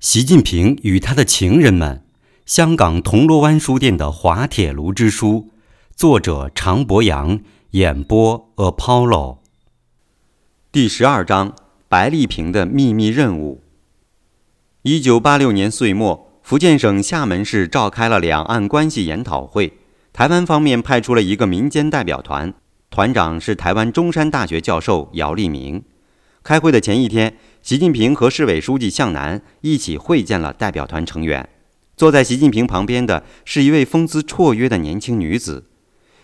习近平与他的情人们，香港铜锣湾书店的滑铁卢之书，作者常博洋，演播 Apollo。第十二章：白丽萍的秘密任务。一九八六年岁末，福建省厦门市召开了两岸关系研讨会，台湾方面派出了一个民间代表团，团长是台湾中山大学教授姚立明。开会的前一天。习近平和市委书记向南一起会见了代表团成员。坐在习近平旁边的是一位风姿绰约的年轻女子。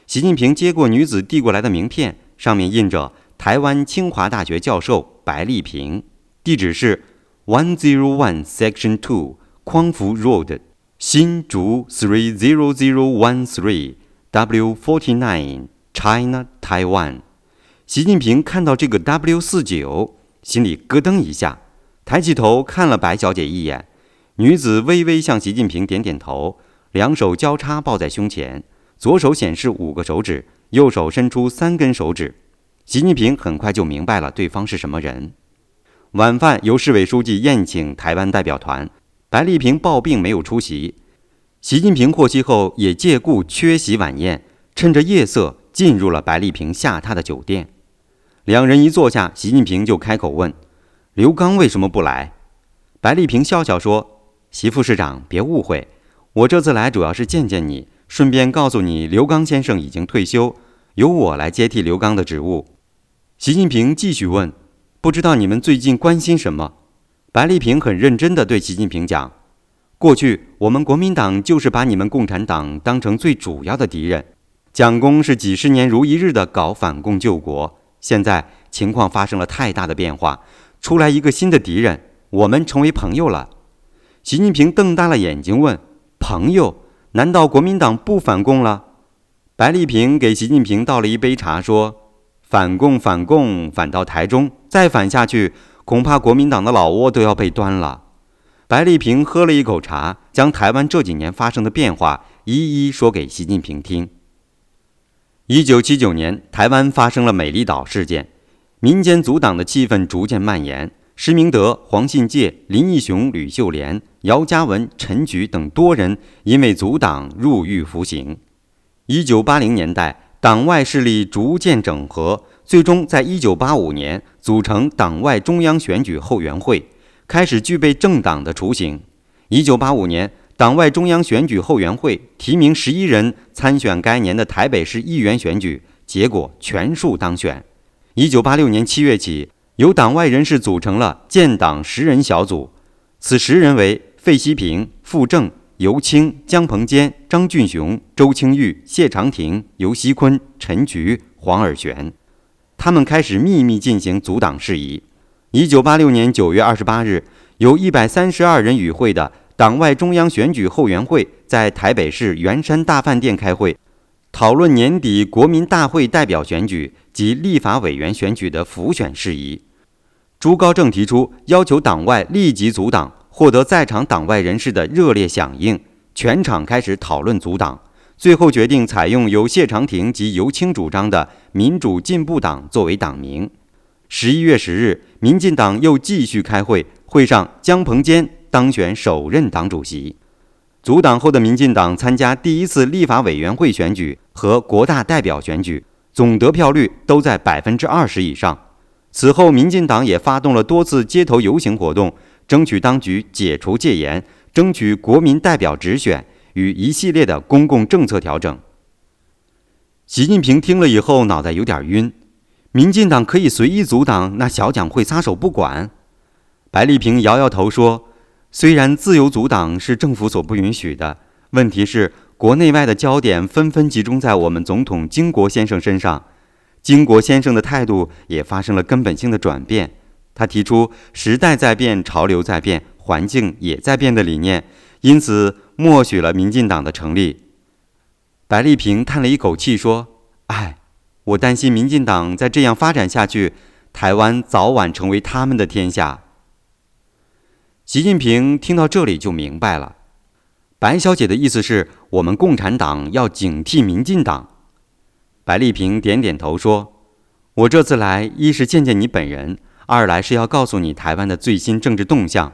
习近平接过女子递过来的名片，上面印着“台湾清华大学教授白丽萍”，地址是 One Zero One Section Two 匡福 Road，新竹 Three Zero Zero One Three W Forty Nine China Taiwan。习近平看到这个 W 四九。心里咯噔一下，抬起头看了白小姐一眼。女子微微向习近平点点头，两手交叉抱在胸前，左手显示五个手指，右手伸出三根手指。习近平很快就明白了对方是什么人。晚饭由市委书记宴请台湾代表团，白丽萍抱病没有出席。习近平获悉后，也借故缺席晚宴，趁着夜色进入了白丽萍下榻的酒店。两人一坐下，习近平就开口问：“刘刚为什么不来？”白丽萍笑笑说：“习副市长，别误会，我这次来主要是见见你，顺便告诉你，刘刚先生已经退休，由我来接替刘刚的职务。”习近平继续问：“不知道你们最近关心什么？”白丽萍很认真地对习近平讲：“过去我们国民党就是把你们共产党当成最主要的敌人，蒋公是几十年如一日地搞反共救国。”现在情况发生了太大的变化，出来一个新的敌人，我们成为朋友了。习近平瞪大了眼睛问：“朋友？难道国民党不反共了？”白丽萍给习近平倒了一杯茶，说：“反共，反共，反到台中，再反下去，恐怕国民党的老窝都要被端了。”白丽萍喝了一口茶，将台湾这几年发生的变化一一说给习近平听。一九七九年，台湾发生了美丽岛事件，民间阻挡的气氛逐渐蔓延。施明德、黄信介、林义雄、吕秀莲、姚嘉文、陈菊等多人因为阻挡入狱服刑。一九八零年代，党外势力逐渐整合，最终在一九八五年组成党外中央选举后援会，开始具备政党的雏形。一九八五年。党外中央选举后援会提名十一人参选该年的台北市议员选举，结果全数当选。一九八六年七月起，由党外人士组成了建党十人小组，此十人为费希平、傅政、尤清、江鹏坚、张俊雄、周清玉、谢长廷、尤锡坤、陈菊、黄尔璇。他们开始秘密进行阻党事宜。一九八六年九月二十八日，有一百三十二人与会的。党外中央选举后援会在台北市圆山大饭店开会，讨论年底国民大会代表选举及立法委员选举的复选事宜。朱高正提出要求党外立即阻挡，获得在场党外人士的热烈响应，全场开始讨论阻挡。最后决定采用由谢长廷及尤清主张的民主进步党作为党名。十一月十日，民进党又继续开会，会上江鹏坚。当选首任党主席，阻党后的民进党参加第一次立法委员会选举和国大代表选举，总得票率都在百分之二十以上。此后，民进党也发动了多次街头游行活动，争取当局解除戒严，争取国民代表直选与一系列的公共政策调整。习近平听了以后，脑袋有点晕。民进党可以随意阻挡，那小蒋会撒手不管？白丽萍摇摇头说。虽然自由阻挡是政府所不允许的，问题是国内外的焦点纷纷集中在我们总统金国先生身上，金国先生的态度也发生了根本性的转变。他提出时代在变，潮流在变，环境也在变的理念，因此默许了民进党的成立。白丽萍叹了一口气说：“唉，我担心民进党再这样发展下去，台湾早晚成为他们的天下。”习近平听到这里就明白了，白小姐的意思是我们共产党要警惕民进党。白丽萍点点头说：“我这次来，一是见见你本人，二来是要告诉你台湾的最新政治动向。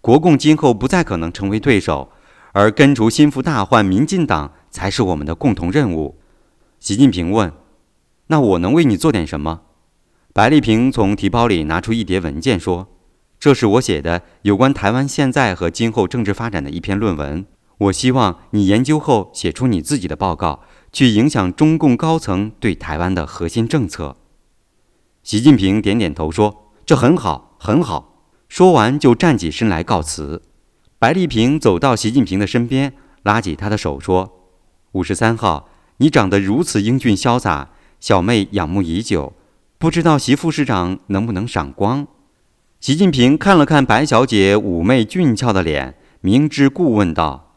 国共今后不再可能成为对手，而根除心腹大患民进党才是我们的共同任务。习近平问：“那我能为你做点什么？”白丽萍从提包里拿出一叠文件，说：“这是我写的有关台湾现在和今后政治发展的一篇论文。我希望你研究后写出你自己的报告，去影响中共高层对台湾的核心政策。”习近平点点头说：“这很好，很好。”说完，就站起身来告辞。白丽萍走到习近平的身边，拉起他的手说：“五十三号，你长得如此英俊潇洒，小妹仰慕已久，不知道习副市长能不能赏光？”习近平看了看白小姐妩媚俊俏的脸，明知故问道：“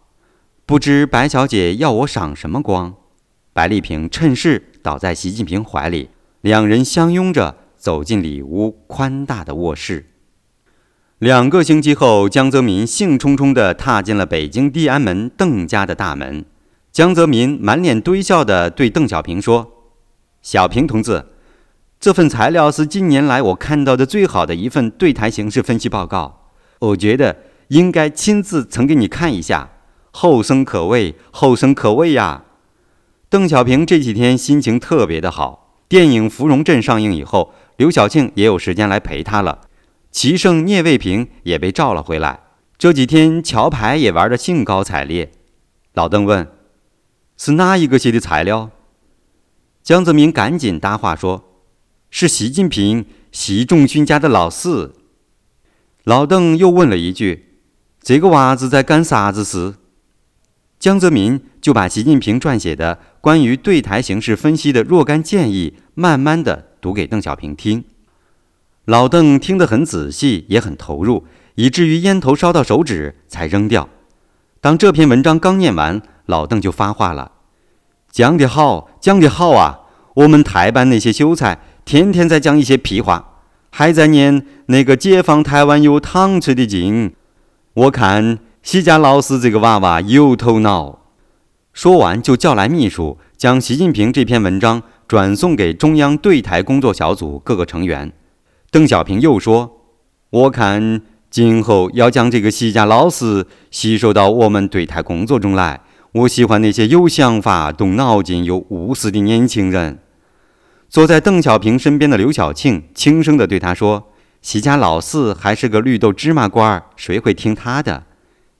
不知白小姐要我赏什么光？”白丽萍趁势倒在习近平怀里，两人相拥着走进里屋宽大的卧室。两个星期后，江泽民兴冲冲地踏进了北京地安门邓家的大门。江泽民满脸堆笑地对邓小平说：“小平同志，这份材料是近年来我看到的最好的一份对台形势分析报告，我觉得应该亲自呈给你看一下。后生可畏，后生可畏呀！”邓小平这几天心情特别的好。电影《芙蓉镇》上映以后，刘晓庆也有时间来陪他了。齐胜聂卫平也被召了回来。这几天桥牌也玩得兴高采烈。老邓问：“是哪一个写的材料？”江泽民赶紧搭话说：“是习近平、习仲勋家的老四。”老邓又问了一句：“这个娃子在干啥子事？”江泽民就把习近平撰写的关于对台形势分析的若干建议，慢慢的读给邓小平听。老邓听得很仔细，也很投入，以至于烟头烧到手指才扔掉。当这篇文章刚念完，老邓就发话了：“讲得好，讲得好啊！我们台办那些秀才天天在讲一些屁话，还在念那个解放台湾有糖吃的经。我看习家老师这个娃娃有头脑。”说完就叫来秘书，将习近平这篇文章转送给中央对台工作小组各个成员。邓小平又说：“我看今后要将这个习家老师吸收到我们对台工作中来。我喜欢那些有想法、动脑筋又务实的年轻人。”坐在邓小平身边的刘晓庆轻声地对他说：“习家老四还是个绿豆芝麻官，谁会听他的？”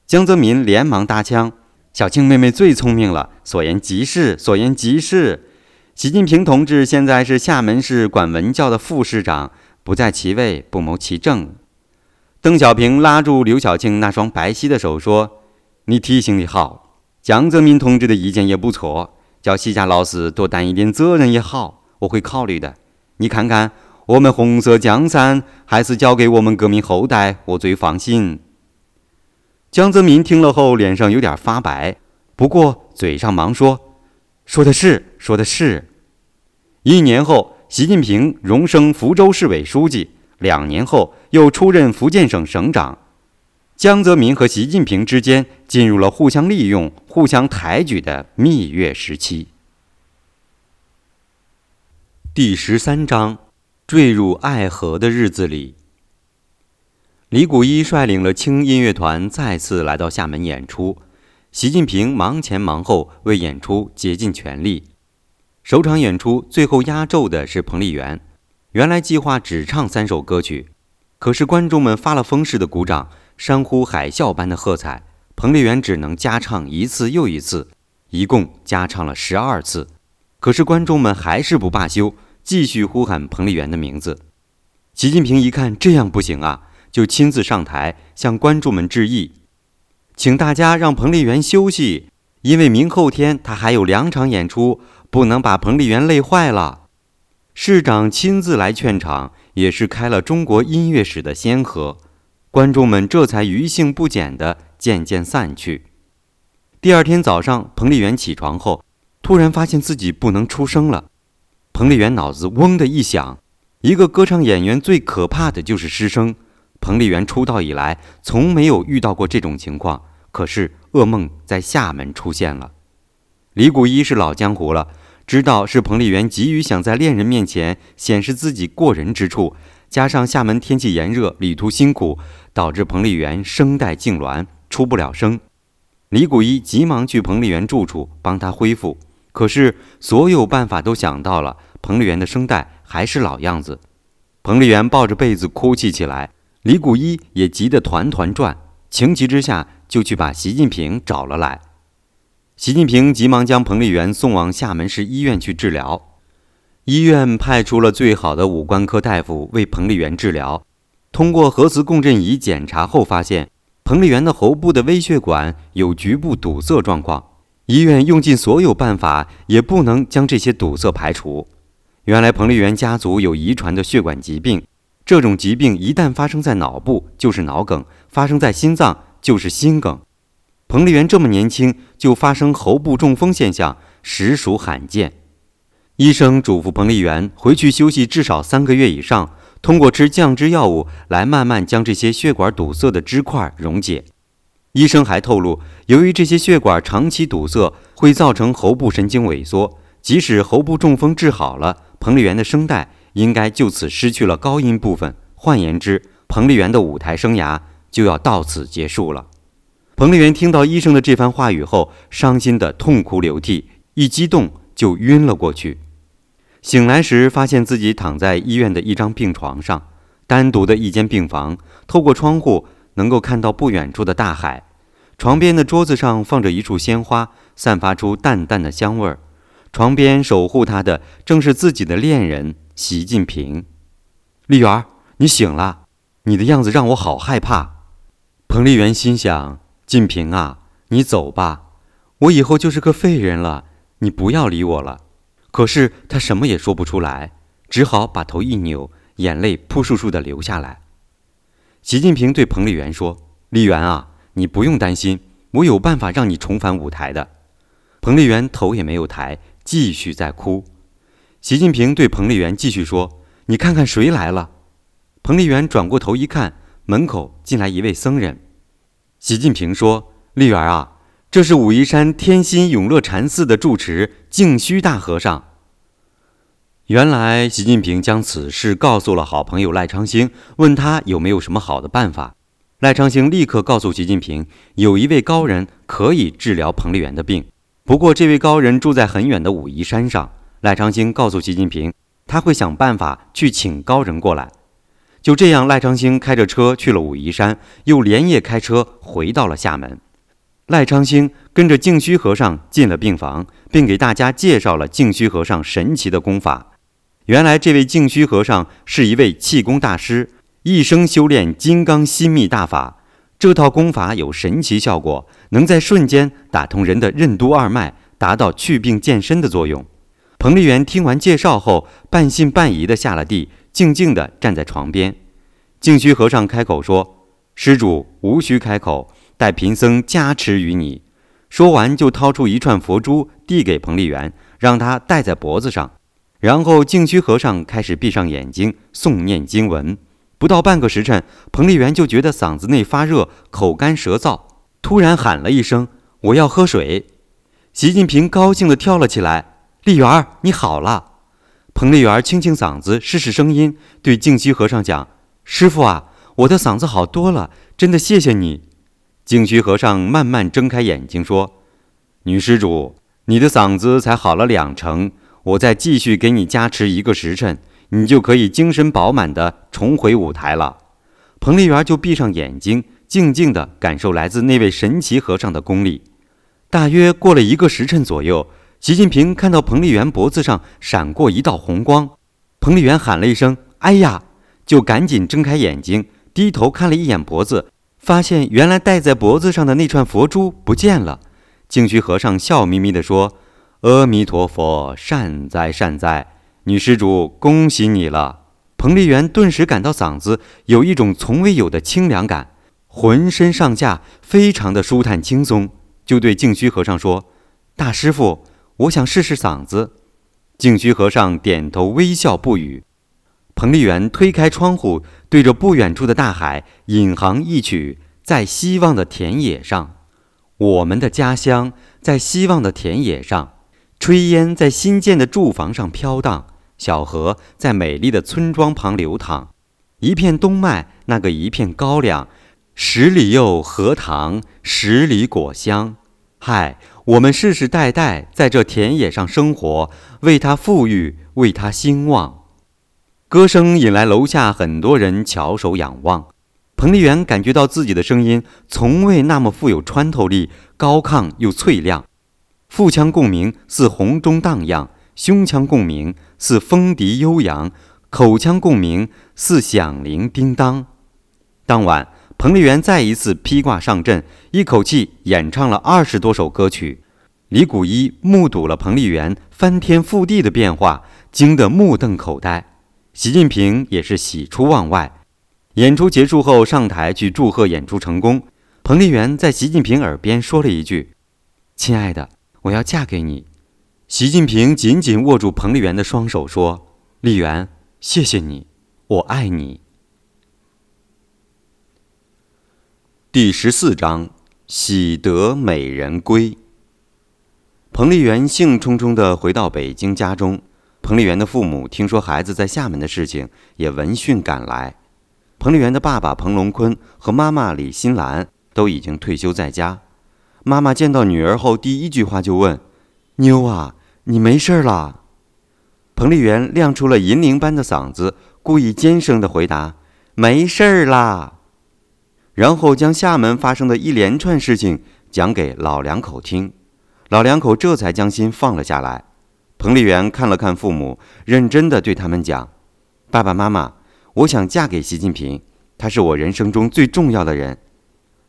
江泽民连忙搭腔：“小庆妹妹最聪明了，所言极是，所言极是。习近平同志现在是厦门市管文教的副市长。”不在其位，不谋其政。邓小平拉住刘晓庆那双白皙的手说：“你提醒的好，江泽民同志的意见也不错，叫习家老四多担一点责任也好，我会考虑的。你看看，我们红色江山还是交给我们革命后代，我最放心。”江泽民听了后，脸上有点发白，不过嘴上忙说：“说的是，说的是。”一年后。习近平荣升福州市委书记，两年后又出任福建省省长。江泽民和习近平之间进入了互相利用、互相抬举的蜜月时期。第十三章：坠入爱河的日子里，李谷一率领了轻音乐团再次来到厦门演出。习近平忙前忙后，为演出竭尽全力。首场演出最后压轴的是彭丽媛，原来计划只唱三首歌曲，可是观众们发了疯似的鼓掌，山呼海啸般的喝彩，彭丽媛只能加唱一次又一次，一共加唱了十二次，可是观众们还是不罢休，继续呼喊彭丽媛的名字。习近平一看这样不行啊，就亲自上台向观众们致意，请大家让彭丽媛休息，因为明后天她还有两场演出。不能把彭丽媛累坏了。市长亲自来劝场，也是开了中国音乐史的先河。观众们这才余兴不减的渐渐散去。第二天早上，彭丽媛起床后，突然发现自己不能出声了。彭丽媛脑子嗡的一响，一个歌唱演员最可怕的就是失声。彭丽媛出道以来，从没有遇到过这种情况，可是噩梦在厦门出现了。李谷一是老江湖了。知道是彭丽媛急于想在恋人面前显示自己过人之处，加上厦门天气炎热，旅途辛苦，导致彭丽媛声带痉挛，出不了声。李谷一急忙去彭丽媛住处帮她恢复，可是所有办法都想到了，彭丽媛的声带还是老样子。彭丽媛抱着被子哭泣起来，李谷一也急得团团转，情急之下就去把习近平找了来。习近平急忙将彭丽媛送往厦门市医院去治疗。医院派出了最好的五官科大夫为彭丽媛治疗。通过核磁共振仪检查后，发现彭丽媛的喉部的微血管有局部堵塞状况。医院用尽所有办法，也不能将这些堵塞排除。原来彭丽媛家族有遗传的血管疾病，这种疾病一旦发生在脑部就是脑梗，发生在心脏就是心梗。彭丽媛这么年轻就发生喉部中风现象，实属罕见。医生嘱咐彭丽媛回去休息至少三个月以上，通过吃降脂药物来慢慢将这些血管堵塞的脂块溶解。医生还透露，由于这些血管长期堵塞，会造成喉部神经萎缩。即使喉部中风治好了，彭丽媛的声带应该就此失去了高音部分。换言之，彭丽媛的舞台生涯就要到此结束了。彭丽媛听到医生的这番话语后，伤心的痛哭流涕，一激动就晕了过去。醒来时，发现自己躺在医院的一张病床上，单独的一间病房。透过窗户，能够看到不远处的大海。床边的桌子上放着一束鲜花，散发出淡淡的香味儿。床边守护他的，正是自己的恋人习近平。丽媛，你醒了，你的样子让我好害怕。彭丽媛心想：近平啊，你走吧，我以后就是个废人了，你不要理我了。可是他什么也说不出来，只好把头一扭，眼泪扑簌簌的流下来。习近平对彭丽媛说：“丽媛啊，你不用担心，我有办法让你重返舞台的。”彭丽媛头也没有抬，继续在哭。习近平对彭丽媛继续说：“你看看谁来了？”彭丽媛转过头一看，门口进来一位僧人。习近平说：“丽媛啊。”这是武夷山天心永乐禅寺的住持净虚大和尚。原来，习近平将此事告诉了好朋友赖昌星，问他有没有什么好的办法。赖昌星立刻告诉习近平，有一位高人可以治疗彭丽媛的病，不过这位高人住在很远的武夷山上。赖昌星告诉习近平，他会想办法去请高人过来。就这样，赖昌星开着车去了武夷山，又连夜开车回到了厦门。赖昌星跟着净虚和尚进了病房，并给大家介绍了净虚和尚神奇的功法。原来，这位净虚和尚是一位气功大师，一生修炼金刚心密大法。这套功法有神奇效果，能在瞬间打通人的任督二脉，达到祛病健身的作用。彭丽媛听完介绍后，半信半疑地下了地，静静地站在床边。净虚和尚开口说：“施主无需开口。”待贫僧加持于你。说完，就掏出一串佛珠递给彭丽媛，让她戴在脖子上。然后净虚和尚开始闭上眼睛诵念经文。不到半个时辰，彭丽媛就觉得嗓子内发热，口干舌燥，突然喊了一声：“我要喝水。”习近平高兴地跳了起来：“丽媛儿，你好了！”彭丽媛清清嗓子，试试声音，对静虚和尚讲：“师傅啊，我的嗓子好多了，真的谢谢你。”静虚和尚慢慢睁开眼睛说：“女施主，你的嗓子才好了两成，我再继续给你加持一个时辰，你就可以精神饱满地重回舞台了。”彭丽媛就闭上眼睛，静静地感受来自那位神奇和尚的功力。大约过了一个时辰左右，习近平看到彭丽媛脖子上闪过一道红光，彭丽媛喊了一声“哎呀”，就赶紧睁开眼睛，低头看了一眼脖子。发现原来戴在脖子上的那串佛珠不见了，净虚和尚笑眯眯地说：“阿弥陀佛，善哉善哉，女施主恭喜你了。”彭丽媛顿时感到嗓子有一种从未有的清凉感，浑身上下非常的舒坦轻松，就对净虚和尚说：“大师傅，我想试试嗓子。”净虚和尚点头微笑不语。彭丽媛推开窗户，对着不远处的大海，引吭一曲：“在希望的田野上，我们的家乡在希望的田野上，炊烟在新建的住房上飘荡，小河在美丽的村庄旁流淌，一片冬麦，那个一片高粱，十里柚荷塘，十里果香。嗨，我们世世代代在这田野上生活，为它富裕，为它兴旺。歌声引来楼下很多人翘首仰望。彭丽媛感觉到自己的声音从未那么富有穿透力，高亢又脆亮。腹腔共鸣似洪钟荡漾，胸腔共鸣似风笛悠扬，口腔共鸣似响铃叮当。当晚，彭丽媛再一次披挂上阵，一口气演唱了二十多首歌曲。李谷一目睹了彭丽媛翻天覆地的变化，惊得目瞪口呆。习近平也是喜出望外。演出结束后，上台去祝贺演出成功。彭丽媛在习近平耳边说了一句：“亲爱的。”我要嫁给你，习近平紧紧握住彭丽媛的双手说：“丽媛，谢谢你，我爱你。”第十四章：喜得美人归。彭丽媛兴冲冲地回到北京家中。彭丽媛的父母听说孩子在厦门的事情，也闻讯赶来。彭丽媛的爸爸彭龙坤和妈妈李新兰都已经退休在家。妈妈见到女儿后，第一句话就问：“妞啊，你没事啦？”彭丽媛亮出了银铃般的嗓子，故意尖声的回答：“没事儿啦。”然后将厦门发生的一连串事情讲给老两口听，老两口这才将心放了下来。彭丽媛看了看父母，认真的对他们讲：“爸爸妈妈，我想嫁给习近平，他是我人生中最重要的人。”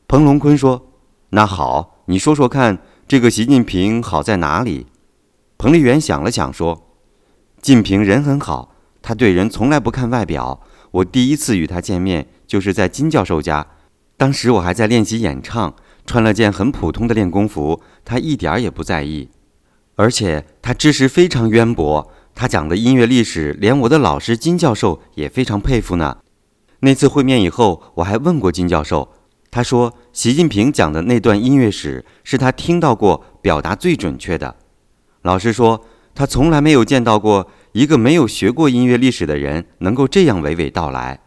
彭龙坤说：“那好。”你说说看，这个习近平好在哪里？彭丽媛想了想说：“近平人很好，他对人从来不看外表。我第一次与他见面就是在金教授家，当时我还在练习演唱，穿了件很普通的练功服，他一点儿也不在意。而且他知识非常渊博，他讲的音乐历史，连我的老师金教授也非常佩服呢。那次会面以后，我还问过金教授。”他说：“习近平讲的那段音乐史是他听到过表达最准确的。”老师说：“他从来没有见到过一个没有学过音乐历史的人能够这样娓娓道来。”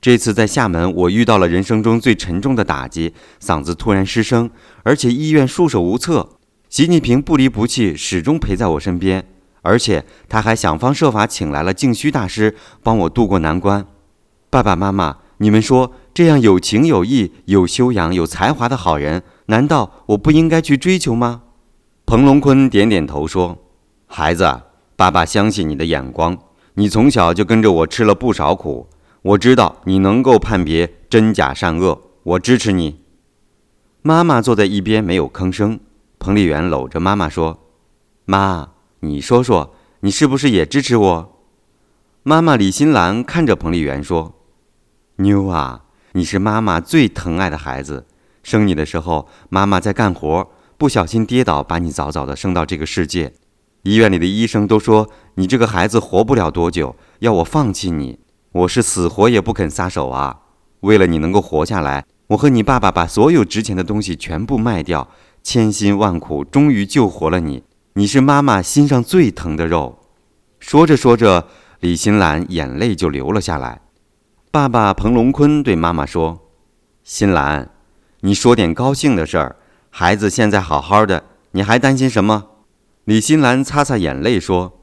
这次在厦门，我遇到了人生中最沉重的打击，嗓子突然失声，而且医院束手无策。习近平不离不弃，始终陪在我身边，而且他还想方设法请来了净虚大师帮我渡过难关。爸爸妈妈，你们说？这样有情有义、有修养、有才华的好人，难道我不应该去追求吗？彭龙坤点点头说：“孩子，爸爸相信你的眼光。你从小就跟着我吃了不少苦，我知道你能够判别真假善恶。我支持你。”妈妈坐在一边没有吭声。彭丽媛搂着妈妈说：“妈，你说说，你是不是也支持我？”妈妈李新兰看着彭丽媛说：“妞啊。”你是妈妈最疼爱的孩子，生你的时候，妈妈在干活，不小心跌倒，把你早早的生到这个世界。医院里的医生都说你这个孩子活不了多久，要我放弃你，我是死活也不肯撒手啊。为了你能够活下来，我和你爸爸把所有值钱的东西全部卖掉，千辛万苦，终于救活了你。你是妈妈心上最疼的肉。说着说着，李新兰眼泪就流了下来。爸爸彭龙坤对妈妈说：“新兰，你说点高兴的事儿。孩子现在好好的，你还担心什么？”李新兰擦擦眼泪说：“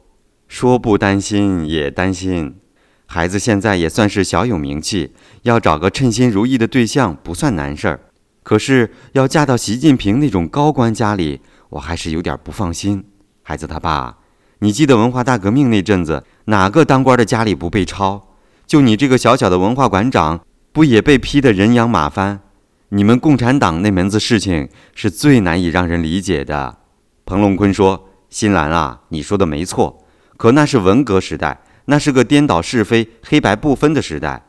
说不担心也担心。孩子现在也算是小有名气，要找个称心如意的对象不算难事儿。可是要嫁到习近平那种高官家里，我还是有点不放心。孩子他爸，你记得文化大革命那阵子，哪个当官的家里不被抄？”就你这个小小的文化馆长，不也被批得人仰马翻？你们共产党那门子事情是最难以让人理解的。彭龙坤说：“新兰啊，你说的没错，可那是文革时代，那是个颠倒是非、黑白不分的时代。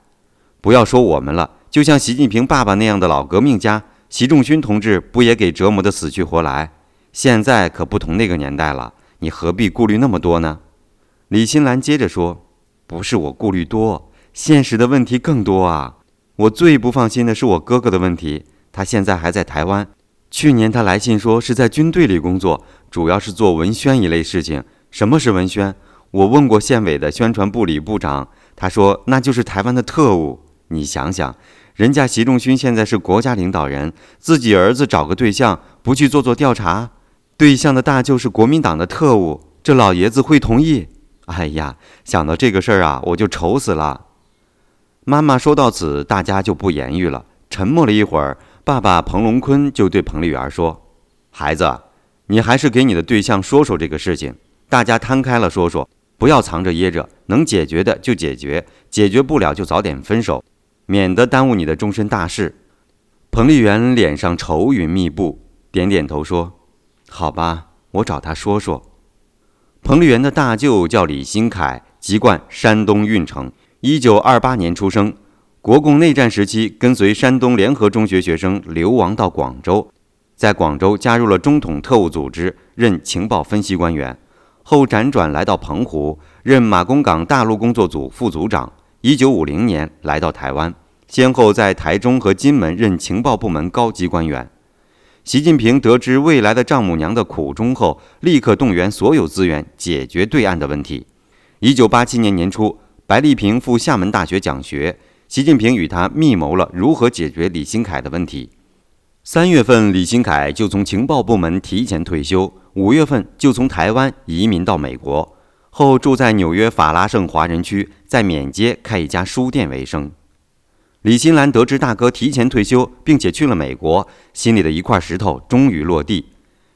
不要说我们了，就像习近平爸爸那样的老革命家，习仲勋同志不也给折磨得死去活来？现在可不同那个年代了，你何必顾虑那么多呢？”李新兰接着说。不是我顾虑多，现实的问题更多啊！我最不放心的是我哥哥的问题，他现在还在台湾。去年他来信说是在军队里工作，主要是做文宣一类事情。什么是文宣？我问过县委的宣传部李部长，他说那就是台湾的特务。你想想，人家习仲勋现在是国家领导人，自己儿子找个对象不去做做调查，对象的大舅是国民党的特务，这老爷子会同意？哎呀，想到这个事儿啊，我就愁死了。妈妈说到此，大家就不言语了，沉默了一会儿。爸爸彭龙坤就对彭丽媛说：“孩子，你还是给你的对象说说这个事情，大家摊开了说说，不要藏着掖着，能解决的就解决，解决不了就早点分手，免得耽误你的终身大事。”彭丽媛脸上愁云密布，点点头说：“好吧，我找他说说。”彭丽媛的大舅叫李新凯，籍贯山东运城，一九二八年出生。国共内战时期，跟随山东联合中学学生流亡到广州，在广州加入了中统特务组织，任情报分析官员，后辗转来到澎湖，任马公港大陆工作组副组长。一九五零年来到台湾，先后在台中和金门任情报部门高级官员。习近平得知未来的丈母娘的苦衷后，立刻动员所有资源解决对岸的问题。一九八七年年初，白丽萍赴厦门大学讲学。习近平与他密谋了如何解决李新凯的问题。三月份，李新凯就从情报部门提前退休；五月份就从台湾移民到美国，后住在纽约法拉盛华人区，在缅街开一家书店为生。李新兰得知大哥提前退休，并且去了美国，心里的一块石头终于落地。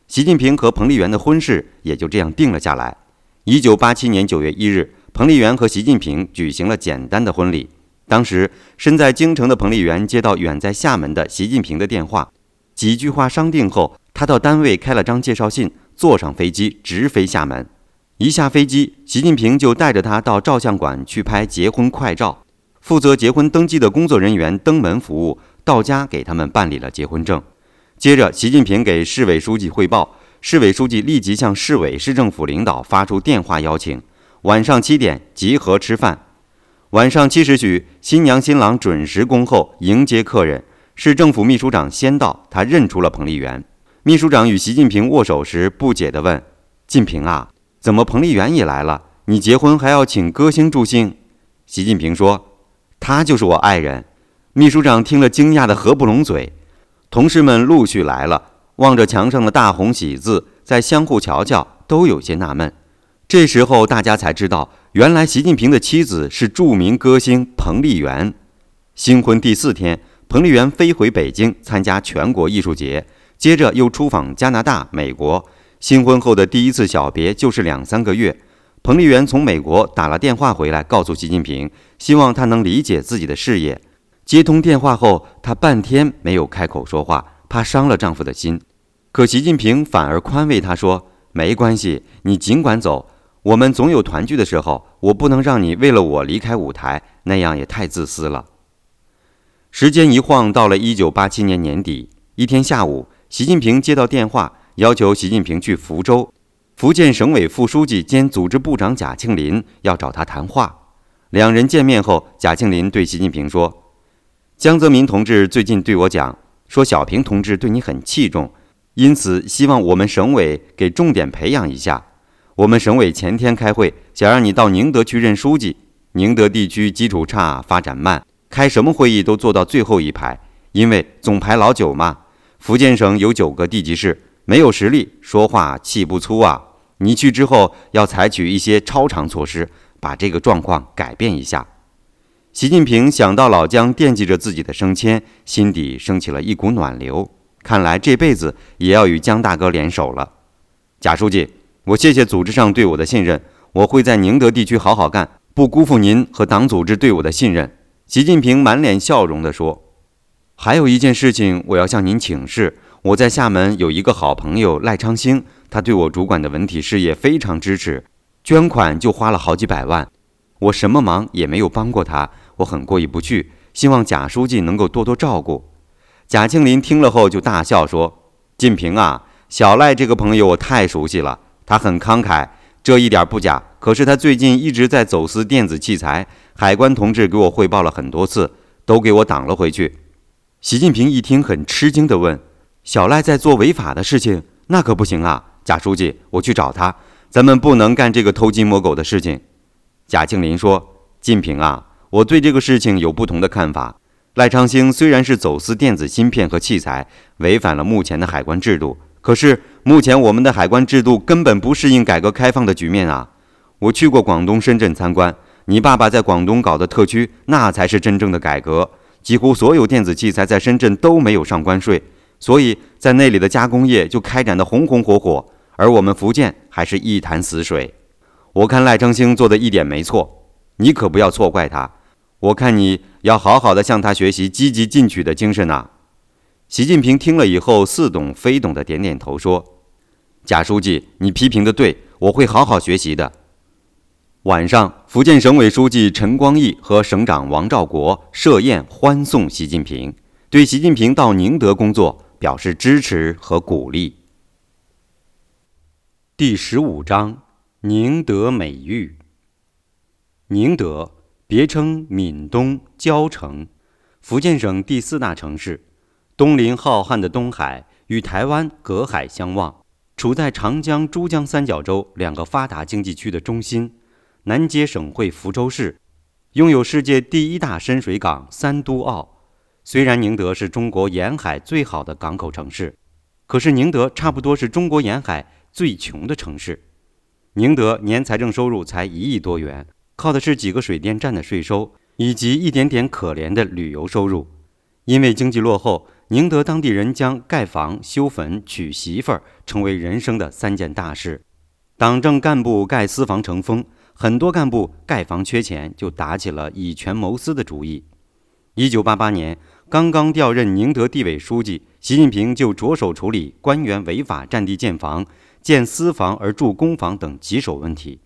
习近平和彭丽媛的婚事也就这样定了下来。一九八七年九月一日，彭丽媛和习近平举行了简单的婚礼。当时身在京城的彭丽媛接到远在厦门的习近平的电话，几句话商定后，她到单位开了张介绍信，坐上飞机直飞厦门。一下飞机，习近平就带着她到照相馆去拍结婚快照。负责结婚登记的工作人员登门服务，到家给他们办理了结婚证。接着，习近平给市委书记汇报，市委书记立即向市委市政府领导发出电话邀请，晚上七点集合吃饭。晚上七时许，新娘新郎准时恭候迎接客人。市政府秘书长先到，他认出了彭丽媛。秘书长与习近平握手时，不解地问：“近平啊，怎么彭丽媛也来了？你结婚还要请歌星助兴？”习近平说：“她就是我爱人。”秘书长听了，惊讶得合不拢嘴。同事们陆续来了，望着墙上的大红喜字，再相互瞧瞧，都有些纳闷。这时候，大家才知道。原来习近平的妻子是著名歌星彭丽媛。新婚第四天，彭丽媛飞回北京参加全国艺术节，接着又出访加拿大、美国。新婚后的第一次小别就是两三个月。彭丽媛从美国打了电话回来，告诉习近平，希望他能理解自己的事业。接通电话后，她半天没有开口说话，怕伤了丈夫的心。可习近平反而宽慰她说：“没关系，你尽管走。”我们总有团聚的时候，我不能让你为了我离开舞台，那样也太自私了。时间一晃到了一九八七年年底，一天下午，习近平接到电话，要求习近平去福州，福建省委副书记兼组织部长贾庆林要找他谈话。两人见面后，贾庆林对习近平说：“江泽民同志最近对我讲，说小平同志对你很器重，因此希望我们省委给重点培养一下。”我们省委前天开会，想让你到宁德去任书记。宁德地区基础差，发展慢，开什么会议都坐到最后一排，因为总排老九嘛。福建省有九个地级市，没有实力，说话气不粗啊。你去之后要采取一些超常措施，把这个状况改变一下。习近平想到老姜惦记着自己的升迁，心底升起了一股暖流。看来这辈子也要与姜大哥联手了。贾书记。我谢谢组织上对我的信任，我会在宁德地区好好干，不辜负您和党组织对我的信任。习近平满脸笑容地说：“还有一件事情，我要向您请示。我在厦门有一个好朋友赖昌星，他对我主管的文体事业非常支持，捐款就花了好几百万，我什么忙也没有帮过他，我很过意不去，希望贾书记能够多多照顾。”贾庆林听了后就大笑说：“近平啊，小赖这个朋友我太熟悉了。”他很慷慨，这一点不假。可是他最近一直在走私电子器材，海关同志给我汇报了很多次，都给我挡了回去。习近平一听，很吃惊地问：“小赖在做违法的事情？那可不行啊！”贾书记，我去找他，咱们不能干这个偷鸡摸狗的事情。贾庆林说：“晋平啊，我对这个事情有不同的看法。赖昌星虽然是走私电子芯片和器材，违反了目前的海关制度，可是目前我们的海关制度根本不适应改革开放的局面啊！我去过广东深圳参观，你爸爸在广东搞的特区，那才是真正的改革。几乎所有电子器材在深圳都没有上关税，所以在那里的加工业就开展得红红火火，而我们福建还是一潭死水。我看赖昌星做的一点没错，你可不要错怪他。我看你要好好的向他学习积极进取的精神呐。习近平听了以后似懂非懂的点点头说：“贾书记，你批评的对，我会好好学习的。”晚上，福建省委书记陈光义和省长王兆国设宴欢送习近平，对习近平到宁德工作表示支持和鼓励。第十五章：宁德美誉。宁德。别称闽东蕉城，福建省第四大城市，东临浩瀚的东海，与台湾隔海相望，处在长江、珠江三角洲两个发达经济区的中心，南接省会福州市，拥有世界第一大深水港三都澳。虽然宁德是中国沿海最好的港口城市，可是宁德差不多是中国沿海最穷的城市。宁德年财政收入才一亿多元。靠的是几个水电站的税收，以及一点点可怜的旅游收入。因为经济落后，宁德当地人将盖房、修坟、娶媳妇儿成为人生的三件大事。党政干部盖私房成风，很多干部盖房缺钱，就打起了以权谋私的主意。一九八八年，刚刚调任宁德地委书记，习近平就着手处理官员违法占地建房、建私房而住公房等棘手问题。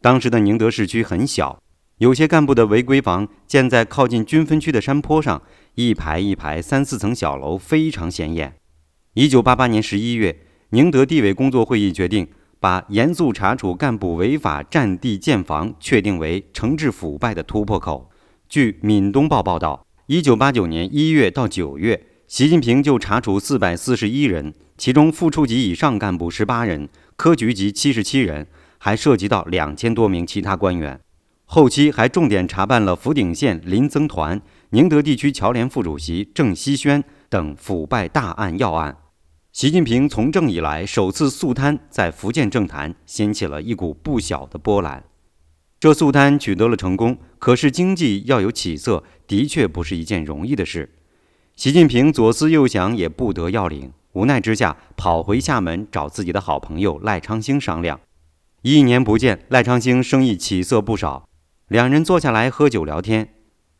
当时的宁德市区很小，有些干部的违规房建在靠近军分区的山坡上，一排一排三四层小楼，非常显眼。一九八八年十一月，宁德地委工作会议决定，把严肃查处干部违法占地建房确定为惩治腐败的突破口。据《闽东报》报道，一九八九年一月到九月，习近平就查处四百四十一人，其中副处级以上干部十八人，科局级七十七人。还涉及到两千多名其他官员，后期还重点查办了福鼎县林增团、宁德地区侨联副主席郑锡轩等腐败大案要案。习近平从政以来首次肃贪，在福建政坛掀起了一股不小的波澜。这肃贪取得了成功，可是经济要有起色，的确不是一件容易的事。习近平左思右想也不得要领，无奈之下跑回厦门找自己的好朋友赖昌星商量。一年不见，赖昌星生意起色不少。两人坐下来喝酒聊天。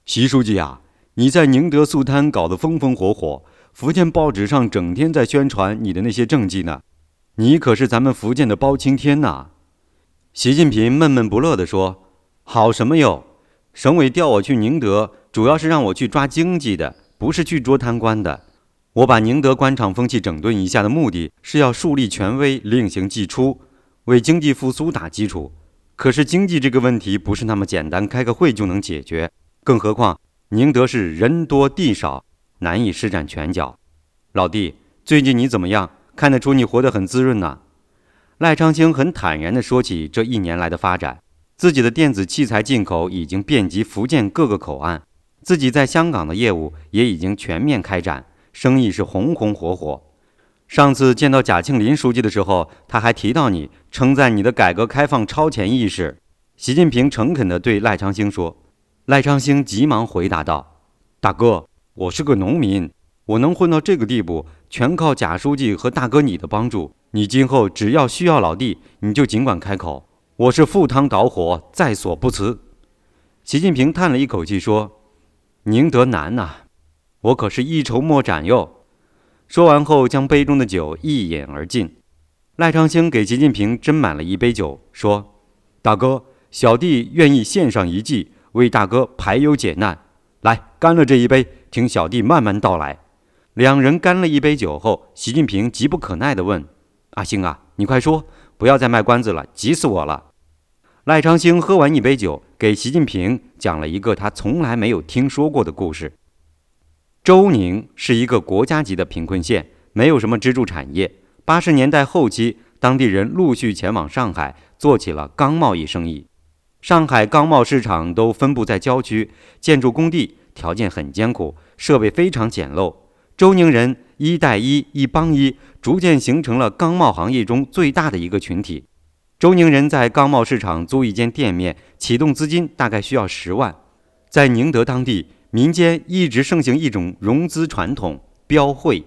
习书记啊，你在宁德肃贪搞得风风火火，福建报纸上整天在宣传你的那些政绩呢。你可是咱们福建的包青天呐！习近平闷闷不乐地说：“好什么哟？省委调我去宁德，主要是让我去抓经济的，不是去捉贪官的。我把宁德官场风气整顿一下的目的是要树立权威，令行既出。”为经济复苏打基础，可是经济这个问题不是那么简单，开个会就能解决。更何况宁德是人多地少，难以施展拳脚。老弟，最近你怎么样？看得出你活得很滋润呐。赖昌星很坦然地说起这一年来的发展，自己的电子器材进口已经遍及福建各个口岸，自己在香港的业务也已经全面开展，生意是红红火火。上次见到贾庆林书记的时候，他还提到你，称赞你的改革开放超前意识。习近平诚恳地对赖昌星说：“赖昌星急忙回答道：‘大哥，我是个农民，我能混到这个地步，全靠贾书记和大哥你的帮助。你今后只要需要老弟，你就尽管开口，我是赴汤蹈火，在所不辞。’”习近平叹了一口气说：“宁德难呐，我可是一筹莫展哟。”说完后，将杯中的酒一饮而尽。赖昌星给习近平斟满了一杯酒，说：“大哥，小弟愿意献上一计，为大哥排忧解难。来，干了这一杯，听小弟慢慢道来。”两人干了一杯酒后，习近平急不可耐地问：“阿星啊，你快说，不要再卖关子了，急死我了。”赖昌星喝完一杯酒，给习近平讲了一个他从来没有听说过的故事。周宁是一个国家级的贫困县，没有什么支柱产业。八十年代后期，当地人陆续前往上海做起了钢贸易生意。上海钢贸市场都分布在郊区，建筑工地条件很艰苦，设备非常简陋。周宁人一带一，一帮一，逐渐形成了钢贸行业中最大的一个群体。周宁人在钢贸市场租一间店面，启动资金大概需要十万。在宁德当地，民间一直盛行一种融资传统——标会。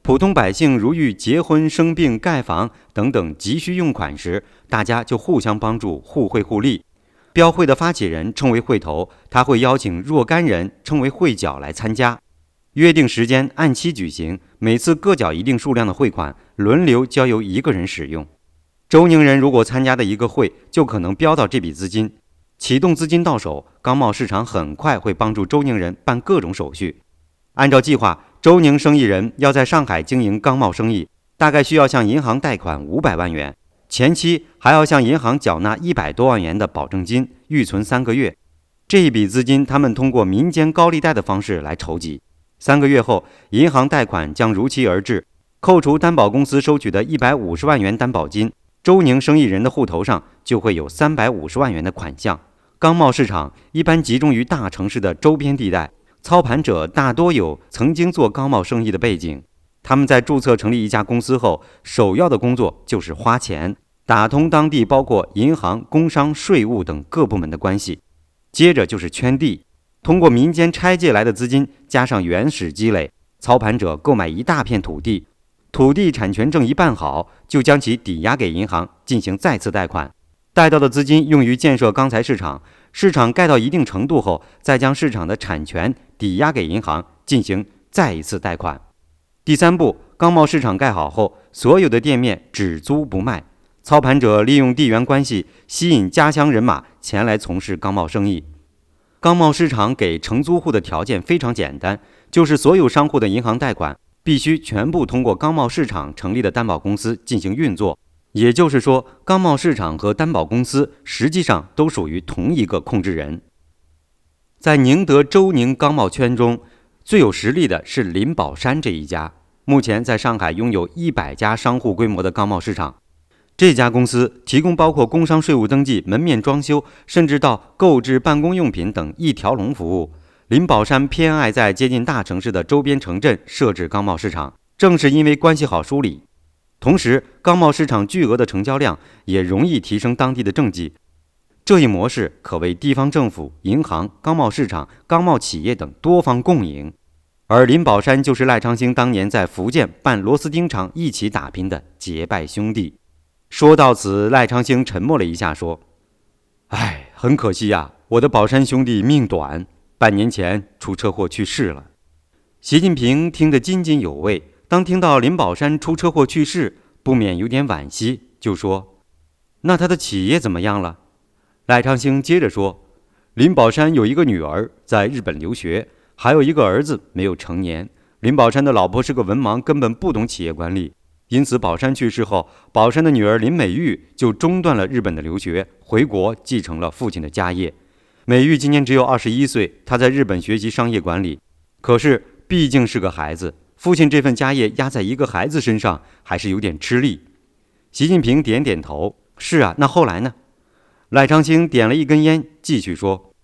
普通百姓如遇结婚、生病、盖房等等急需用款时，大家就互相帮助，互惠互利。标会的发起人称为会头，他会邀请若干人称为会角来参加，约定时间按期举行，每次各缴一定数量的汇款，轮流交由一个人使用。周宁人如果参加的一个会，就可能标到这笔资金，启动资金到手，钢贸市场很快会帮助周宁人办各种手续，按照计划。周宁生意人要在上海经营钢贸生意，大概需要向银行贷款五百万元，前期还要向银行缴纳一百多万元的保证金，预存三个月。这一笔资金，他们通过民间高利贷的方式来筹集。三个月后，银行贷款将如期而至，扣除担保公司收取的一百五十万元担保金，周宁生意人的户头上就会有三百五十万元的款项。钢贸市场一般集中于大城市的周边地带。操盘者大多有曾经做钢贸生意的背景，他们在注册成立一家公司后，首要的工作就是花钱，打通当地包括银行、工商、税务等各部门的关系。接着就是圈地，通过民间拆借来的资金加上原始积累，操盘者购买一大片土地，土地产权证一办好，就将其抵押给银行进行再次贷款，贷到的资金用于建设钢材市场。市场盖到一定程度后，再将市场的产权抵押给银行，进行再一次贷款。第三步，钢贸市场盖好后，所有的店面只租不卖。操盘者利用地缘关系，吸引家乡人马前来从事钢贸生意。钢贸市场给承租户的条件非常简单，就是所有商户的银行贷款必须全部通过钢贸市场成立的担保公司进行运作。也就是说，钢贸市场和担保公司实际上都属于同一个控制人。在宁德周宁钢贸圈中，最有实力的是林宝山这一家，目前在上海拥有一百家商户规模的钢贸市场。这家公司提供包括工商税务登记、门面装修，甚至到购置办公用品等一条龙服务。林宝山偏爱在接近大城市的周边城镇设置钢贸市场，正是因为关系好、梳理。同时，钢贸市场巨额的成交量也容易提升当地的政绩。这一模式可为地方政府、银行、钢贸市场、钢贸企业等多方共赢。而林宝山就是赖昌星当年在福建办螺丝钉厂一起打拼的结拜兄弟。说到此，赖昌星沉默了一下，说：“哎，很可惜呀，我的宝山兄弟命短，半年前出车祸去世了。”习近平听得津津有味。当听到林宝山出车祸去世，不免有点惋惜，就说：“那他的企业怎么样了？”赖昌星接着说：“林宝山有一个女儿在日本留学，还有一个儿子没有成年。林宝山的老婆是个文盲，根本不懂企业管理，因此宝山去世后，宝山的女儿林美玉就中断了日本的留学，回国继承了父亲的家业。美玉今年只有二十一岁，她在日本学习商业管理，可是毕竟是个孩子。”父亲这份家业压在一个孩子身上，还是有点吃力。习近平点点头：“是啊，那后来呢？”赖昌星点了一根烟，继续说：“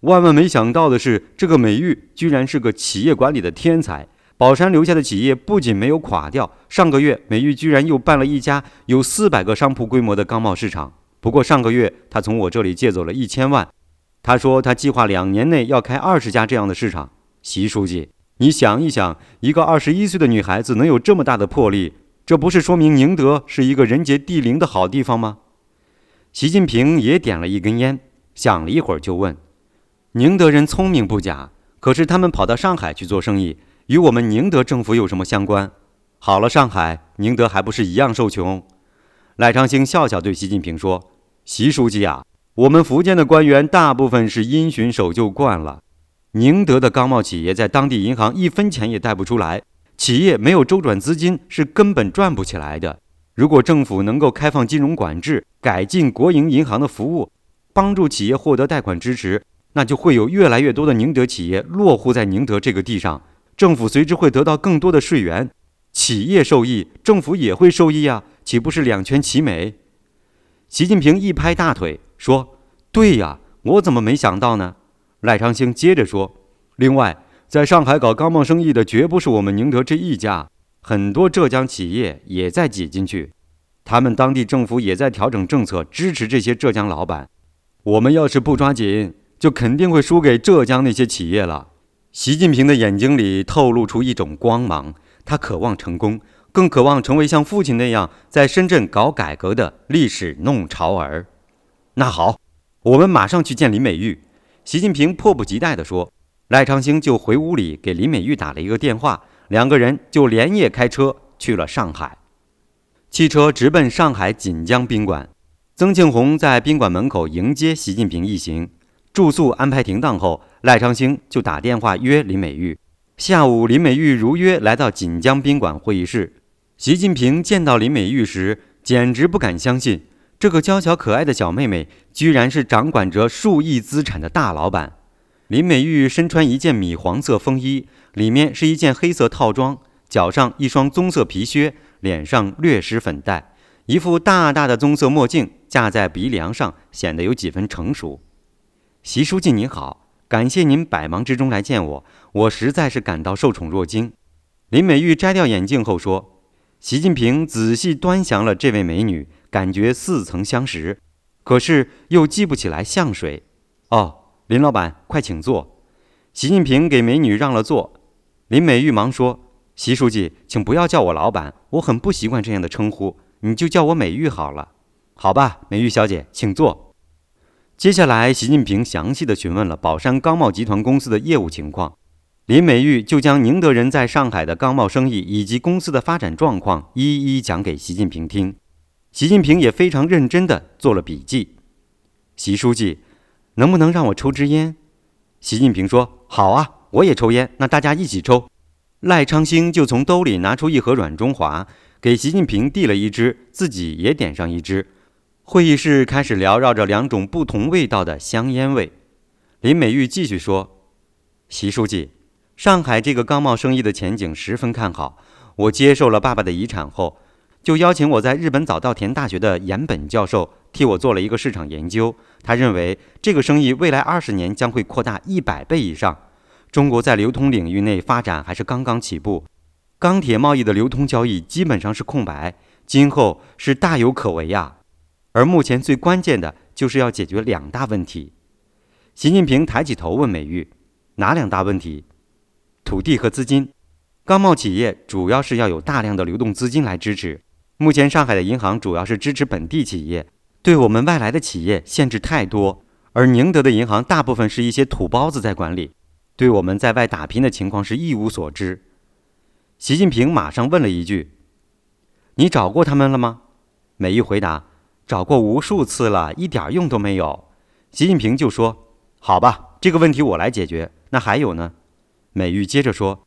万万没想到的是，这个美玉居然是个企业管理的天才。宝山留下的企业不仅没有垮掉，上个月美玉居然又办了一家有四百个商铺规模的钢贸市场。不过上个月他从我这里借走了一千万。他说他计划两年内要开二十家这样的市场。习书记。”你想一想，一个二十一岁的女孩子能有这么大的魄力，这不是说明宁德是一个人杰地灵的好地方吗？习近平也点了一根烟，想了一会儿，就问：“宁德人聪明不假，可是他们跑到上海去做生意，与我们宁德政府有什么相关？好了，上海，宁德还不是一样受穷？”赖昌星笑笑对习近平说：“习书记啊，我们福建的官员大部分是因循守旧惯了。”宁德的钢贸企业在当地银行一分钱也贷不出来，企业没有周转资金是根本赚不起来的。如果政府能够开放金融管制，改进国营银行的服务，帮助企业获得贷款支持，那就会有越来越多的宁德企业落户在宁德这个地上，政府随之会得到更多的税源，企业受益，政府也会受益啊，岂不是两全其美？习近平一拍大腿说。对呀，我怎么没想到呢？赖昌星接着说：“另外，在上海搞钢贸生意的绝不是我们宁德这一家，很多浙江企业也在挤进去，他们当地政府也在调整政策，支持这些浙江老板。我们要是不抓紧，就肯定会输给浙江那些企业了。”习近平的眼睛里透露出一种光芒，他渴望成功，更渴望成为像父亲那样在深圳搞改革的历史弄潮儿。那好，我们马上去见林美玉。习近平迫不及待地说。赖昌星就回屋里给林美玉打了一个电话，两个人就连夜开车去了上海。汽车直奔上海锦江宾馆，曾庆红在宾馆门口迎接习近平一行。住宿安排停当后，赖昌星就打电话约林美玉。下午，林美玉如约来到锦江宾馆会议室。习近平见到林美玉时，简直不敢相信，这个娇小可爱的小妹妹居然是掌管着数亿资产的大老板。林美玉身穿一件米黄色风衣，里面是一件黑色套装，脚上一双棕色皮靴，脸上略施粉黛，一副大大的棕色墨镜架在鼻梁上，显得有几分成熟。习书记您好，感谢您百忙之中来见我，我实在是感到受宠若惊。林美玉摘掉眼镜后说：“习近平仔细端详了这位美女，感觉似曾相识，可是又记不起来像谁。”哦，林老板，快请坐。习近平给美女让了座。林美玉忙说：“习书记，请不要叫我老板，我很不习惯这样的称呼，你就叫我美玉好了。”好吧，美玉小姐，请坐。接下来，习近平详细的询问了宝山钢贸集团公司的业务情况，林美玉就将宁德人在上海的钢贸生意以及公司的发展状况一一讲给习近平听。习近平也非常认真的做了笔记。习书记，能不能让我抽支烟？习近平说：“好啊，我也抽烟，那大家一起抽。”赖昌星就从兜里拿出一盒软中华，给习近平递了一支，自己也点上一支。会议室开始缭绕着两种不同味道的香烟味。林美玉继续说：“习书记，上海这个钢贸生意的前景十分看好。我接受了爸爸的遗产后，就邀请我在日本早稻田大学的岩本教授替我做了一个市场研究。他认为这个生意未来二十年将会扩大一百倍以上。中国在流通领域内发展还是刚刚起步，钢铁贸易的流通交易基本上是空白，今后是大有可为呀。”而目前最关键的就是要解决两大问题。习近平抬起头问美玉：“哪两大问题？土地和资金。钢贸企业主要是要有大量的流动资金来支持。目前上海的银行主要是支持本地企业，对我们外来的企业限制太多。而宁德的银行大部分是一些土包子在管理，对我们在外打拼的情况是一无所知。”习近平马上问了一句：“你找过他们了吗？”美玉回答。找过无数次了，一点用都没有。习近平就说：“好吧，这个问题我来解决。那还有呢？”美玉接着说：“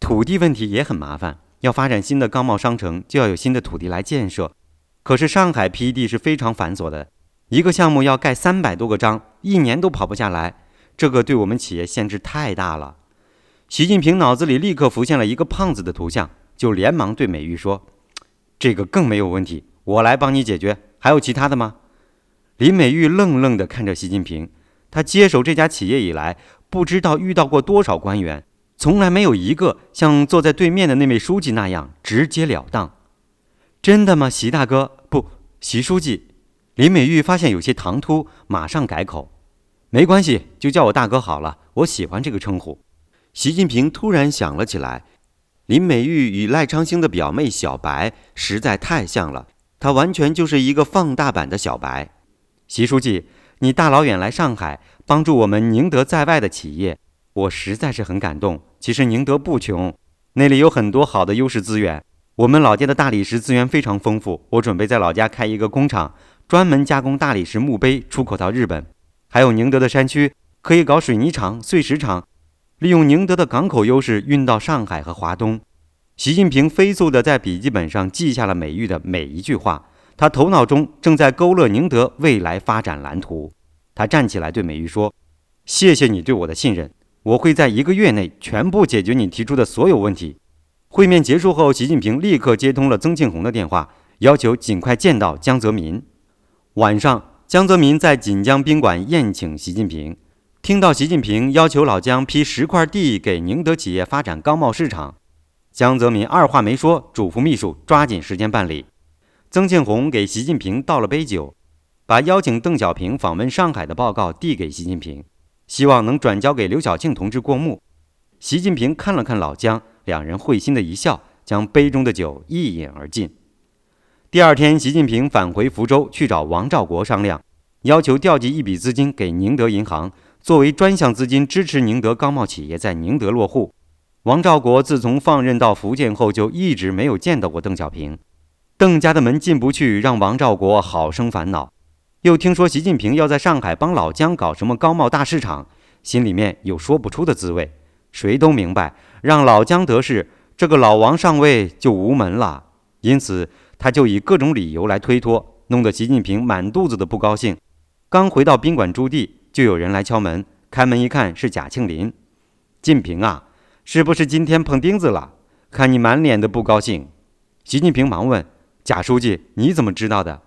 土地问题也很麻烦，要发展新的钢贸商城，就要有新的土地来建设。可是上海批地是非常繁琐的，一个项目要盖三百多个章，一年都跑不下来。这个对我们企业限制太大了。”习近平脑子里立刻浮现了一个胖子的图像，就连忙对美玉说：“这个更没有问题，我来帮你解决。”还有其他的吗？林美玉愣愣地看着习近平。她接手这家企业以来，不知道遇到过多少官员，从来没有一个像坐在对面的那位书记那样直截了当。真的吗，习大哥？不，习书记。林美玉发现有些唐突，马上改口：“没关系，就叫我大哥好了，我喜欢这个称呼。”习近平突然想了起来，林美玉与赖昌星的表妹小白实在太像了。他完全就是一个放大版的小白，习书记，你大老远来上海帮助我们宁德在外的企业，我实在是很感动。其实宁德不穷，那里有很多好的优势资源。我们老家的大理石资源非常丰富，我准备在老家开一个工厂，专门加工大理石墓碑，出口到日本。还有宁德的山区可以搞水泥厂、碎石厂，利用宁德的港口优势运到上海和华东。习近平飞速地在笔记本上记下了美玉的每一句话，他头脑中正在勾勒宁德未来发展蓝图。他站起来对美玉说：“谢谢你对我的信任，我会在一个月内全部解决你提出的所有问题。”会面结束后，习近平立刻接通了曾庆红的电话，要求尽快见到江泽民。晚上，江泽民在锦江宾馆宴请习近平，听到习近平要求老江批十块地给宁德企业发展钢贸市场，江泽民二话没说，嘱咐秘书抓紧时间办理。曾庆红给习近平倒了杯酒，把邀请邓小平访问上海的报告递给习近平，希望能转交给刘晓庆同志过目。习近平看了看老江，两人会心的一笑，将杯中的酒一饮而尽。第二天，习近平返回福州去找王兆国商量，要求调集一笔资金给宁德银行，作为专项资金支持宁德钢贸企业在宁德落户。王兆国自从放任到福建后，就一直没有见到过邓小平，邓家的门进不去，让王兆国好生烦恼。又听说习近平要在上海帮老姜搞什么钢贸大市场，心里面有说不出的滋味。谁都明白，让老姜得势，这个老王上位就无门了。因此。他就以各种理由来推脱，弄得习近平满肚子的不高兴。刚回到宾馆驻地，就有人来敲门。开门一看，是贾庆林。近平啊，是不是今天碰钉子了？看你满脸的不高兴。习近平忙问：“贾书记，你怎么知道的？”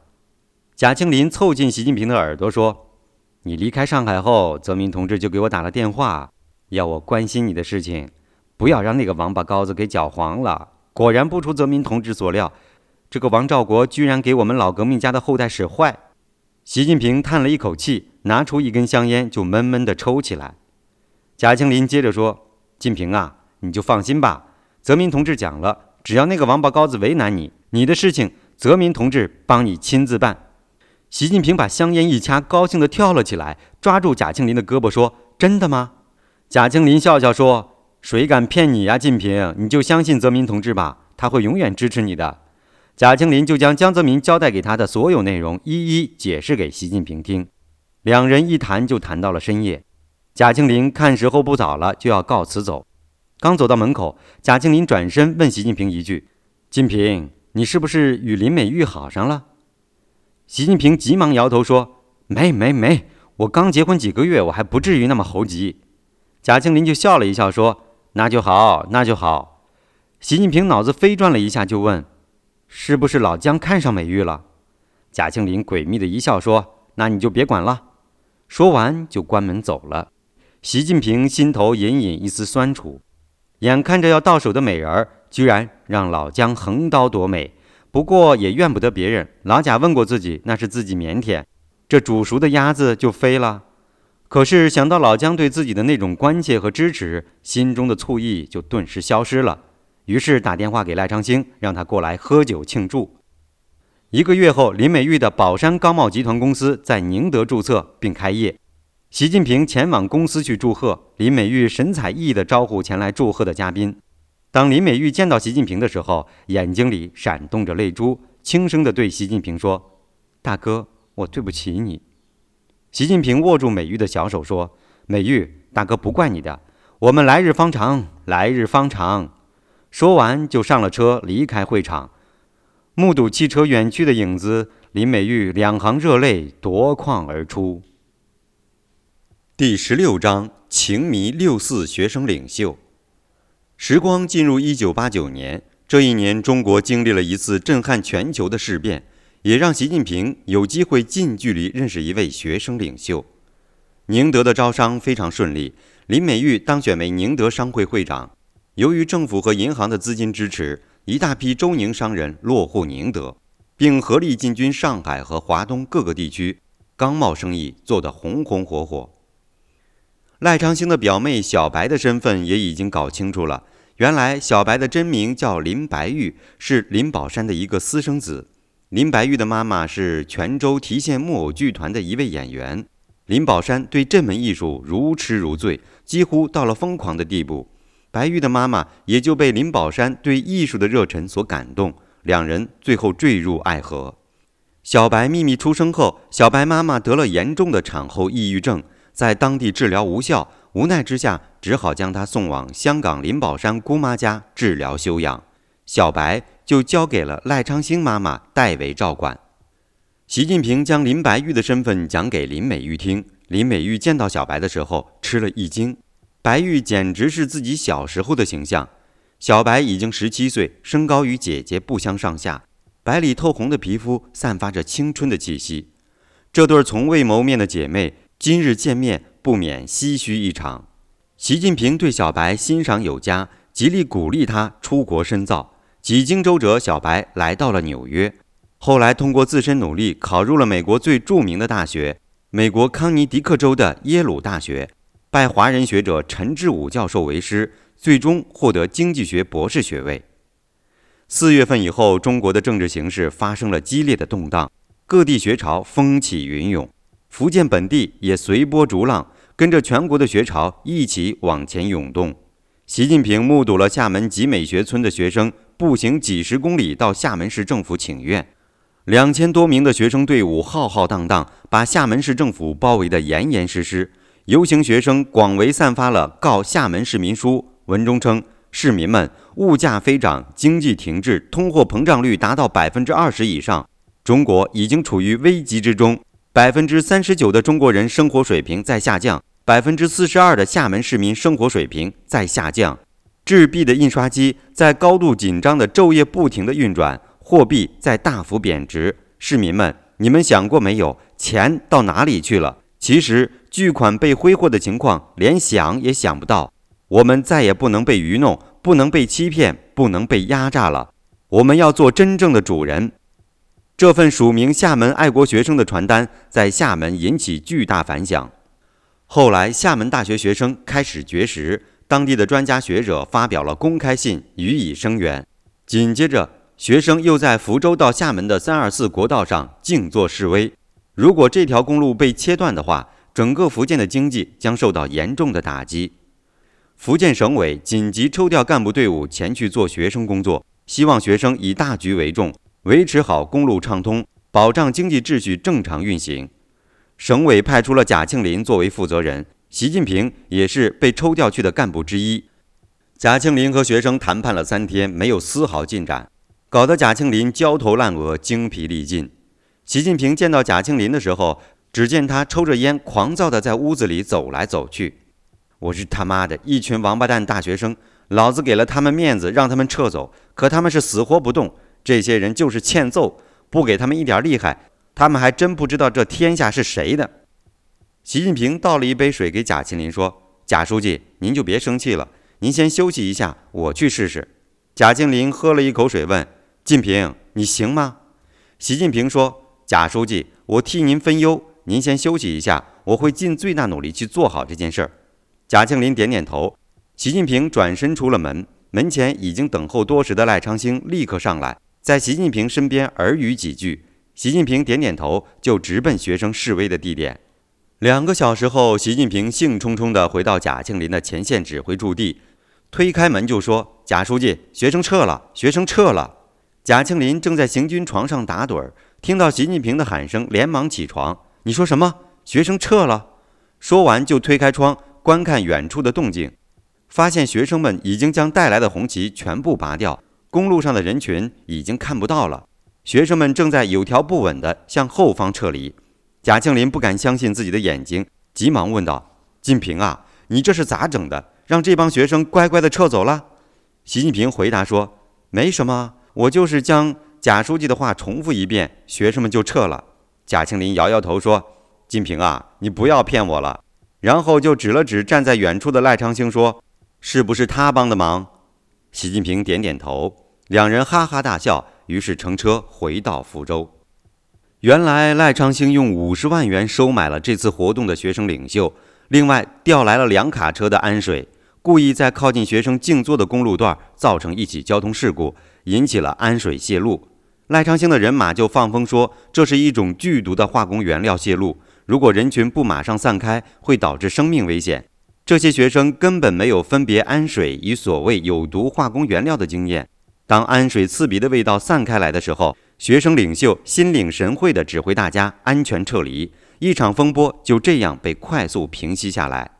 贾庆林凑近习近平的耳朵说：“你离开上海后，泽民同志就给我打了电话，要我关心你的事情，不要让那个王八羔子给搅黄了。果然不出泽民同志所料。”这个王兆国居然给我们老革命家的后代使坏！习近平叹了一口气，拿出一根香烟就闷闷地抽起来。贾庆林接着说：“近平啊，你就放心吧，泽民同志讲了，只要那个王八羔子为难你，你的事情泽民同志帮你亲自办。”习近平把香烟一掐，高兴地跳了起来，抓住贾庆林的胳膊说：“真的吗？”贾庆林笑笑说：“谁敢骗你呀，近平，你就相信泽民同志吧，他会永远支持你的。”贾庆林就将江泽民交代给他的所有内容一一解释给习近平听，两人一谈就谈到了深夜。贾庆林看时候不早了，就要告辞走。刚走到门口，贾庆林转身问习近平一句：“近平，你是不是与林美玉好上了？”习近平急忙摇头说：“没没没，我刚结婚几个月，我还不至于那么猴急。”贾庆林就笑了一笑说：“那就好，那就好。”习近平脑子飞转了一下，就问。是不是老姜看上美玉了？贾庆林诡秘的一笑说：“那你就别管了。”说完就关门走了。习近平心头隐隐一丝酸楚，眼看着要到手的美人儿，居然让老姜横刀夺美。不过也怨不得别人，老贾问过自己，那是自己腼腆，这煮熟的鸭子就飞了。可是想到老姜对自己的那种关切和支持，心中的醋意就顿时消失了。于是打电话给赖昌星，让他过来喝酒庆祝。一个月后，林美玉的宝山钢贸集团公司在宁德注册并开业。习近平前往公司去祝贺，林美玉神采奕奕地招呼前来祝贺的嘉宾。当林美玉见到习近平的时候，眼睛里闪动着泪珠，轻声地对习近平说：“大哥，我对不起你。”习近平握住美玉的小手说：“美玉，大哥不怪你的，我们来日方长，来日方长。”说完，就上了车，离开会场。目睹汽车远去的影子，林美玉两行热泪夺眶而出。第十六章：情迷六四学生领袖。时光进入一九八九年，这一年，中国经历了一次震撼全球的事变，也让习近平有机会近距离认识一位学生领袖。宁德的招商非常顺利，林美玉当选为宁德商会会长。由于政府和银行的资金支持，一大批周宁商人落户宁德，并合力进军上海和华东各个地区，钢贸生意做得红红火火。赖昌星的表妹小白的身份也已经搞清楚了。原来，小白的真名叫林白玉，是林宝山的一个私生子。林白玉的妈妈是泉州提线木偶剧团的一位演员。林宝山对这门艺术如痴如醉，几乎到了疯狂的地步。白玉的妈妈也就被林宝山对艺术的热忱所感动，两人最后坠入爱河。小白秘密出生后，小白妈妈得了严重的产后抑郁症，在当地治疗无效，无奈之下只好将她送往香港林宝山姑妈家治疗休养。小白就交给了赖昌星妈妈代为照管。习近平将林白玉的身份讲给林美玉听，林美玉见到小白的时候吃了一惊。白玉简直是自己小时候的形象。小白已经十七岁，身高与姐姐不相上下，白里透红的皮肤散发着青春的气息。这对从未谋面的姐妹，今日见面不免唏嘘一场。习近平对小白欣赏有加，极力鼓励他出国深造。几经周折，小白来到了纽约。后来通过自身努力，考入了美国最著名的大学——美国康尼迪克州的耶鲁大学，拜华人学者陈志武教授为师，最终获得经济学博士学位。四月份以后，中国的政治形势发生了激烈的动荡，各地学潮风起云涌，福建本地也随波逐浪，跟着全国的学潮一起往前涌动。习近平目睹了厦门集美学村的学生步行几十公里到厦门市政府请愿。两千多名的学生队伍浩浩荡荡，把厦门市政府包围得严严实实。游行学生广为散发了告厦门市民书，文中称：“市民们，物价飞涨，经济停滞，通货膨胀率达到百分之二十以上，中国已经处于危机之中。百分之三十九的中国人生活水平在下降，百分之四十二的厦门市民生活水平在下降。制币的印刷机在高度紧张的昼夜不停地运转。”货币在大幅贬值，市民们，你们想过没有，钱到哪里去了？其实巨款被挥霍的情况，连想也想不到。我们再也不能被愚弄，不能被欺骗，不能被压榨了。我们要做真正的主人。这份署名厦门爱国学生的传单在厦门引起巨大反响。后来，厦门大学学生开始绝食，当地的专家学者发表了公开信予以声援。紧接着。学生又在福州到厦门的三二四国道上静坐示威。如果这条公路被切断的话，整个福建的经济将受到严重的打击。福建省委紧急抽调干部队伍前去做学生工作，希望学生以大局为重，维持好公路畅通，保障经济秩序正常运行。省委派出了贾庆林作为负责人，习近平也是被抽调去的干部之一。贾庆林和学生谈判了三天，没有丝毫进展。搞得贾庆林焦头烂额、精疲力尽。习近平见到贾庆林的时候，只见他抽着烟，狂躁地在屋子里走来走去。我是他妈的一群王八蛋大学生，老子给了他们面子，让他们撤走，可他们是死活不动。这些人就是欠揍，不给他们一点厉害，他们还真不知道这天下是谁的。习近平倒了一杯水给贾庆林，说：“贾书记，您就别生气了，您先休息一下，我去试试。”贾庆林喝了一口水，问。晋平，你行吗？习近平说：“贾书记，我替您分忧，您先休息一下，我会尽最大努力去做好这件事儿。”贾庆林点点头。习近平转身出了门，门前已经等候多时的赖昌星立刻上来，在习近平身边耳语几句。习近平点点头，就直奔学生示威的地点。两个小时后，习近平兴冲冲地回到贾庆林的前线指挥驻地，推开门就说：“贾书记，学生撤了，学生撤了。”贾庆林正在行军床上打盹儿，听到习近平的喊声，连忙起床。你说什么？学生撤了？说完就推开窗观看远处的动静，发现学生们已经将带来的红旗全部拔掉，公路上的人群已经看不到了。学生们正在有条不紊地向后方撤离。贾庆林不敢相信自己的眼睛，急忙问道：“金平啊，你这是咋整的？让这帮学生乖乖地撤走了？”习近平回答说：“没什么。”我就是将贾书记的话重复一遍，学生们就撤了。贾庆林摇摇头说：“金平啊，你不要骗我了。”然后就指了指站在远处的赖昌星说：“是不是他帮的忙？”习近平点点头，两人哈哈大笑，于是乘车回到福州。原来赖昌星用五十万元收买了这次活动的学生领袖，另外调来了两卡车的氨水，故意在靠近学生静坐的公路段造成一起交通事故。引起了氨水泄露，赖昌星的人马就放风说这是一种剧毒的化工原料泄露，如果人群不马上散开，会导致生命危险。这些学生根本没有分别氨水与所谓有毒化工原料的经验。当氨水刺鼻的味道散开来的时候，学生领袖心领神会地指挥大家安全撤离，一场风波就这样被快速平息下来。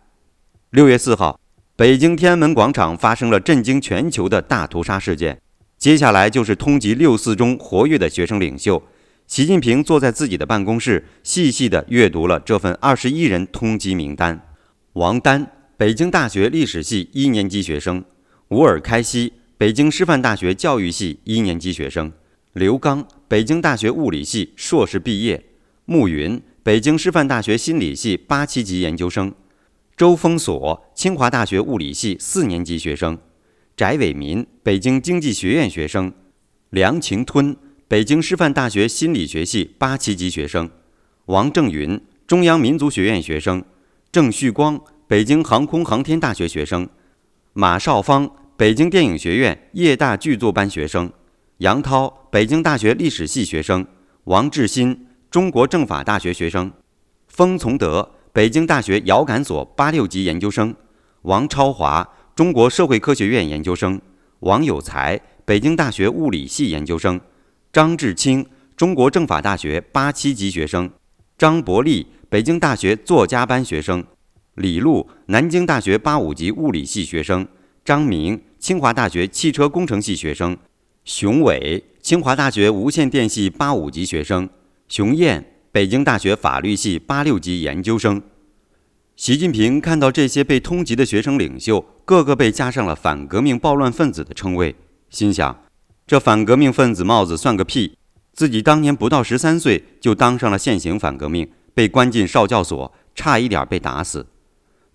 六月四号，北京天安门广场发生了震惊全球的大屠杀事件。接下来就是通缉六四中活跃的学生领袖。习近平坐在自己的办公室，细细地阅读了这份二十一人通缉名单：王丹，北京大学历史系一年级学生；吴尔开西，北京师范大学教育系一年级学生；刘刚，北京大学物理系硕士毕业；穆云，北京师范大学心理系八七级研究生；周峰锁，清华大学物理系四年级学生；翟伟民，北京经济学院学生；梁晴吞，北京师范大学心理学系八七级学生；王正云，中央民族学院学生；郑旭光，北京航空航天大学学生；马少芳，北京电影学院夜大剧作班学生；杨涛，北京大学历史系学生；王志新。中国政法大学学生，封从德，北京大学遥感所八六级研究生；王超华，中国社会科学院研究生；王有才，北京大学物理系研究生；张志清，中国政法大学八七级学生；张伯利，北京大学作家班学生；李璐，南京大学八五级物理系学生；张明，清华大学汽车工程系学生；熊伟，清华大学无线电系八五级学生。熊燕，北京大学法律系八六级研究生。习近平看到这些被通缉的学生领袖，个个被加上了“反革命暴乱分子”的称谓，心想：这反革命分子帽子算个屁！自己当年不到十三岁就当上了现行反革命，被关进少教所，差一点被打死。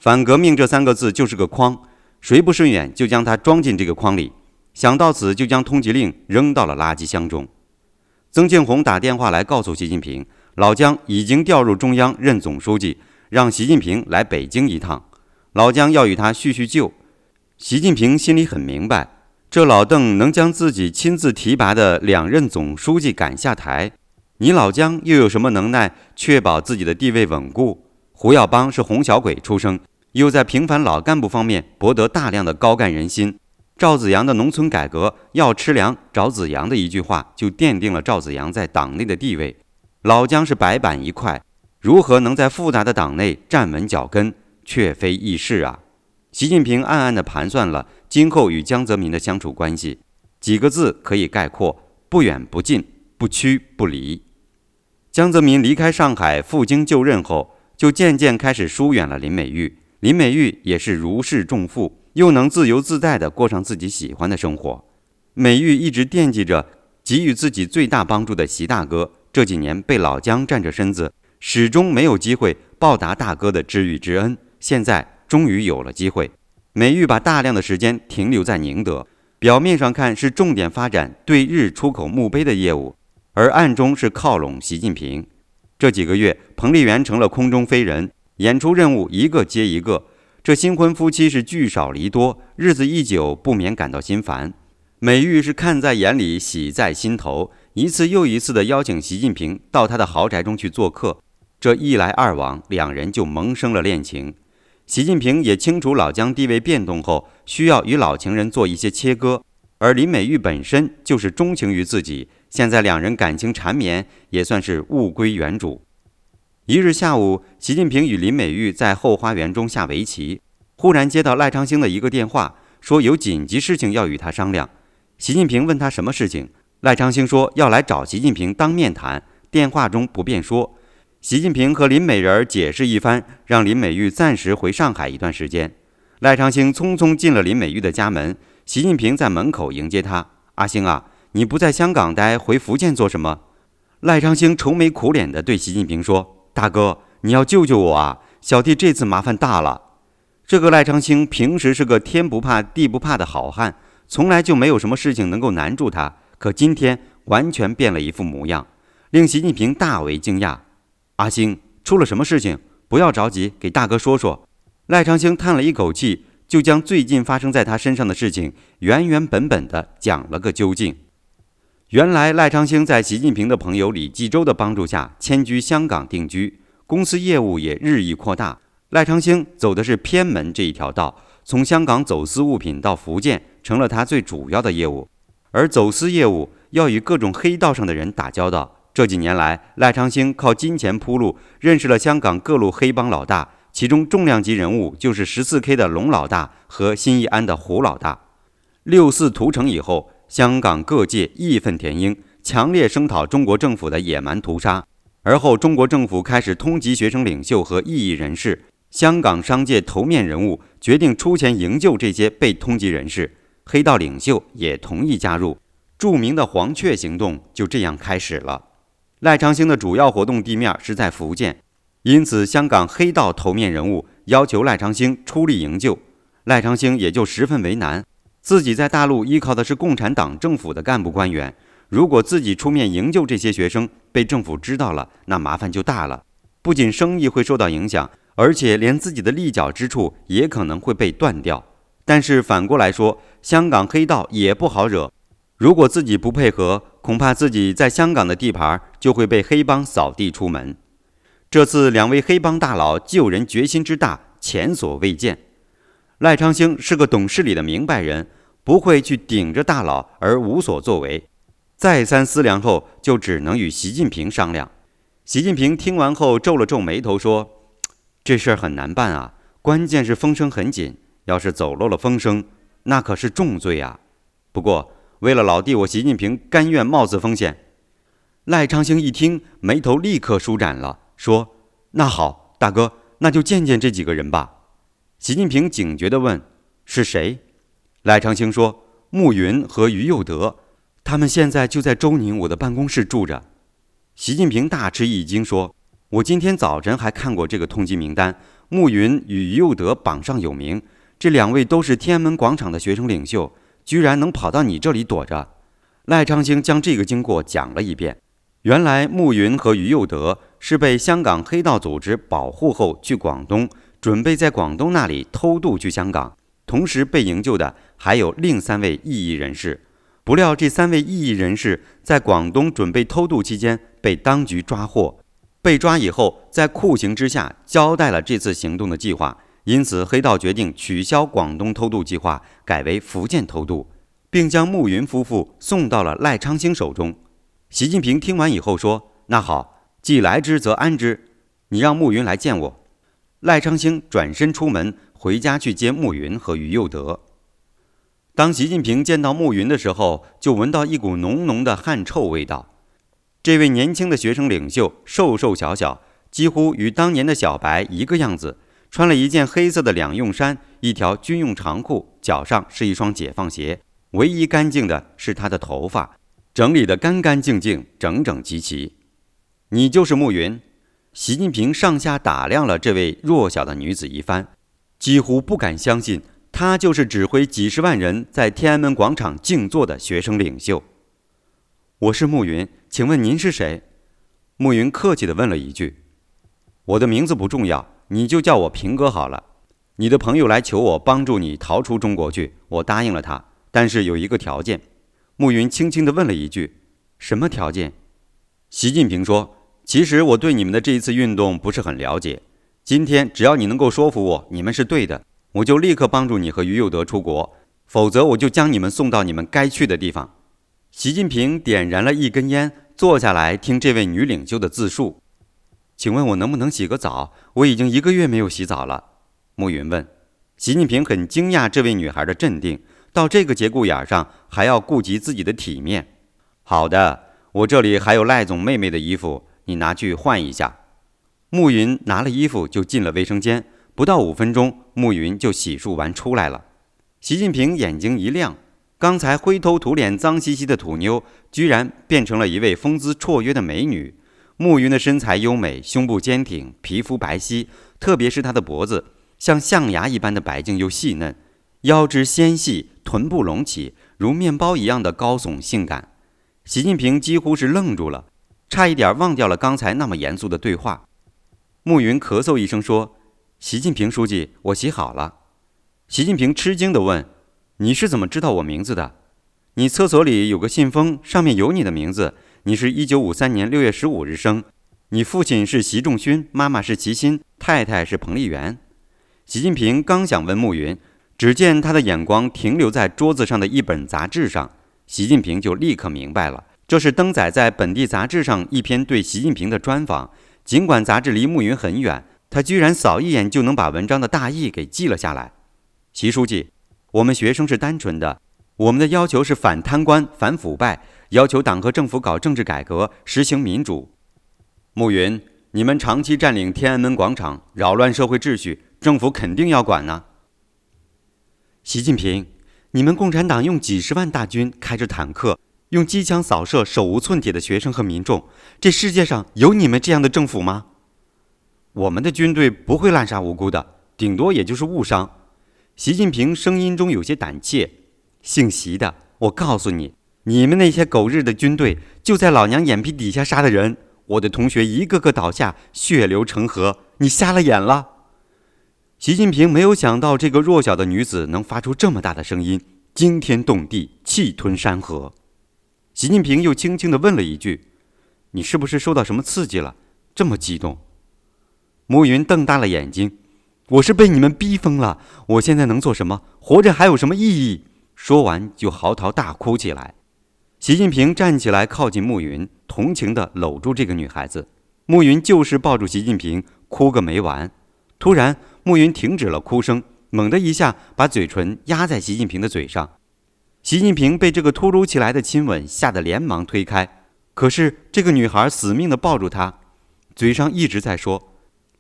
反革命这三个字就是个筐，谁不顺眼就将它装进这个筐里。想到此，就将通缉令扔到了垃圾箱中。曾庆红打电话来告诉习近平，老姜已经调入中央任总书记，让习近平来北京一趟。老姜要与他叙叙旧。习近平心里很明白，这老邓能将自己亲自提拔的两任总书记赶下台，你老姜又有什么能耐确保自己的地位稳固？胡耀邦是红小鬼出生，又在平凡老干部方面博得大量的高干人心。赵子阳的农村改革要吃粮，找子阳的一句话就奠定了赵子阳在党内的地位。老姜是白板一块，如何能在复杂的党内站稳脚跟，却非易事啊！习近平暗暗地盘算了今后与江泽民的相处关系，几个字可以概括：不远不近，不屈不离。江泽民离开上海赴京就任后，就渐渐开始疏远了林美玉，林美玉也是如释重负。又能自由自在地过上自己喜欢的生活。美玉一直惦记着给予自己最大帮助的习大哥，这几年被老姜占着身子，始终没有机会报答大哥的知遇之恩。现在终于有了机会，美玉把大量的时间停留在宁德，表面上看是重点发展对日出口墓碑的业务，而暗中是靠拢习近平。这几个月，彭丽媛成了空中飞人，演出任务一个接一个。这新婚夫妻是聚少离多，日子一久不免感到心烦。美玉是看在眼里，喜在心头，一次又一次地邀请习近平到他的豪宅中去做客。这一来二往，两人就萌生了恋情。习近平也清楚老姜地位变动后，需要与老情人做一些切割，而林美玉本身就是钟情于自己，现在两人感情缠绵，也算是物归原主。一日下午，习近平与林美玉在后花园中下围棋，忽然接到赖昌星的一个电话，说有紧急事情要与他商量。习近平问他什么事情，赖昌星说要来找习近平当面谈，电话中不便说。习近平和林美人儿解释一番，让林美玉暂时回上海一段时间。赖昌星匆匆进了林美玉的家门，习近平在门口迎接他：“阿星啊，你不在香港待，回福建做什么？”赖昌星愁眉苦脸地对习近平说。大哥，你要救救我啊！小弟这次麻烦大了。这个赖昌星平时是个天不怕地不怕的好汉，从来就没有什么事情能够难住他。可今天完全变了一副模样，令习近平大为惊讶。阿星，出了什么事情？不要着急，给大哥说说。赖昌星叹了一口气，就将最近发生在他身上的事情原原本本的讲了个究竟。原来赖昌星在习近平的朋友李继周的帮助下迁居香港定居，公司业务也日益扩大。赖昌星走的是偏门这一条道，从香港走私物品到福建成了他最主要的业务。而走私业务要与各种黑道上的人打交道。这几年来，赖昌星靠金钱铺路，认识了香港各路黑帮老大，其中重量级人物就是十四 K 的龙老大和新义安的胡老大。六四屠城以后。香港各界义愤填膺，强烈声讨中国政府的野蛮屠杀。而后，中国政府开始通缉学生领袖和异议人士。香港商界头面人物决定出钱营救这些被通缉人士，黑道领袖也同意加入。著名的“黄雀行动”就这样开始了。赖昌星的主要活动地面是在福建，因此香港黑道头面人物要求赖昌星出力营救，赖昌星也就十分为难。自己在大陆依靠的是共产党政府的干部官员，如果自己出面营救这些学生，被政府知道了，那麻烦就大了。不仅生意会受到影响，而且连自己的立脚之处也可能会被断掉。但是反过来说，香港黑道也不好惹。如果自己不配合，恐怕自己在香港的地盘就会被黑帮扫地出门。这次两位黑帮大佬救人决心之大，前所未见。赖昌星是个懂事理的明白人，不会去顶着大佬而无所作为。再三思量后，就只能与习近平商量。习近平听完后皱了皱眉头，说：“这事儿很难办啊，关键是风声很紧，要是走漏了风声，那可是重罪啊。不过。”为了老弟，我习近平甘愿冒此风险。赖昌星一听，眉头立刻舒展了，说：“那好，大哥，那就见见这几个人吧。”习近平警觉地问：“是谁？”赖昌星说：“慕云和于右德，他们现在就在周宁我的办公室住着。”习近平大吃一惊，说：“我今天早晨还看过这个通缉名单，慕云与于右德榜上有名，这两位都是天安门广场的学生领袖。”居然能跑到你这里躲着，赖昌星将这个经过讲了一遍。原来慕云和于右德是被香港黑道组织保护后去广东，准备在广东那里偷渡去香港。同时被营救的还有另三位异议人士。不料这三位异议人士在广东准备偷渡期间被当局抓获，被抓以后在酷刑之下交代了这次行动的计划。因此，黑道决定取消广东偷渡计划，改为福建偷渡，并将慕云夫妇送到了赖昌星手中。习近平听完以后说：“那好，既来之则安之，你让慕云来见我。”赖昌星转身出门回家去接慕云和于右德。当习近平见到慕云的时候，就闻到一股浓浓的汗臭味道。这位年轻的学生领袖瘦瘦小小，几乎与当年的小白一个样子。穿了一件黑色的两用衫，一条军用长裤，脚上是一双解放鞋。唯一干净的是他的头发，整理得干干净净、整整齐齐。你就是慕云？习近平上下打量了这位弱小的女子一番，几乎不敢相信，她就是指挥几十万人在天安门广场静坐的学生领袖。我是慕云，请问您是谁？慕云客气地问了一句：“我的名字不重要。”你就叫我平哥好了。你的朋友来求我帮助你逃出中国去，我答应了他，但是有一个条件。暮云轻轻地问了一句：“什么条件？”习近平说：“其实我对你们的这一次运动不是很了解。今天只要你能够说服我你们是对的，我就立刻帮助你和于右德出国；否则我就将你们送到你们该去的地方。”习近平点燃了一根烟，坐下来听这位女领袖的自述。请问我能不能洗个澡？我已经一个月没有洗澡了。暮云问。习近平很惊讶这位女孩的镇定，到这个节骨眼上还要顾及自己的体面。好的，我这里还有赖总妹妹的衣服，你拿去换一下。暮云拿了衣服就进了卫生间，不到五分钟，暮云就洗漱完出来了。习近平眼睛一亮，刚才灰头土脸、脏兮兮的土妞，居然变成了一位风姿绰约的美女。暮云的身材优美，胸部坚挺，皮肤白皙，特别是她的脖子，像象牙一般的白净又细嫩，腰肢纤细，臀部隆起，如面包一样的高耸性感。习近平几乎是愣住了，差一点忘掉了刚才那么严肃的对话。暮云咳嗽一声说：“习近平书记，我洗好了。”习近平吃惊地问：“你是怎么知道我名字的？你厕所里有个信封，上面有你的名字。”你是一九五三年六月十五日生，你父亲是习仲勋，妈妈是齐心，太太是彭丽媛。习近平刚想问暮云，只见他的眼光停留在桌子上的一本杂志上，习近平就立刻明白了，这是登载在本地杂志上一篇对习近平的专访。尽管杂志离暮云很远，他居然扫一眼就能把文章的大意给记了下来。习书记，我们学生是单纯的，我们的要求是反贪官、反腐败。要求党和政府搞政治改革，实行民主。暮云，你们长期占领天安门广场，扰乱社会秩序，政府肯定要管呢。习近平，你们共产党用几十万大军，开着坦克，用机枪扫射手无寸铁的学生和民众。这世界上有你们这样的政府吗？我们的军队不会滥杀无辜的，顶多也就是误伤。习近平声音中有些胆怯。姓习的，我告诉你，你们那些狗日的军队就在老娘眼皮底下杀的人。我的同学一个个倒下，血流成河。你瞎了眼了。习近平没有想到这个弱小的女子能发出这么大的声音，惊天动地，气吞山河。习近平又轻轻地问了一句：“你是不是受到什么刺激了？这么激动？”暮云瞪大了眼睛：“我是被你们逼疯了。我现在能做什么？活着还有什么意义？”说完就嚎啕大哭起来。习近平站起来，靠近暮云，同情地搂住这个女孩子。暮云就是抱住习近平，哭个没完。突然，暮云停止了哭声，猛地一下把嘴唇压在习近平的嘴上。习近平被这个突如其来的亲吻吓得连忙推开，可是这个女孩死命地抱住他，嘴上一直在说：“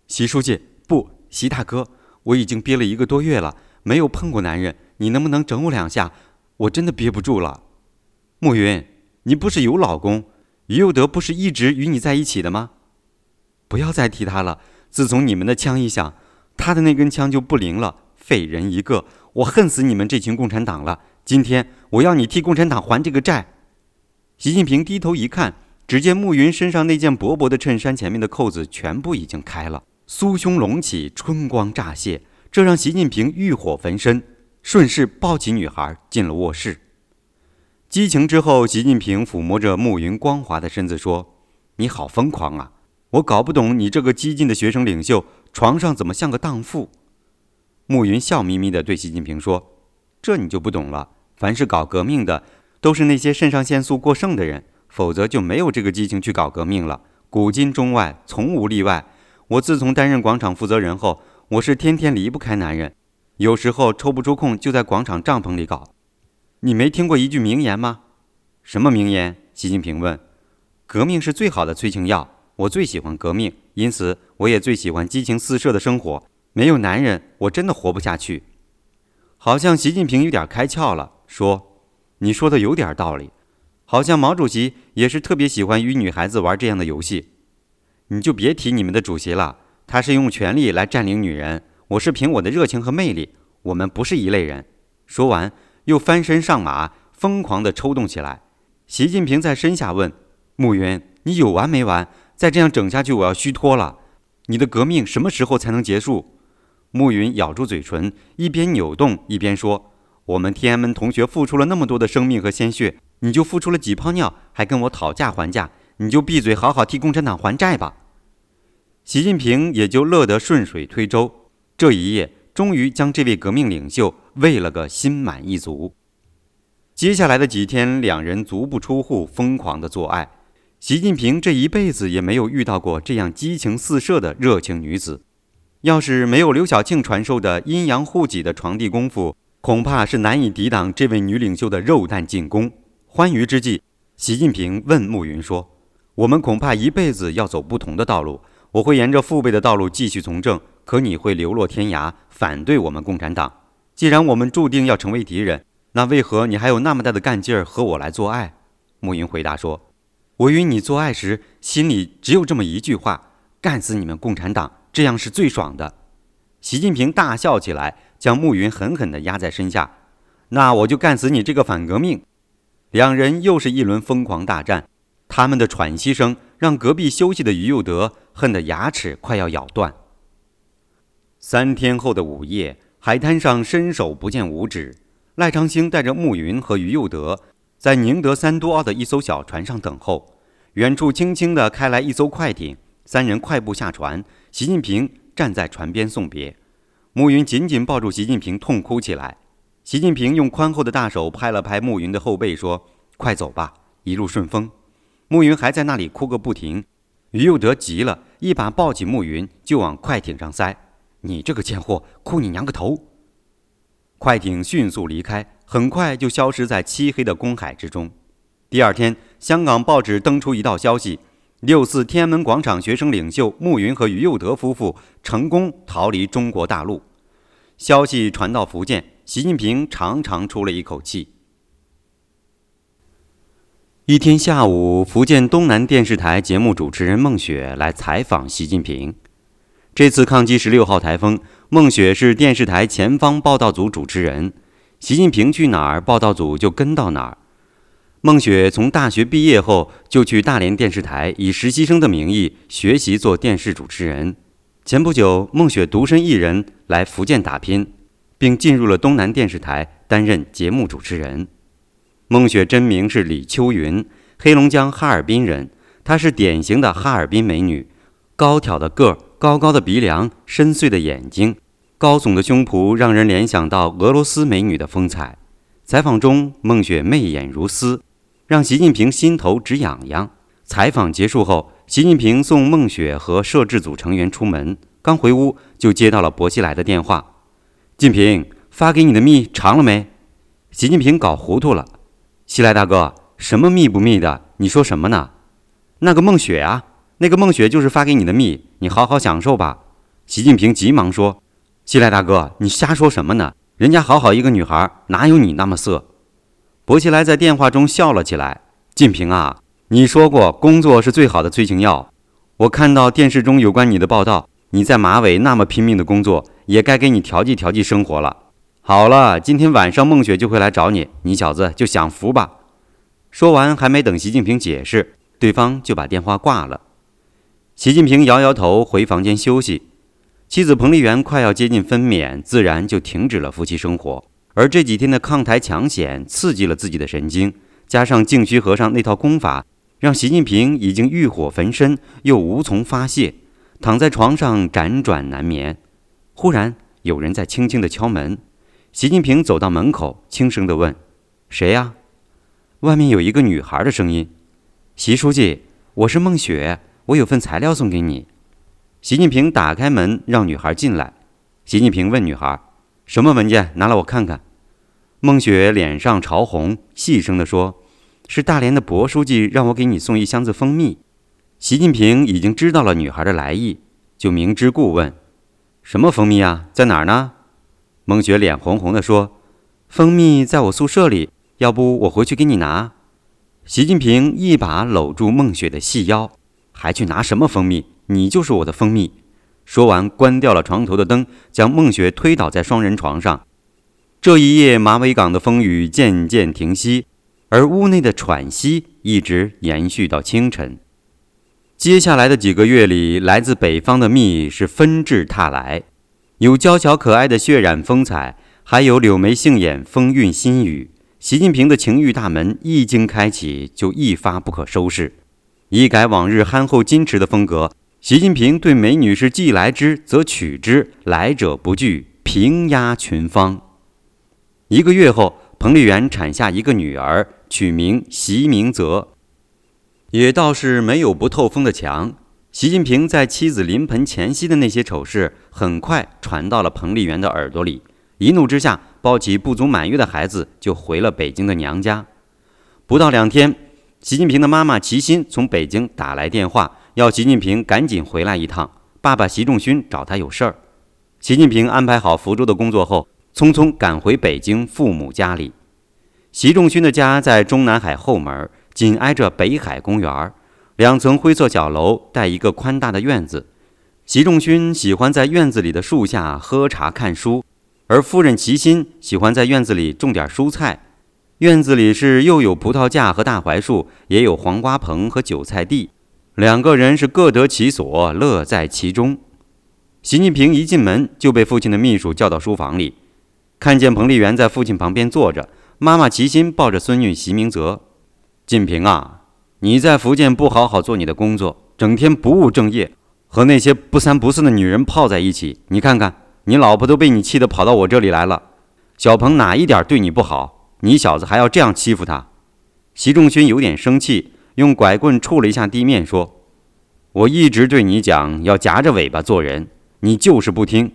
习书记，不，习大哥，我已经憋了一个多月了，没有碰过男人，你能不能整我两下？我真的憋不住了。”暮云，你不是有老公？于幼德不是一直与你在一起的吗？不要再提他了。自从你们的枪一响，他的那根枪就不灵了。废人一个！我恨死你们这群共产党了！今天我要你替共产党还这个债。习近平低头一看，只见暮云身上那件薄薄的衬衫前面的扣子全部已经开了，酥胸隆起，春光乍泄，这让习近平欲火焚身，顺势抱起女孩进了卧室。激情之后，习近平抚摸着暮云光滑的身子说：“你好疯狂啊！我搞不懂你这个激进的学生领袖，床上怎么像个荡妇？”暮云笑眯眯地对习近平说：“这你就不懂了。凡是搞革命的，都是那些肾上腺素过剩的人，否则就没有这个激情去搞革命了。古今中外，从无例外。我自从担任广场负责人后，我是天天离不开男人，有时候抽不出空，就在广场帐篷里搞。”你没听过一句名言吗？什么名言？习近平问。革命是最好的催情药，我最喜欢革命，因此我也最喜欢激情四射的生活。没有男人，我真的活不下去。好像习近平有点开窍了，说：“你说的有点道理。好像毛主席也是特别喜欢与女孩子玩这样的游戏。你就别提你们的主席了，他是用权力来占领女人，我是凭我的热情和魅力。我们不是一类人。”说完。又翻身上马，疯狂地抽动起来。习近平在身下问：“暮云，你有完没完？再这样整下去，我要虚脱了。你的革命什么时候才能结束？”暮云咬住嘴唇，一边扭动一边说：“我们天安门同学付出了那么多的生命和鲜血，你就付出了几泡尿，还跟我讨价还价？你就闭嘴，好好替共产党还债吧。”习近平也就乐得顺水推舟。这一夜。终于将这位革命领袖喂了个心满意足。接下来的几天，两人足不出户，疯狂的做爱。习近平这一辈子也没有遇到过这样激情四射的热情女子。要是没有刘晓庆传授的阴阳互挤的床地功夫，恐怕是难以抵挡这位女领袖的肉弹进攻。欢愉之际，习近平问慕云说：“我们恐怕一辈子要走不同的道路。我会沿着父辈的道路继续从政。”可你会流落天涯，反对我们共产党。既然我们注定要成为敌人，那为何你还有那么大的干劲儿和我来做爱？暮云回答说：“我与你做爱时，心里只有这么一句话：干死你们共产党，这样是最爽的。”习近平大笑起来，将暮云狠狠地压在身下。那我就干死你这个反革命！两人又是一轮疯狂大战，他们的喘息声让隔壁休息的于右德恨得牙齿快要咬断。三天后的午夜，海滩上伸手不见五指。赖昌星带着慕云和于右德，在宁德三都澳的一艘小船上等候。远处轻轻地开来一艘快艇，三人快步下船。习近平站在船边送别，慕云紧紧抱住习近平，痛哭起来。习近平用宽厚的大手拍了拍慕云的后背，说：“快走吧，一路顺风。”慕云还在那里哭个不停。于右德急了，一把抱起慕云，就往快艇上塞。你这个贱货，哭你娘个头！快艇迅速离开，很快就消失在漆黑的公海之中。第二天，香港报纸登出一道消息：六四天安门广场学生领袖慕云和于右德夫妇成功逃离中国大陆。消息传到福建，习近平长长出了一口气。一天下午，福建东南电视台节目主持人孟雪来采访习近平。这次抗击十六号台风，孟雪是电视台前方报道组主持人。习近平去哪儿，报道组就跟到哪儿。孟雪从大学毕业后就去大连电视台，以实习生的名义学习做电视主持人。前不久，孟雪独身一人来福建打拼，并进入了东南电视台担任节目主持人。孟雪真名是李秋云，黑龙江哈尔滨人。她是典型的哈尔滨美女，高挑的个儿，高高的鼻梁，深邃的眼睛，高耸的胸脯，让人联想到俄罗斯美女的风采。采访中，孟雪媚眼如丝，让习近平心头直痒痒。采访结束后，习近平送孟雪和摄制组成员出门，刚回屋就接到了薄熙来的电话：“近平发给你的密长了没？”习近平搞糊涂了。西来大哥，什么密不密的？你说什么呢？那个孟雪啊，那个孟雪就是发给你的密，你好好享受吧。习近平急忙说：“西来大哥，你瞎说什么呢？人家好好一个女孩，哪有你那么色？”薄熙来在电话中笑了起来：“近平啊，你说过工作是最好的催情药。我看到电视中有关你的报道，你在马尾那么拼命的工作，也该给你调剂调剂生活了。”好了，今天晚上孟雪就会来找你，你小子就享福吧。说完，还没等习近平解释，对方就把电话挂了。习近平摇摇头，回房间休息。妻子彭丽媛快要接近分娩，自然就停止了夫妻生活。而这几天的抗台抢险刺激了自己的神经，加上净虚和尚那套功法，让习近平已经欲火焚身，又无从发泄，躺在床上辗转难眠。忽然有人在轻轻地敲门。习近平走到门口，轻声地问：“谁呀？”外面有一个女孩的声音：“习书记，我是孟雪，我有份材料送给你。”习近平打开门，让女孩进来。习近平问女孩：“什么文件？拿来我看看。”孟雪脸上潮红，细声地说：“是大连的薄书记让我给你送一箱子蜂蜜。”习近平已经知道了女孩的来意，就明知故问：“什么蜂蜜啊？在哪儿呢？”孟雪脸红红的说：“蜂蜜在我宿舍里，要不我回去给你拿。”习近平一把搂住孟雪的细腰，还去拿什么蜂蜜？你就是我的蜂蜜。说完，关掉了床头的灯，将孟雪推倒在双人床上。这一夜，马尾港的风雨渐渐停息，而屋内的喘息一直延续到清晨。接下来的几个月里，来自北方的蜜是纷至沓来。有娇小可爱的血染风采，还有柳眉杏眼、风韵新语。习近平的情欲大门一经开启，就一发不可收拾。一改往日憨厚矜持的风格，习近平对美女是既来之则取之，来者不拒，平压群芳。一个月后，彭丽媛产下一个女儿，取名习明泽。也倒是没有不透风的墙。习近平在妻子临盆前夕的那些丑事，很快传到了彭丽媛的耳朵里。一怒之下，抱起不足满月的孩子就回了北京的娘家。不到两天，习近平的妈妈齐心从北京打来电话，要习近平赶紧回来一趟。爸爸习仲勋找他有事儿。习近平安排好福州的工作后，匆匆赶回北京父母家里。习仲勋的家在中南海后门，紧挨着北海公园。两层灰色小楼带一个宽大的院子，习仲勋喜欢在院子里的树下喝茶看书，而夫人齐心喜欢在院子里种点蔬菜。院子里是又有葡萄架和大槐树，也有黄瓜棚和韭菜地，两个人是各得其所，乐在其中。习近平一进门就被父亲的秘书叫到书房里，看见彭丽媛在父亲旁边坐着，妈妈齐心抱着孙女习明泽，近平啊。你在福建不好好做你的工作，整天不务正业，和那些不三不四的女人泡在一起。你看看，你老婆都被你气得跑到我这里来了。小鹏哪一点对你不好？你小子还要这样欺负他？习仲勋有点生气，用拐棍触了一下地面，说：“我一直对你讲要夹着尾巴做人，你就是不听。”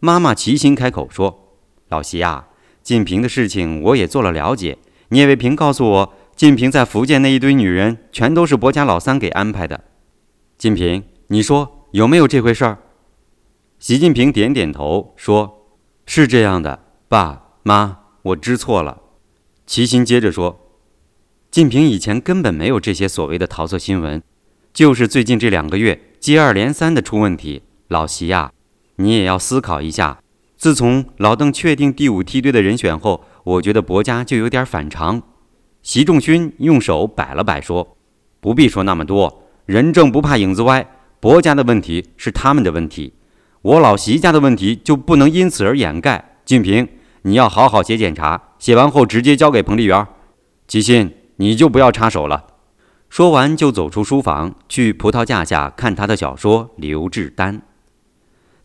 妈妈齐心开口说：“老习啊，晋平的事情我也做了了解，聂卫平告诉我。”晋平在福建那一堆女人，全都是薄家老三给安排的。晋平，你说有没有这回事儿？习近平点点头，说：“是这样的，爸妈，我知错了。”齐心接着说：“晋平以前根本没有这些所谓的桃色新闻，就是最近这两个月接二连三的出问题。老席呀，你也要思考一下。自从老邓确定第五梯队的人选后，我觉得薄家就有点反常。习仲勋用手摆了摆说：“不必说那么多，人正不怕影子歪。薄家的问题是他们的问题，我老习家的问题就不能因此而掩盖。”晋平，你要好好写检查，写完后直接交给彭丽媛。齐心。你就不要插手了。说完，就走出书房，去葡萄架下看他的小说《刘志丹》。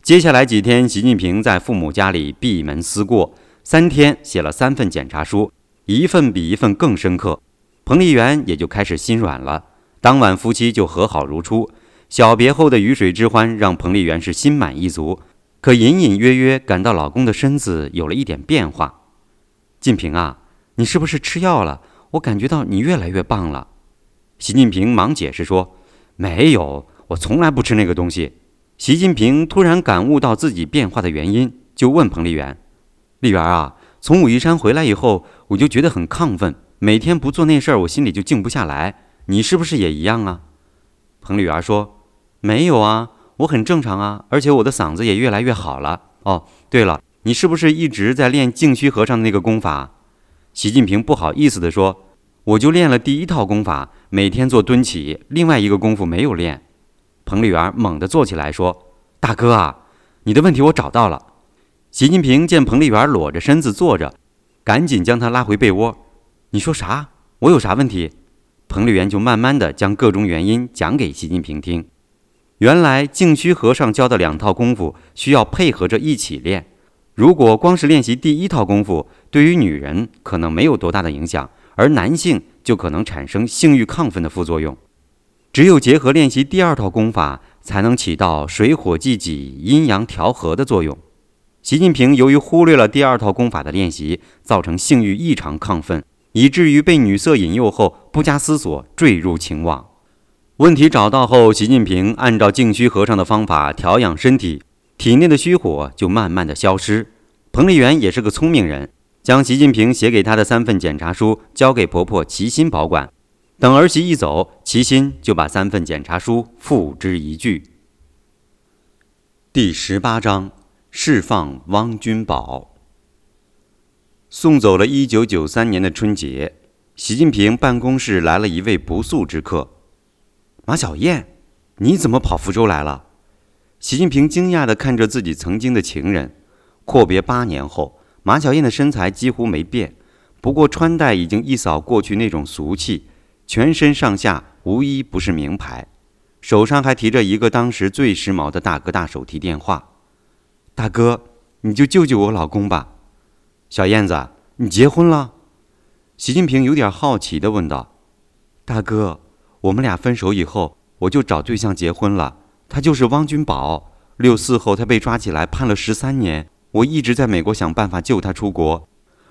接下来几天，习近平在父母家里闭门思过，三天写了三份检查书，一份比一份更深刻。彭丽媛也就开始心软了。当晚，夫妻就和好如初。小别后的鱼水之欢让彭丽媛是心满意足，可隐隐约约感到老公的身子有了一点变化。晋平啊，你是不是吃药了？我感觉到你越来越棒了，习近平忙解释说：“没有，我从来不吃那个东西。”习近平突然感悟到自己变化的原因，就问彭丽媛：“丽媛啊，从武夷山回来以后，我就觉得很亢奋，每天不做那事儿，我心里就静不下来。你是不是也一样啊？”彭丽媛说：“没有啊，我很正常啊，而且我的嗓子也越来越好了。哦，对了，你是不是一直在练净虚和尚的那个功法？”习近平不好意思地说：“我就练了第一套功法，每天做蹲起，另外一个功夫没有练。”彭丽媛猛地坐起来说：“大哥啊，你的问题我找到了。”习近平见彭丽媛裸着身子坐着，赶紧将她拉回被窝。“你说啥？我有啥问题？”彭丽媛就慢慢地将各种原因讲给习近平听。原来净虚和尚教的两套功夫需要配合着一起练。如果光是练习第一套功夫，对于女人可能没有多大的影响，而男性就可能产生性欲亢奋的副作用。只有结合练习第二套功法，才能起到水火既济、阴阳调和的作用。习近平由于忽略了第二套功法的练习，造成性欲异常亢奋，以至于被女色引诱后，不加思索坠入情网。问题找到后，习近平按照静虚和尚的方法调养身体。体内的虚火就慢慢的消失。彭丽媛也是个聪明人，将习近平写给她的三份检查书交给婆婆齐心保管。等儿媳一走，齐心就把三份检查书付之一炬。第十八章：释放汪君宝。送走了一九九三年的春节，习近平办公室来了一位不速之客，马小燕，你怎么跑福州来了？习近平惊讶地看着自己曾经的情人，阔别八年后，马小燕的身材几乎没变，不过穿戴已经一扫过去那种俗气，全身上下无一不是名牌，手上还提着一个当时最时髦的大哥大手提电话。大哥，你就救救我老公吧。小燕子，你结婚了？习近平有点好奇地问道。大哥，我们俩分手以后，我就找对象结婚了。他就是汪君宝。六四后，他被抓起来，判了十三年。我一直在美国想办法救他出国。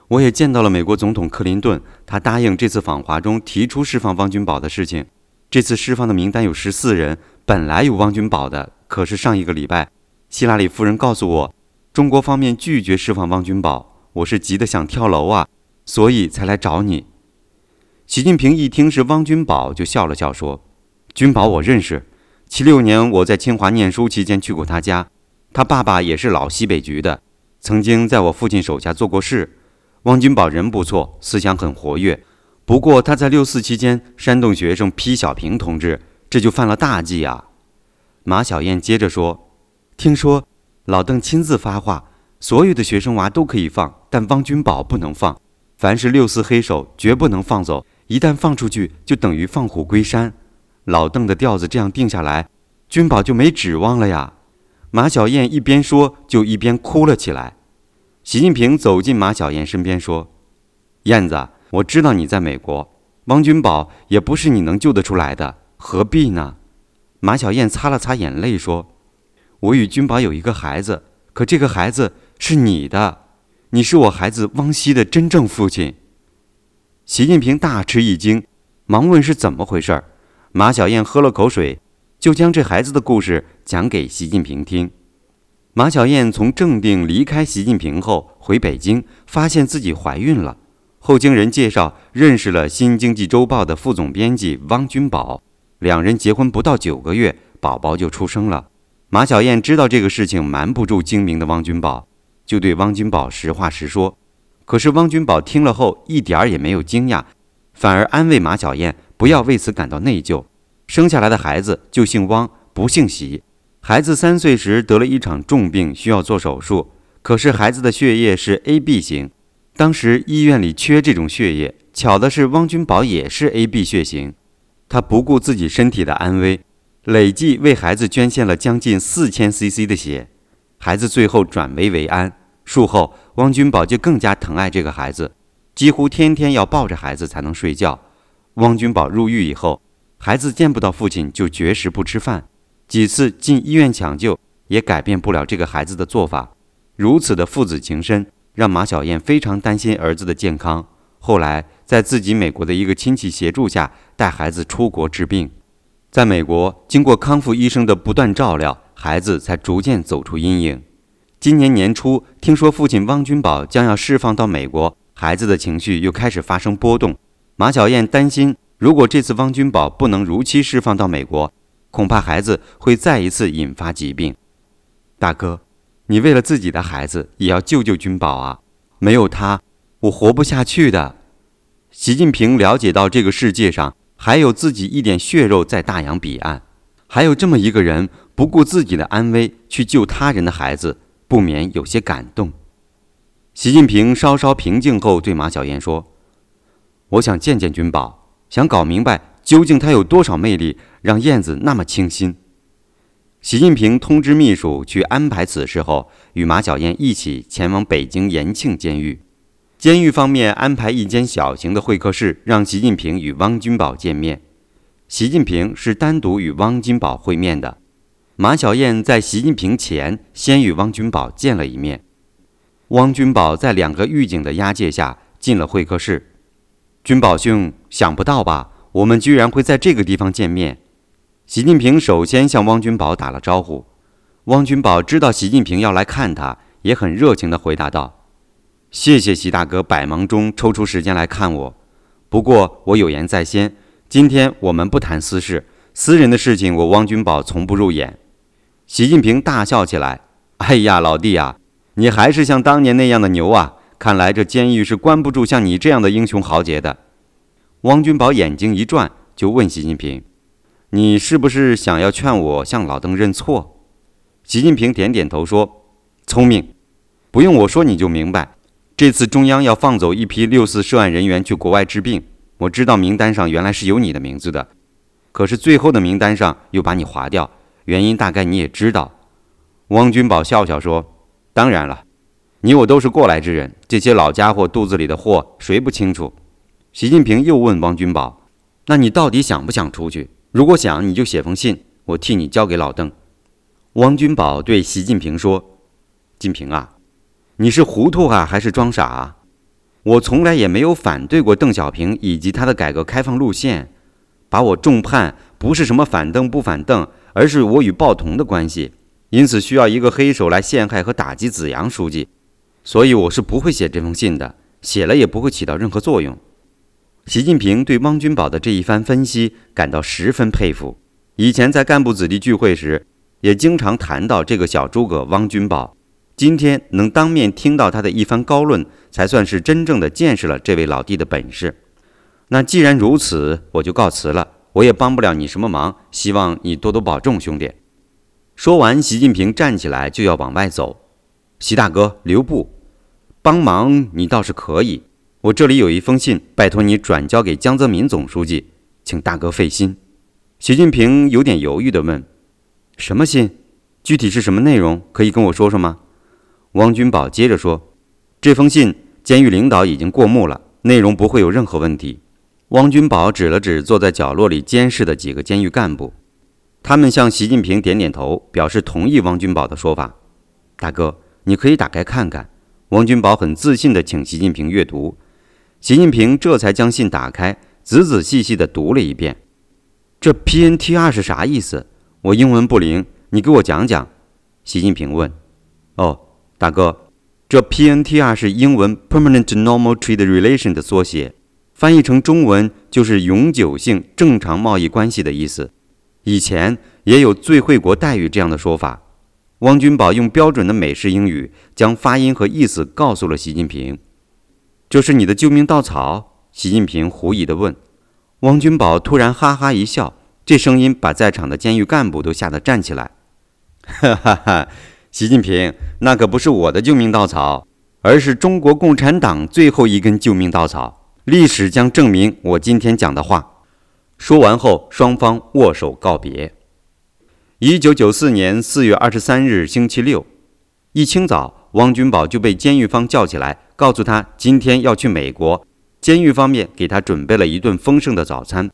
我也见到了美国总统克林顿，他答应这次访华中提出释放汪君宝的事情。这次释放的名单有十四人，本来有汪君宝的，可是上一个礼拜，希拉里夫人告诉我，中国方面拒绝释放汪君宝。我是急得想跳楼啊，所以才来找你。习近平一听是汪君宝，就笑了笑说：“君宝我认识。”七六年我在清华念书期间去过他家，他爸爸也是老西北局的，曾经在我父亲手下做过事。汪君宝人不错，思想很活跃，不过他在六四期间煽动学生批小平同志，这就犯了大忌啊。马小燕接着说：“听说老邓亲自发话，所有的学生娃都可以放，但汪君宝不能放。凡是六四黑手，绝不能放走，一旦放出去，就等于放虎归山。”老邓的调子这样定下来，君宝就没指望了呀。马小燕一边说，就一边哭了起来。习近平走进马小燕身边说：“燕子，我知道你在美国，汪君宝也不是你能救得出来的，何必呢？”马小燕擦了擦眼泪说：“我与君宝有一个孩子，可这个孩子是你的，你是我孩子汪希的真正父亲。”习近平大吃一惊，忙问是怎么回事儿。马小燕喝了口水，就将这孩子的故事讲给习近平听。马小燕从正定离开习近平后，回北京，发现自己怀孕了。后经人介绍认识了《新经济周报》的副总编辑汪君宝，两人结婚不到九个月，宝宝就出生了。马小燕知道这个事情瞒不住精明的汪君宝，就对汪君宝实话实说。可是汪君宝听了后一点儿也没有惊讶，反而安慰马小燕不要为此感到内疚。生下来的孩子就姓汪，不姓习。孩子三岁时得了一场重病，需要做手术。可是孩子的血液是 AB 型，当时医院里缺这种血液。巧的是，汪君宝也是 AB 血型。他不顾自己身体的安危，累计为孩子捐献了将近四千 CC 的血。孩子最后转危为安。术后，汪君宝就更加疼爱这个孩子，几乎天天要抱着孩子才能睡觉。汪君宝入狱以后，孩子见不到父亲就绝食不吃饭，几次进医院抢救也改变不了这个孩子的做法。如此的父子情深，让马小燕非常担心儿子的健康。后来，在自己美国的一个亲戚协助下，带孩子出国治病。在美国，经过康复医生的不断照料，孩子才逐渐走出阴影。今年年初，听说父亲汪君宝将要释放到美国，孩子的情绪又开始发生波动。马小燕担心。如果这次汪君宝不能如期释放到美国，恐怕孩子会再一次引发疾病。大哥，你为了自己的孩子也要救救君宝啊！没有他，我活不下去的。习近平了解到这个世界上还有自己一点血肉在大洋彼岸，还有这么一个人不顾自己的安危去救他人的孩子，不免有些感动。习近平稍稍平静后对马小燕说：“我想见见君宝。”想搞明白究竟他有多少魅力，让燕子那么倾心。习近平通知秘书去安排此事后，与马小燕一起前往北京延庆监狱。监狱方面安排一间小型的会客室，让习近平与汪君宝见面。习近平是单独与汪君宝会面的。马小燕在习近平前先与汪君宝见了一面。汪君宝在两个狱警的押解下进了会客室。君宝兄，想不到吧？我们居然会在这个地方见面。习近平首先向汪君宝打了招呼。汪君宝知道习近平要来看他，也很热情地回答道：“谢谢习大哥百忙中抽出时间来看我。不过我有言在先，今天我们不谈私事，私人的事情我汪君宝从不入眼。”习近平大笑起来：“哎呀，老弟啊，你还是像当年那样的牛啊！”看来这监狱是关不住像你这样的英雄豪杰的。汪君宝眼睛一转，就问习近平：“你是不是想要劝我向老邓认错？”习近平点点头说：“聪明，不用我说你就明白。这次中央要放走一批六四涉案人员去国外治病，我知道名单上原来是有你的名字的，可是最后的名单上又把你划掉，原因大概你也知道。”汪君宝笑笑说：“当然了。”你我都是过来之人，这些老家伙肚子里的货谁不清楚？习近平又问汪君宝：“那你到底想不想出去？如果想，你就写封信，我替你交给老邓。”汪君宝对习近平说：“近平啊，你是糊涂啊，还是装傻啊？我从来也没有反对过邓小平以及他的改革开放路线，把我重判不是什么反邓不反邓，而是我与鲍同的关系，因此需要一个黑手来陷害和打击子阳书记。”所以我是不会写这封信的，写了也不会起到任何作用。习近平对汪君宝的这一番分析感到十分佩服。以前在干部子弟聚会时，也经常谈到这个小诸葛汪君宝。今天能当面听到他的一番高论，才算是真正的见识了这位老弟的本事。那既然如此，我就告辞了。我也帮不了你什么忙，希望你多多保重，兄弟。说完，习近平站起来就要往外走。习大哥，留步。帮忙你倒是可以，我这里有一封信，拜托你转交给江泽民总书记，请大哥费心。习近平有点犹豫地问：“什么信？具体是什么内容？可以跟我说说吗？”汪君宝接着说：“这封信，监狱领导已经过目了，内容不会有任何问题。”汪君宝指了指坐在角落里监视的几个监狱干部，他们向习近平点点头，表示同意汪君宝的说法。大哥，你可以打开看看。汪君宝很自信地请习近平阅读，习近平这才将信打开，仔仔细细地读了一遍。这 PNTR 是啥意思？我英文不灵，你给我讲讲。习近平问。哦，大哥，这 PNTR 是英文 Permanent Normal Trade Relation 的缩写，翻译成中文就是永久性正常贸易关系的意思。以前也有最惠国待遇这样的说法。汪君宝用标准的美式英语将发音和意思告诉了习近平。这是你的救命稻草？习近平狐疑地问。汪君宝突然哈哈一笑，这声音把在场的监狱干部都吓得站起来。哈哈哈！习近平，那可不是我的救命稻草，而是中国共产党最后一根救命稻草。历史将证明我今天讲的话。说完后，双方握手告别。一九九四年四月二十三日星期六，一清早，汪君宝就被监狱方叫起来，告诉他今天要去美国。监狱方面给他准备了一顿丰盛的早餐。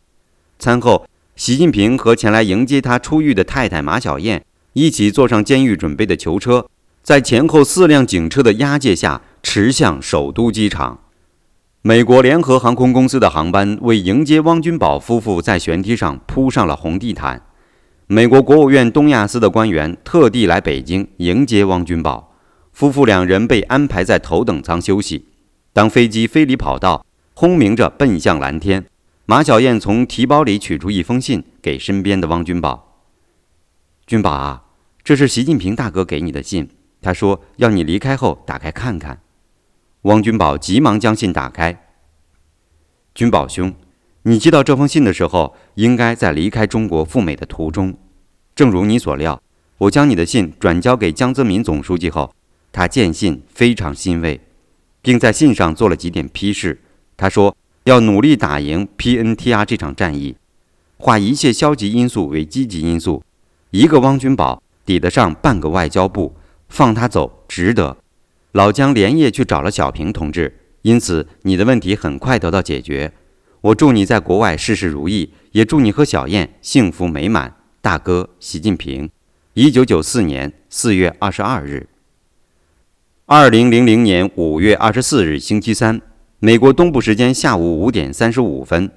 餐后，习近平和前来迎接他出狱的太太马晓燕一起坐上监狱准备的囚车，在前后四辆警车的押解下，驰向首都机场。美国联合航空公司的航班为迎接汪君宝夫妇，在舷梯上铺上了红地毯。美国国务院东亚司的官员特地来北京迎接汪君宝夫妇，两人被安排在头等舱休息。当飞机飞离跑道，轰鸣着奔向蓝天，马小燕从提包里取出一封信，给身边的汪君宝：“君宝啊，这是习近平大哥给你的信，他说要你离开后打开看看。”汪君宝急忙将信打开。君宝兄。你接到这封信的时候，应该在离开中国赴美的途中。正如你所料，我将你的信转交给江泽民总书记后，他见信非常欣慰，并在信上做了几点批示。他说要努力打赢 PNTR 这场战役，化一切消极因素为积极因素。一个汪君宝抵得上半个外交部，放他走值得。老姜连夜去找了小平同志，因此你的问题很快得到解决。我祝你在国外事事如意，也祝你和小燕幸福美满。大哥，习近平，一九九四年四月二十二日，二零零零年五月二十四日星期三，美国东部时间下午五点三十五分，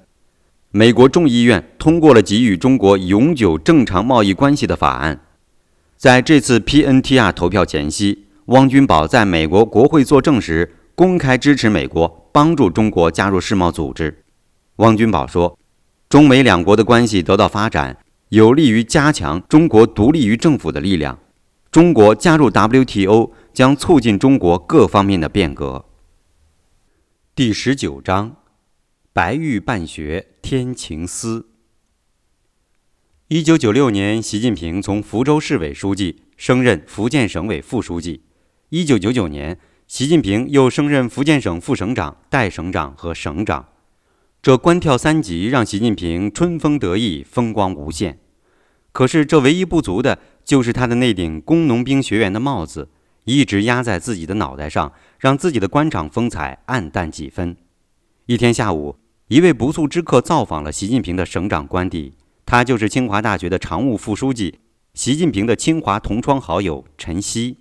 美国众议院通过了给予中国永久正常贸易关系的法案。在这次 PNTR 投票前夕，汪君宝在美国国会作证时，公开支持美国帮助中国加入世贸组织。汪君宝说：“中美两国的关系得到发展，有利于加强中国独立于政府的力量。中国加入 WTO 将促进中国各方面的变革。”第十九章：白玉办学天晴思。一九九六年，习近平从福州市委书记升任福建省委副书记。一九九九年，习近平又升任福建省副省长、代省长和省长。这官跳三级，让习近平春风得意，风光无限。可是，这唯一不足的就是他的那顶工农兵学员的帽子，一直压在自己的脑袋上，让自己的官场风采暗淡几分。一天下午，一位不速之客造访了习近平的省长官邸，他就是清华大学的常务副书记，习近平的清华同窗好友陈希。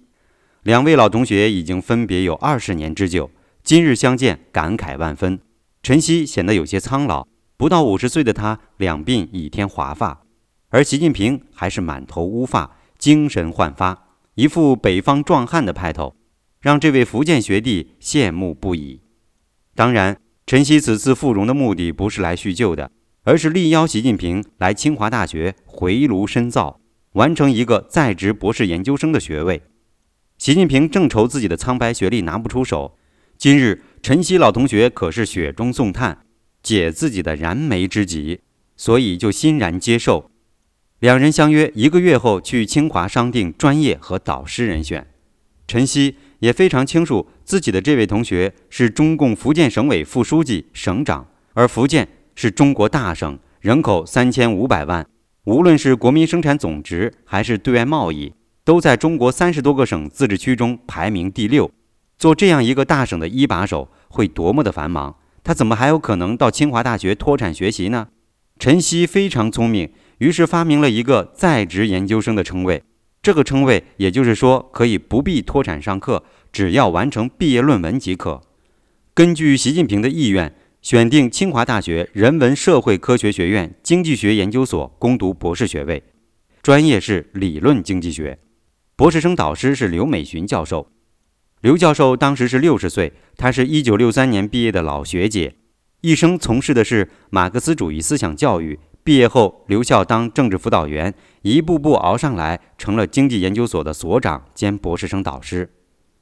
两位老同学已经分别有二十年之久，今日相见，感慨万分。陈曦显得有些苍老，不到五十岁的他两鬓已添华发，而习近平还是满头乌发，精神焕发，一副北方壮汉的派头，让这位福建学弟羡慕不已。当然，陈曦此次赴荣的目的不是来叙旧的，而是力邀习近平来清华大学回炉深造，完成一个在职博士研究生的学位。习近平正愁自己的苍白学历拿不出手，今日。陈曦老同学可是雪中送炭，解自己的燃眉之急，所以就欣然接受。两人相约一个月后去清华商定专业和导师人选。陈曦也非常清楚自己的这位同学是中共福建省委副书记、省长，而福建是中国大省，人口三千五百万，无论是国民生产总值还是对外贸易，都在中国三十多个省自治区中排名第六。做这样一个大省的一把手会多么的繁忙？他怎么还有可能到清华大学脱产学习呢？陈曦非常聪明，于是发明了一个在职研究生的称谓。这个称谓也就是说可以不必脱产上课，只要完成毕业论文即可。根据习近平的意愿，选定清华大学人文社会科学学院经济学研究所攻读博士学位，专业是理论经济学，博士生导师是刘美群教授。刘教授当时是六十岁，他是一九六三年毕业的老学姐，一生从事的是马克思主义思想教育。毕业后留校当政治辅导员，一步步熬上来，成了经济研究所的所长兼博士生导师。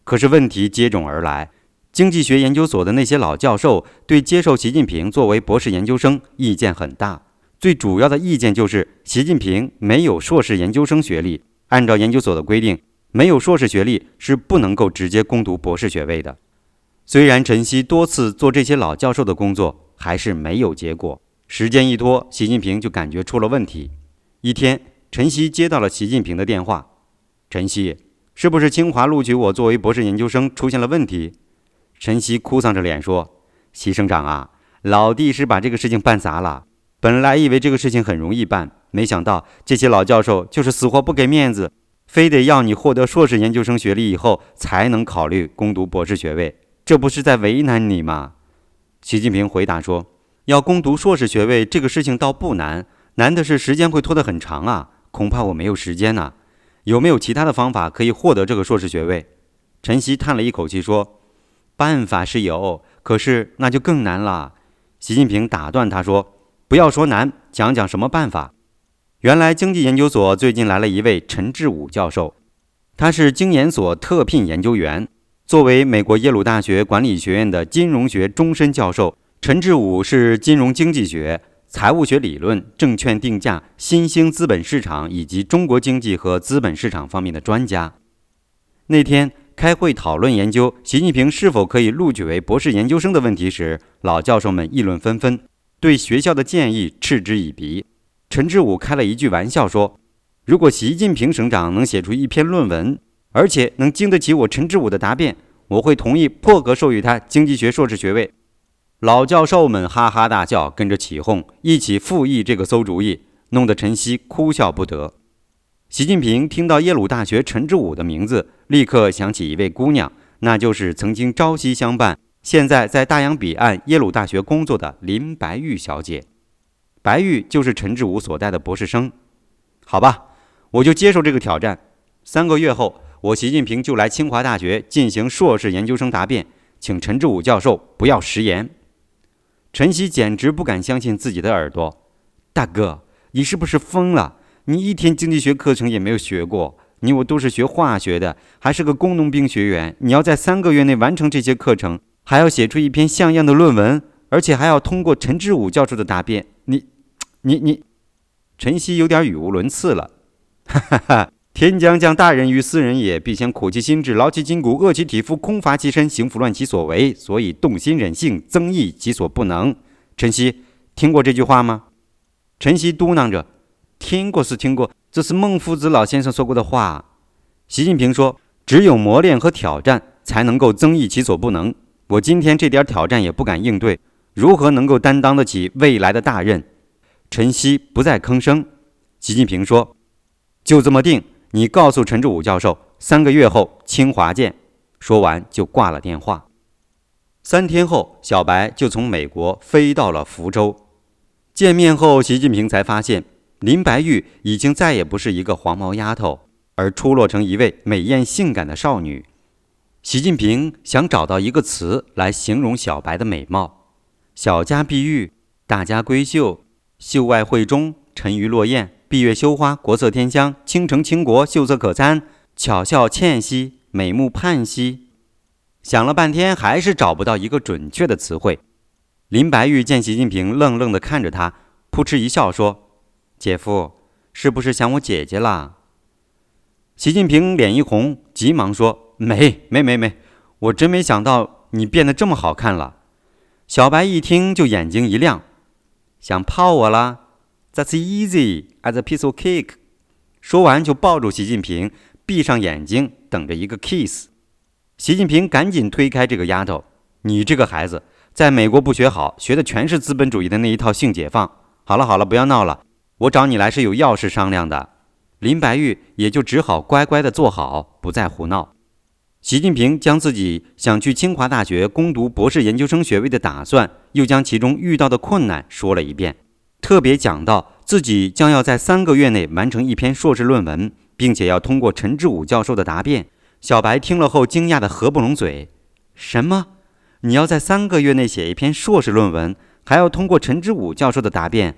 可是问题接踵而来，经济学研究所的那些老教授对接受习近平作为博士研究生意见很大。最主要的意见就是，习近平没有硕士研究生学历，按照研究所的规定。没有硕士学历是不能够直接攻读博士学位的。虽然陈曦多次做这些老教授的工作，还是没有结果。时间一拖，习近平就感觉出了问题。一天，陈曦接到了习近平的电话：“陈曦，是不是清华录取我作为博士研究生出现了问题？”陈曦哭丧着脸说：“习省长啊，老弟是把这个事情办砸了。本来以为这个事情很容易办，没想到这些老教授就是死活不给面子。”非得要你获得硕士研究生学历以后才能考虑攻读博士学位，这不是在为难你吗？习近平回答说：“要攻读硕士学位这个事情倒不难，难的是时间会拖得很长啊，恐怕我没有时间呐。有没有其他的方法可以获得这个硕士学位？”陈曦叹了一口气说：“办法是有，可是那就更难了。”习近平打断他说：“不要说难，讲讲什么办法。”原来经济研究所最近来了一位陈志武教授，他是经研所特聘研究员。作为美国耶鲁大学管理学院的金融学终身教授，陈志武是金融经济学、财务学理论、证券定价、新兴资本市场以及中国经济和资本市场方面的专家。那天开会讨论研究习近平是否可以录取为博士研究生的问题时，老教授们议论纷纷，对学校的建议嗤之以鼻。陈志武开了一句玩笑说：“如果习近平省长能写出一篇论文，而且能经得起我陈志武的答辩，我会同意破格授予他经济学硕士学位。”老教授们哈哈大笑，跟着起哄，一起附议这个馊主意，弄得陈曦哭笑不得。习近平听到耶鲁大学陈志武的名字，立刻想起一位姑娘，那就是曾经朝夕相伴，现在在大洋彼岸耶鲁大学工作的林白玉小姐。白玉就是陈志武所带的博士生，好吧，我就接受这个挑战。三个月后，我习近平就来清华大学进行硕士研究生答辩，请陈志武教授不要食言。陈曦简直不敢相信自己的耳朵，大哥，你是不是疯了？你一天经济学课程也没有学过，你我都是学化学的，还是个工农兵学员，你要在三个月内完成这些课程，还要写出一篇像样的论文，而且还要通过陈志武教授的答辩，你。你你，陈曦有点语无伦次了，哈哈哈！天将降大任于斯人也，必先苦其心志，劳其筋骨，饿其体肤，空乏其身，行拂乱其所为，所以动心忍性，增益其所不能。陈曦听过这句话吗？陈曦嘟囔着：“听过是听过，这是孟夫子老先生说过的话。”习近平说：“只有磨练和挑战，才能够增益其所不能。我今天这点挑战也不敢应对，如何能够担当得起未来的大任？”陈曦不再吭声。习近平说：“就这么定，你告诉陈志武教授，三个月后清华见。”说完就挂了电话。三天后，小白就从美国飞到了福州。见面后，习近平才发现林白玉已经再也不是一个黄毛丫头，而出落成一位美艳性感的少女。习近平想找到一个词来形容小白的美貌：小家碧玉，大家闺秀。秀外慧中，沉鱼落雁；闭月羞花，国色天香；倾城倾国，秀色可餐；巧笑倩兮，美目盼兮。想了半天，还是找不到一个准确的词汇。林白玉见习近平愣愣地看着他，扑哧一笑说：“姐夫，是不是想我姐姐啦？”习近平脸一红，急忙说：“没没没没，我真没想到你变得这么好看了。”小白一听就眼睛一亮。想泡我啦？That's easy as a piece of cake。说完就抱住习近平，闭上眼睛等着一个 kiss。习近平赶紧推开这个丫头：“你这个孩子，在美国不学好，学的全是资本主义的那一套性解放。好了好了，不要闹了，我找你来是有要事商量的。”林白玉也就只好乖乖的坐好，不再胡闹。习近平将自己想去清华大学攻读博士研究生学位的打算，又将其中遇到的困难说了一遍，特别讲到自己将要在三个月内完成一篇硕士论文，并且要通过陈志武教授的答辩，小白听了后惊讶的合不拢嘴：“什么？你要在三个月内写一篇硕士论文，还要通过陈志武教授的答辩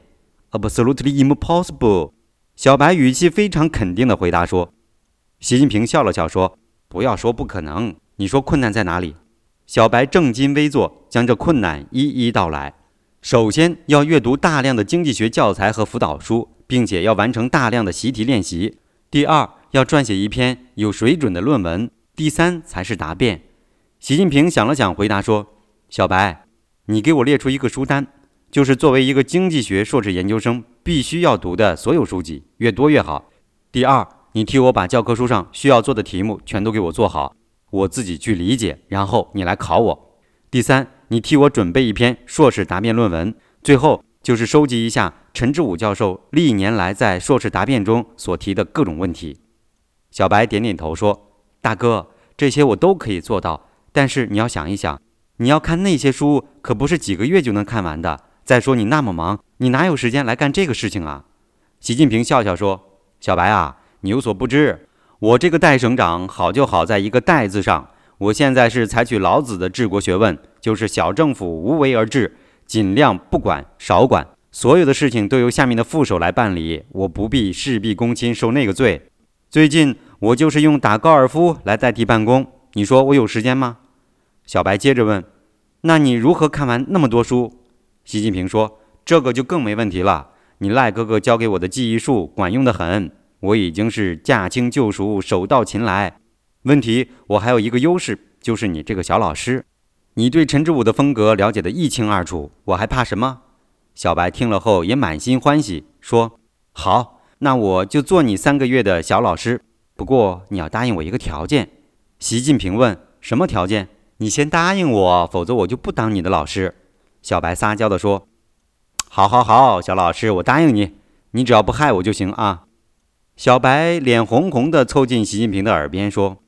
？Absolutely impossible！” 小白语气非常肯定的回答说。习近平笑了笑说：“不要说不可能，你说困难在哪里？”小白正襟危坐，将这困难一一道来。首先要阅读大量的经济学教材和辅导书，并且要完成大量的习题练习。第二，要撰写一篇有水准的论文。第三才是答辩。习近平想了想，回答说：“小白，你给我列出一个书单，就是作为一个经济学硕士研究生必须要读的所有书籍，越多越好。第二，你替我把教科书上需要做的题目全都给我做好，我自己去理解，然后你来考我。第三。”你替我准备一篇硕士答辩论文，最后就是收集一下陈志武教授历年来在硕士答辩中所提的各种问题。小白点点头说：“大哥，这些我都可以做到，但是你要想一想，你要看那些书可不是几个月就能看完的。再说你那么忙，你哪有时间来干这个事情啊？”习近平笑笑说：“小白啊，你有所不知，我这个代省长好就好在一个代字上。”我现在是采取老子的治国学问，就是小政府无为而治，尽量不管少管，所有的事情都由下面的副手来办理，我不必事必躬亲受那个罪。最近我就是用打高尔夫来代替办公，你说我有时间吗？小白接着问：“那你如何看完那么多书？”习近平说：“这个就更没问题了，你赖哥哥教给我的记忆术管用的很，我已经是驾轻就熟，手到擒来。”问题，我还有一个优势，就是你这个小老师，你对陈志武的风格了解的一清二楚，我还怕什么？小白听了后也满心欢喜，说：“好，那我就做你三个月的小老师。不过你要答应我一个条件。”习近平问：“什么条件？你先答应我，否则我就不当你的老师。”小白撒娇地说：“好，好，好，小老师，我答应你，你只要不害我就行啊。”小白脸红红的凑近习近平的耳边说。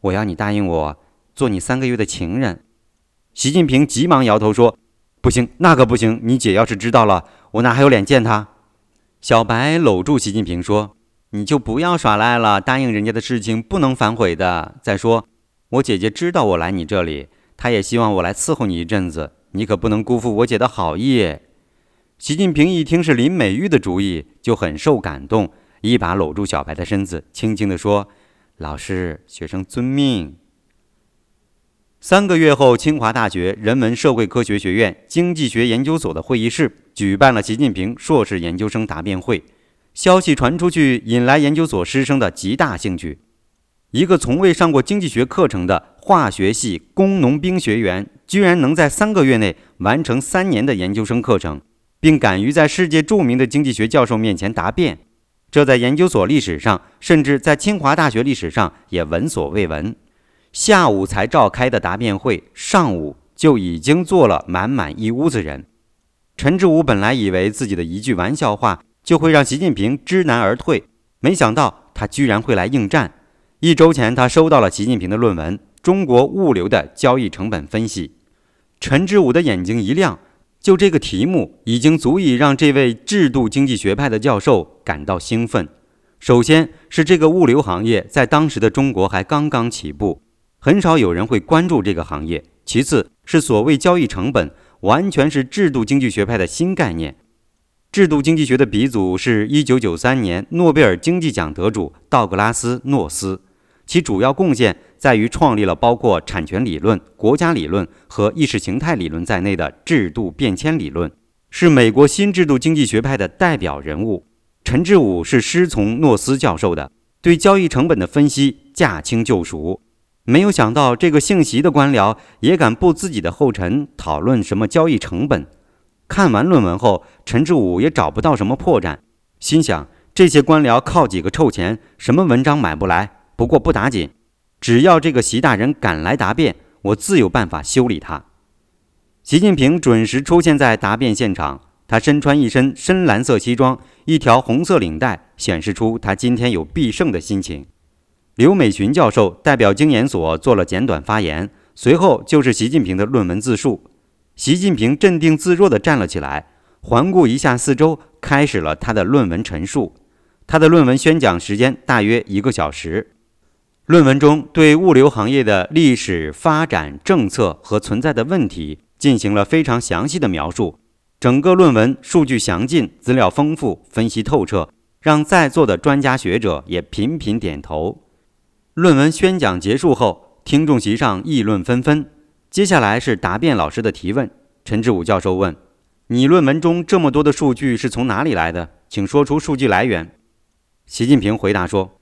我要你答应我做你三个月的情人。习近平急忙摇头说：“不行，那可不行！你姐要是知道了，我哪还有脸见她？”小白搂住习近平说：“你就不要耍赖了，答应人家的事情不能反悔的。再说，我姐姐知道我来你这里，她也希望我来伺候你一阵子，你可不能辜负我姐的好意。”习近平一听是林美玉的主意，就很受感动，一把搂住小白的身子，轻轻地说。老师，学生遵命。三个月后，清华大学人文社会科学学院经济学研究所的会议室举办了习近平硕士研究生答辩会。消息传出去，引来研究所师生的极大兴趣。一个从未上过经济学课程的化学系工农兵学员，居然能在三个月内完成三年的研究生课程，并敢于在世界著名的经济学教授面前答辩。这在研究所历史上，甚至在清华大学历史上也闻所未闻。下午才召开的答辩会，上午就已经坐了满满一屋子人。陈志武本来以为自己的一句玩笑话就会让习近平知难而退，没想到他居然会来应战。一周前，他收到了习近平的论文《中国物流的交易成本分析》。陈志武的眼睛一亮。就这个题目，已经足以让这位制度经济学派的教授感到兴奋。首先是这个物流行业在当时的中国还刚刚起步，很少有人会关注这个行业。其次是所谓交易成本，完全是制度经济学派的新概念。制度经济学的鼻祖是一九九三年诺贝尔经济奖得主道格拉斯·诺斯。其主要贡献在于创立了包括产权理论、国家理论和意识形态理论在内的制度变迁理论，是美国新制度经济学派的代表人物。陈志武是师从诺斯教授的，对交易成本的分析驾轻就熟。没有想到这个姓习的官僚也敢步自己的后尘讨论什么交易成本。看完论文后，陈志武也找不到什么破绽，心想这些官僚靠几个臭钱，什么文章买不来。不过不打紧，只要这个习大人敢来答辩，我自有办法修理他。习近平准时出现在答辩现场，他身穿一身深蓝色西装，一条红色领带，显示出他今天有必胜的心情。刘美群教授代表经研所做了简短发言，随后就是习近平的论文自述。习近平镇定自若地站了起来，环顾一下四周，开始了他的论文陈述。他的论文宣讲时间大约一个小时。论文中对物流行业的历史发展、政策和存在的问题进行了非常详细的描述。整个论文数据详尽，资料丰富，分析透彻，让在座的专家学者也频频点头。论文宣讲结束后，听众席上议论纷纷。接下来是答辩老师的提问。陈志武教授问：“你论文中这么多的数据是从哪里来的？请说出数据来源。”习近平回答说：“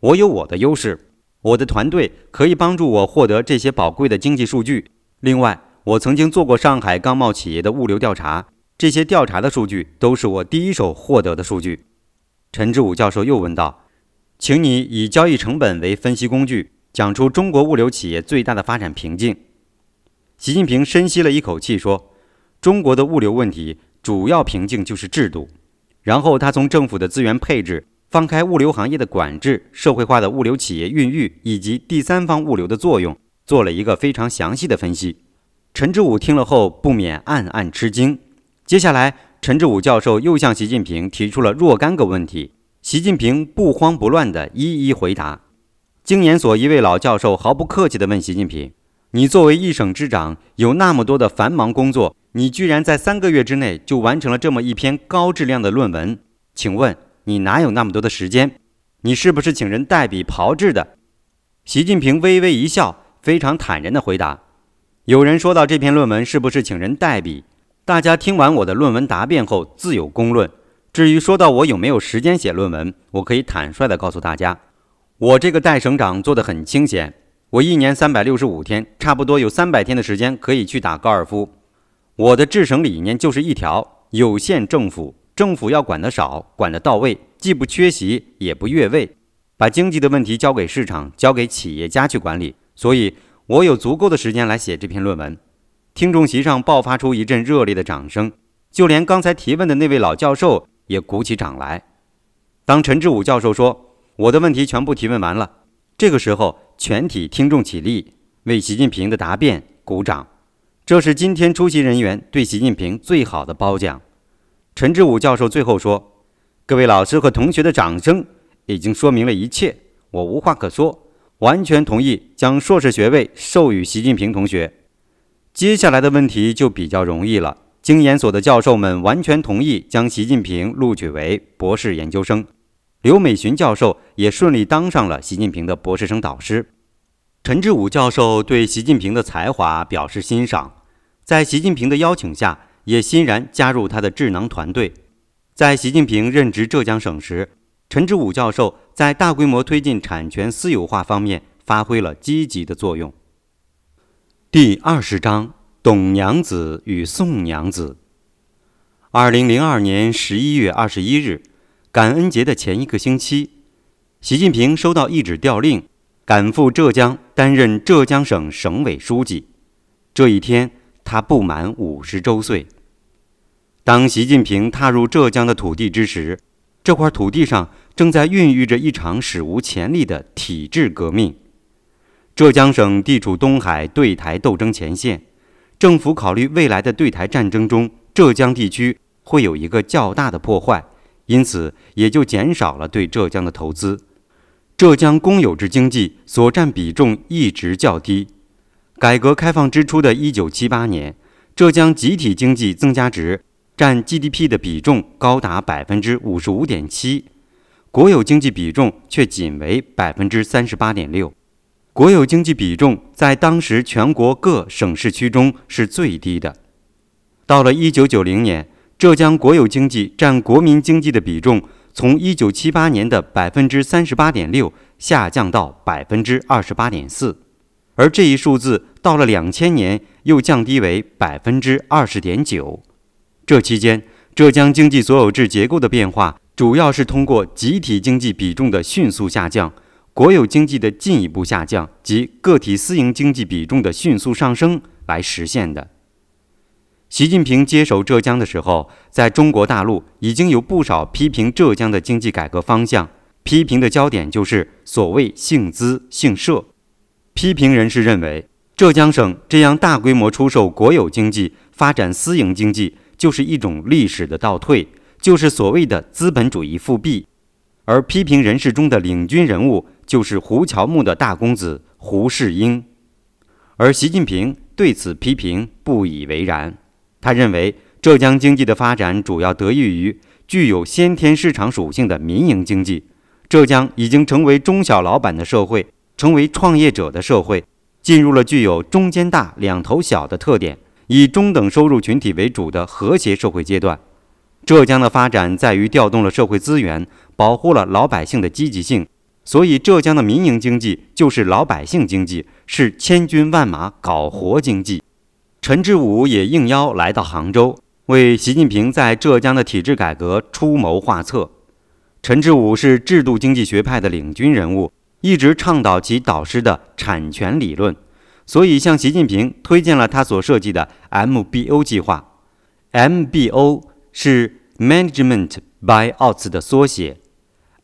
我有我的优势，我的团队可以帮助我获得这些宝贵的经济数据。另外，我曾经做过上海钢贸企业的物流调查，这些调查的数据都是我第一手获得的数据。”陈志武教授又问道：“请你以交易成本为分析工具，讲出中国物流企业最大的发展瓶颈。”习近平深吸了一口气，说：“中国的物流问题主要瓶颈就是制度。”然后他从政府的资源配置、放开物流行业的管制、社会化的物流企业孕育以及第三方物流的作用，做了一个非常详细的分析。陈志武听了后不免暗暗吃惊。接下来，陈志武教授又向习近平提出了若干个问题，习近平不慌不乱地一一回答。经研所一位老教授毫不客气地问习近平。你作为一省之长，有那么多的繁忙工作，你居然在三个月之内就完成了这么一篇高质量的论文？请问你哪有那么多的时间？你是不是请人代笔炮制的？习近平微微一笑，非常坦然地回答：“有人说到这篇论文是不是请人代笔？大家听完我的论文答辩后自有公论。至于说到我有没有时间写论文，我可以坦率地告诉大家，我这个代省长做得很清闲。”我一年三百六十五天，差不多有三百天的时间可以去打高尔夫。我的治省理念就是一条：有限政府，政府要管得少，管得到位，既不缺席，也不越位，把经济的问题交给市场，交给企业家去管理。所以，我有足够的时间来写这篇论文。听众席上爆发出一阵热烈的掌声，就连刚才提问的那位老教授也鼓起掌来。当陈志武教授说：“我的问题全部提问完了。”这个时候。全体听众起立，为习近平的答辩鼓掌。这是今天出席人员对习近平最好的褒奖。陈志武教授最后说：“各位老师和同学的掌声已经说明了一切，我无话可说，完全同意将硕士学位授予习近平同学。接下来的问题就比较容易了。经研所的教授们完全同意将习近平录取为博士研究生。”刘美群教授也顺利当上了习近平的博士生导师。陈志武教授对习近平的才华表示欣赏，在习近平的邀请下，也欣然加入他的智囊团队。在习近平任职浙江省时，陈志武教授在大规模推进产权私有化方面发挥了积极的作用。第二十章：董娘子与宋娘子。二零零二年十一月二十一日。感恩节的前一个星期，习近平收到一纸调令，赶赴浙江担任浙江省省委书记。这一天，他不满五十周岁。当习近平踏入浙江的土地之时，这块土地上正在孕育着一场史无前例的体制革命。浙江省地处东海对台斗争前线，政府考虑未来的对台战争中，浙江地区会有一个较大的破坏。因此，也就减少了对浙江的投资。浙江公有制经济所占比重一直较低。改革开放之初的一九七八年，浙江集体经济增加值占 GDP 的比重高达百分之五十五点七，国有经济比重却仅为百分之三十八点六。国有经济比重在当时全国各省市区中是最低的。到了一九九零年。浙江国有经济占国民经济的比重，从一九七八年的百分之三十八点六下降到百分之二十八点四，而这一数字到了两千年又降低为百分之二十点九。这期间，浙江经济所有制结构的变化，主要是通过集体经济比重的迅速下降、国有经济的进一步下降及个体私营经济比重的迅速上升来实现的。习近平接手浙江的时候，在中国大陆已经有不少批评浙江的经济改革方向，批评的焦点就是所谓“姓资姓社”。批评人士认为，浙江省这样大规模出售国有经济、发展私营经济，就是一种历史的倒退，就是所谓的资本主义复辟。而批评人士中的领军人物就是胡乔木的大公子胡适英。而习近平对此批评不以为然，他认为浙江经济的发展主要得益于具有先天市场属性的民营经济。浙江已经成为中小老板的社会，成为创业者的社会，进入了具有中间大、两头小的特点，以中等收入群体为主的和谐社会阶段。浙江的发展在于调动了社会资源，保护了老百姓的积极性，所以浙江的民营经济就是老百姓经济，是千军万马搞活经济。陈志武也应邀来到杭州，为习近平在浙江的体制改革出谋划策。陈志武是制度经济学派的领军人物，一直倡导其导师的产权理论，所以向习近平推荐了他所设计的 MBO 计划。MBO 是 Management by Outs 的缩写。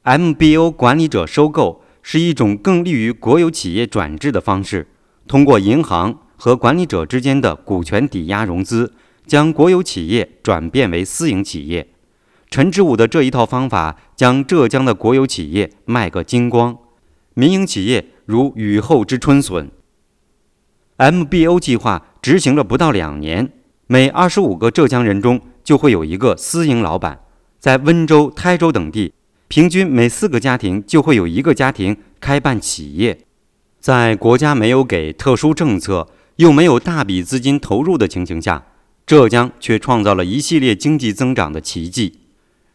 MBO 管理者收购是一种更利于国有企业转制的方式，通过银行和管理者之间的股权抵押融资，将国有企业转变为私营企业。陈志武的这一套方法将浙江的国有企业卖个精光，民营企业如雨后之春笋。MBO 计划执行了不到两年，每二十五个浙江人中就会有一个私营老板，在温州、台州等地，平均每四个家庭就会有一个家庭开办企业。在国家没有给特殊政策，又没有大笔资金投入的情形下，浙江却创造了一系列经济增长的奇迹。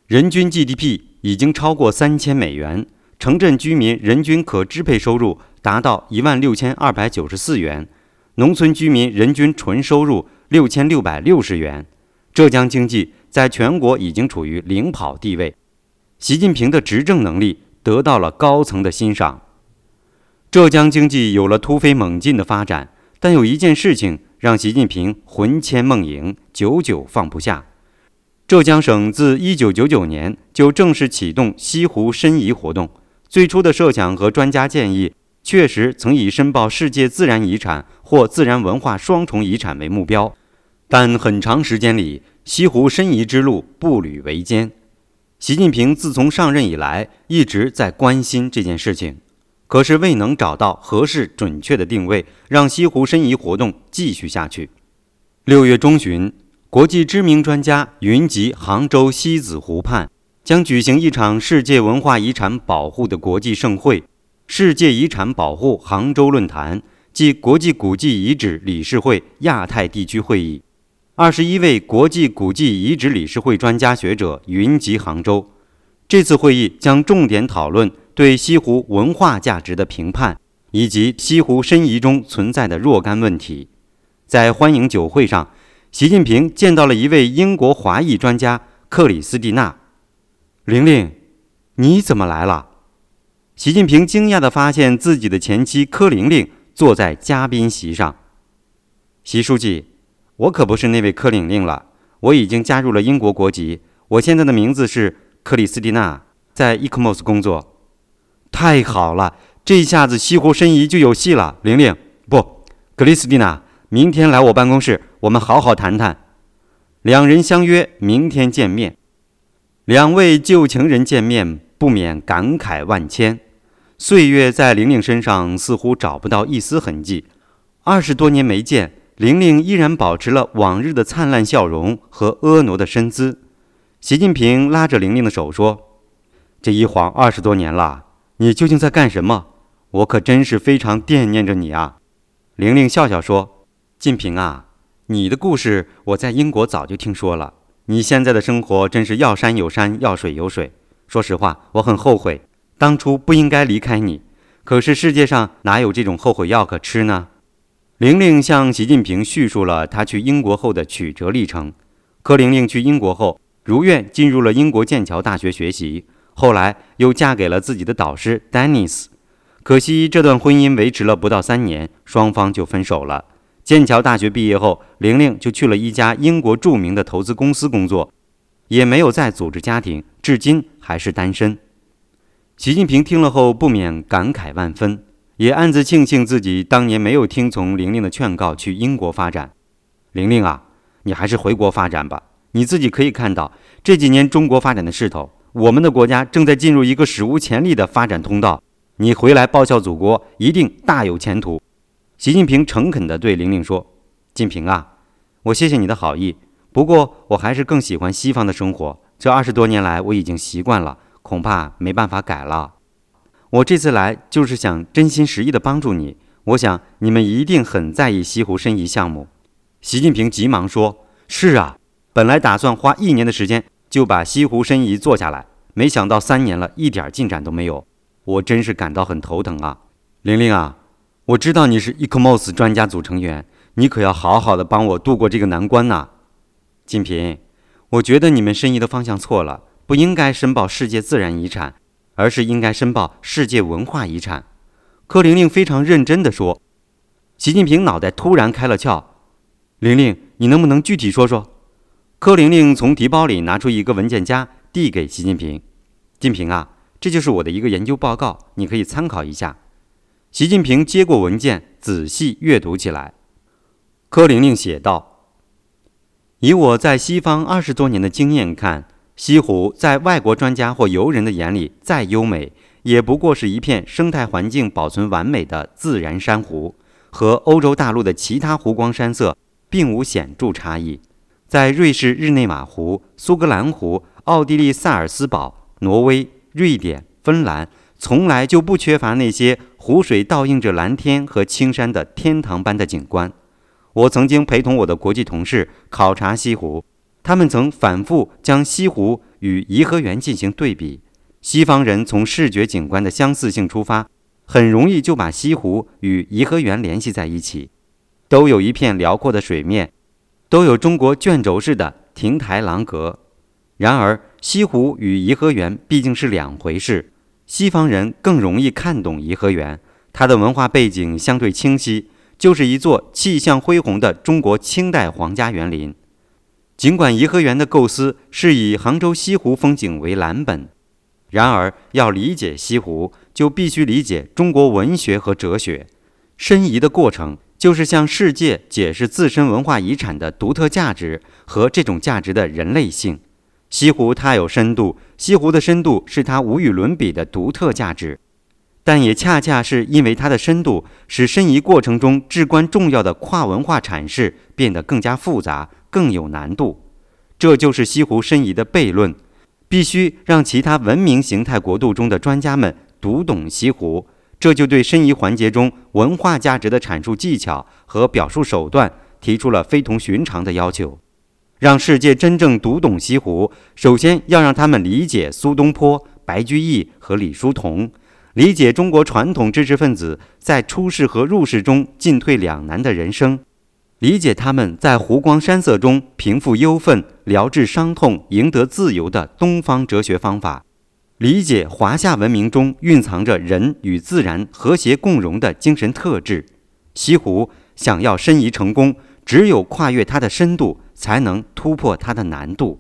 人均 GDP 已经超过三千美元，城镇居民人均可支配收入达到一万六千二百九十四元，农村居民人均纯收入六千六百六十元。浙江经济在全国已经处于领跑地位，习近平的执政能力得到了高层的欣赏。浙江经济有了突飞猛进的发展，但有一件事情让习近平魂牵梦萦，久久放不下。浙江省自1999年就正式启动西湖申遗活动。最初的设想和专家建议，确实曾以申报世界自然遗产或自然文化双重遗产为目标，但很长时间里，西湖申遗之路步履维艰。习近平自从上任以来，一直在关心这件事情，可是未能找到合适准确的定位，让西湖申遗活动继续下去。六月中旬。国际知名专家云集杭州西子湖畔，将举行一场世界文化遗产保护的国际盛会——世界遗产保护杭州论坛暨国际古迹遗址理事会亚太地区会议。二十一位国际古迹遗址理事会专家学者云集杭州。这次会议将重点讨论对西湖文化价值的评判，以及西湖申遗中存在的若干问题。在欢迎酒会上。习近平见到了一位英国华裔专家克里斯蒂娜，玲玲，你怎么来了？习近平惊讶地发现自己的前妻柯玲玲坐在嘉宾席上。习书记，我可不是那位柯玲玲了，我已经加入了英国国籍，我现在的名字是克里斯蒂娜，在伊克莫斯工作。太好了，这下子西湖申遗就有戏了。玲玲，不，克里斯蒂娜。明天来我办公室，我们好好谈谈。两人相约明天见面。两位旧情人见面，不免感慨万千。岁月在玲玲身上似乎找不到一丝痕迹。二十多年没见，玲玲依然保持了往日的灿烂笑容和婀娜的身姿。习近平拉着玲玲的手说：“这一晃二十多年了，你究竟在干什么？我可真是非常惦念着你啊。”玲玲笑笑说。近平啊，你的故事我在英国早就听说了。你现在的生活真是要山有山，要水有水。说实话，我很后悔当初不应该离开你。可是世界上哪有这种后悔药可吃呢？玲玲向习近平叙述了她去英国后的曲折历程。柯玲玲去英国后，如愿进入了英国剑桥大学学习，后来又嫁给了自己的导师丹尼斯。可惜这段婚姻维持了不到三年，双方就分手了。剑桥大学毕业后，玲玲就去了一家英国著名的投资公司工作，也没有再组织家庭，至今还是单身。习近平听了后不免感慨万分，也暗自庆幸自己当年没有听从玲玲的劝告去英国发展。玲玲啊，你还是回国发展吧，你自己可以看到这几年中国发展的势头，我们的国家正在进入一个史无前例的发展通道，你回来报效祖国，一定大有前途。”习近平诚恳地对玲玲说：“近平啊，我谢谢你的好意，不过我还是更喜欢西方的生活。这二十多年来，我已经习惯了，恐怕没办法改了。我这次来就是想真心实意地帮助你。我想你们一定很在意西湖申遗项目。”习近平急忙说：“是啊，本来打算花一年的时间就把西湖申遗做下来，没想到三年了，一点进展都没有，我真是感到很头疼啊，玲玲啊。”我知道你是 ECOMOS 专家组成员，你可要好好的帮我度过这个难关呐，金平。我觉得你们申遗的方向错了，不应该申报世界自然遗产，而是应该申报世界文化遗产。柯玲玲非常认真地说。习近平脑袋突然开了窍，玲玲，你能不能具体说说？柯玲玲从提包里拿出一个文件夹，递给习近平。近平啊，这就是我的一个研究报告，你可以参考一下。习近平接过文件，仔细阅读起来。柯玲玲写道：“以我在西方二十多年的经验看，西湖在外国专家或游人的眼里再优美，也不过是一片生态环境保存完美的自然珊瑚，和欧洲大陆的其他湖光山色并无显著差异。在瑞士日内瓦湖、苏格兰湖、奥地利萨尔斯堡、挪威、瑞典、芬兰。”从来就不缺乏那些湖水倒映着蓝天和青山的天堂般的景观。我曾经陪同我的国际同事考察西湖，他们曾反复将西湖与颐和园进行对比。西方人从视觉景观的相似性出发，很容易就把西湖与颐和园联系在一起。都有一片辽阔的水面，都有中国卷轴式的亭台廊阁。然而，西湖与颐和园毕竟是两回事。西方人更容易看懂颐和园，它的文化背景相对清晰，就是一座气象恢宏的中国清代皇家园林。尽管颐和园的构思是以杭州西湖风景为蓝本，然而要理解西湖，就必须理解中国文学和哲学。申遗的过程，就是向世界解释自身文化遗产的独特价值和这种价值的人类性。西湖它有深度，西湖的深度是它无与伦比的独特价值，但也恰恰是因为它的深度，使申遗过程中至关重要的跨文化阐释变得更加复杂、更有难度。这就是西湖申遗的悖论，必须让其他文明形态国度中的专家们读懂西湖，这就对申遗环节中文化价值的阐述技巧和表述手段提出了非同寻常的要求。让世界真正读懂西湖，首先要让他们理解苏东坡、白居易和李叔同，理解中国传统知识分子在出世和入世中进退两难的人生，理解他们在湖光山色中平复忧愤、疗治伤痛、赢得自由的东方哲学方法，理解华夏文明中蕴藏着人与自然和谐共荣的精神特质。西湖想要申遗成功，只有跨越它的深度。才能突破它的难度。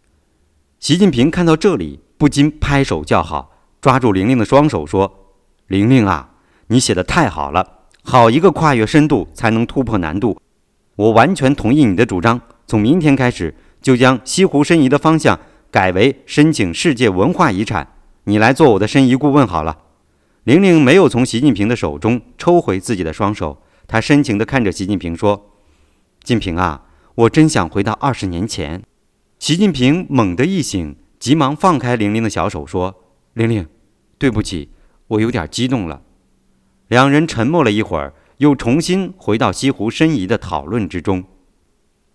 习近平看到这里，不禁拍手叫好，抓住玲玲的双手说：“玲玲啊，你写的太好了！好一个跨越深度才能突破难度！我完全同意你的主张，从明天开始就将西湖申遗的方向改为申请世界文化遗产。你来做我的申遗顾问好了。”玲玲没有从习近平的手中抽回自己的双手，她深情地看着习近平说：“近平啊。”我真想回到二十年前。习近平猛地一醒，急忙放开玲玲的小手，说：“玲玲，对不起，我有点激动了。”两人沉默了一会儿，又重新回到西湖申遗的讨论之中。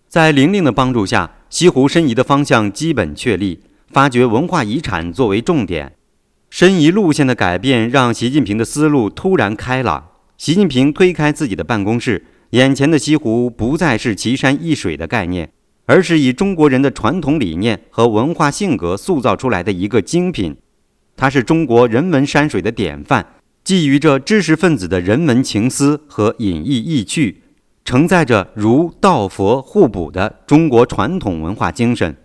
在玲玲的帮助下，西湖申遗的方向基本确立，发掘文化遗产作为重点。申遗路线的改变让习近平的思路突然开朗。习近平推开自己的办公室。眼前的西湖不再是奇山异水的概念，而是以中国人的传统理念和文化性格塑造出来的一个精品。它是中国人文山水的典范，寄予着知识分子的人文情思和隐逸意趣，承载着儒道佛互补的中国传统文化精神。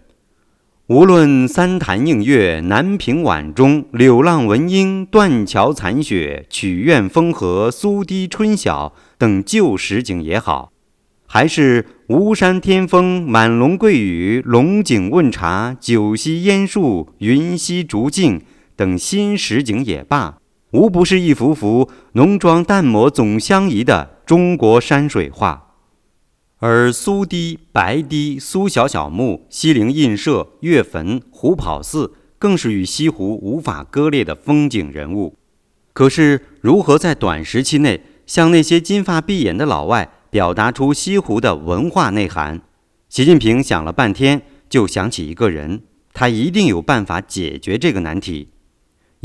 无论三潭映月、南屏晚钟、柳浪闻莺、断桥残雪、曲院风荷、苏堤春晓等旧实景也好，还是巫山天风满龙桂雨，龙井问茶，九溪烟树，云溪竹径等新实景也罢，无不是一幅幅浓妆淡抹总相宜的中国山水画。而苏堤、白堤、苏小小墓、西泠印社、岳坟、虎跑寺，更是与西湖无法割裂的风景人物。可是，如何在短时期内向那些金发碧眼的老外表达出西湖的文化内涵？习近平想了半天，就想起一个人，他一定有办法解决这个难题。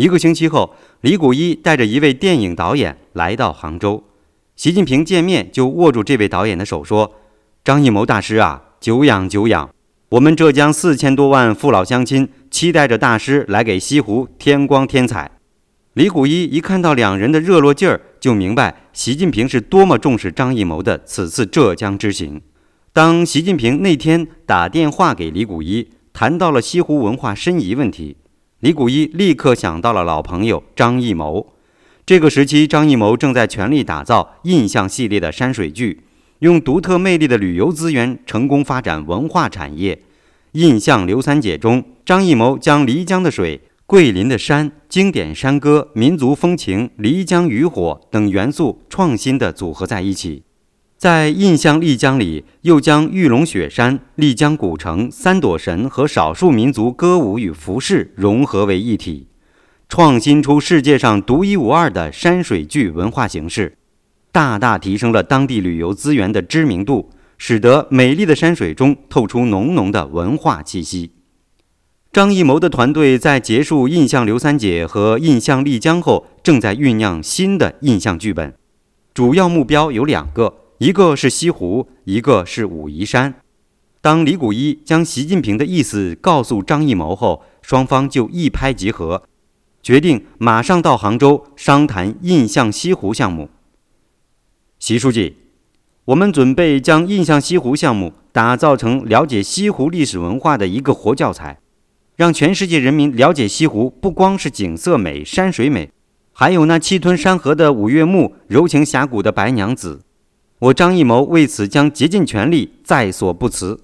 一个星期后，李谷一带着一位电影导演来到杭州，习近平见面就握住这位导演的手说：“张艺谋大师啊，久仰久仰！我们浙江四千多万父老乡亲期待着大师来给西湖添光添彩。”李谷一一看到两人的热络劲儿，就明白习近平是多么重视张艺谋的此次浙江之行。当习近平那天打电话给李谷一，谈到了西湖文化申遗问题，李谷一立刻想到了老朋友张艺谋。这个时期，张艺谋正在全力打造印象系列的山水剧，用独特魅力的旅游资源成功发展文化产业。印象刘三姐中，张艺谋将漓江的水。桂林的山、经典山歌、民族风情、漓江渔火等元素创新地组合在一起，在印象丽江里，又将玉龙雪山、丽江古城、三朵神和少数民族歌舞与服饰融合为一体，创新出世界上独一无二的山水剧文化形式，大大提升了当地旅游资源的知名度，使得美丽的山水中透出浓浓的文化气息。张艺谋的团队在结束《印象刘三姐》和《印象丽江》后，正在酝酿新的印象剧本，主要目标有两个，一个是西湖，一个是武夷山。当李谷一将习近平的意思告诉张艺谋后，双方就一拍即合，决定马上到杭州商谈印象西湖项目。习书记，我们准备将印象西湖项目打造成了解西湖历史文化的一个活教材。让全世界人民了解西湖，不光是景色美、山水美，还有那气吞山河的五岳木、柔情峡谷的白娘子。我张艺谋为此将竭尽全力，在所不辞。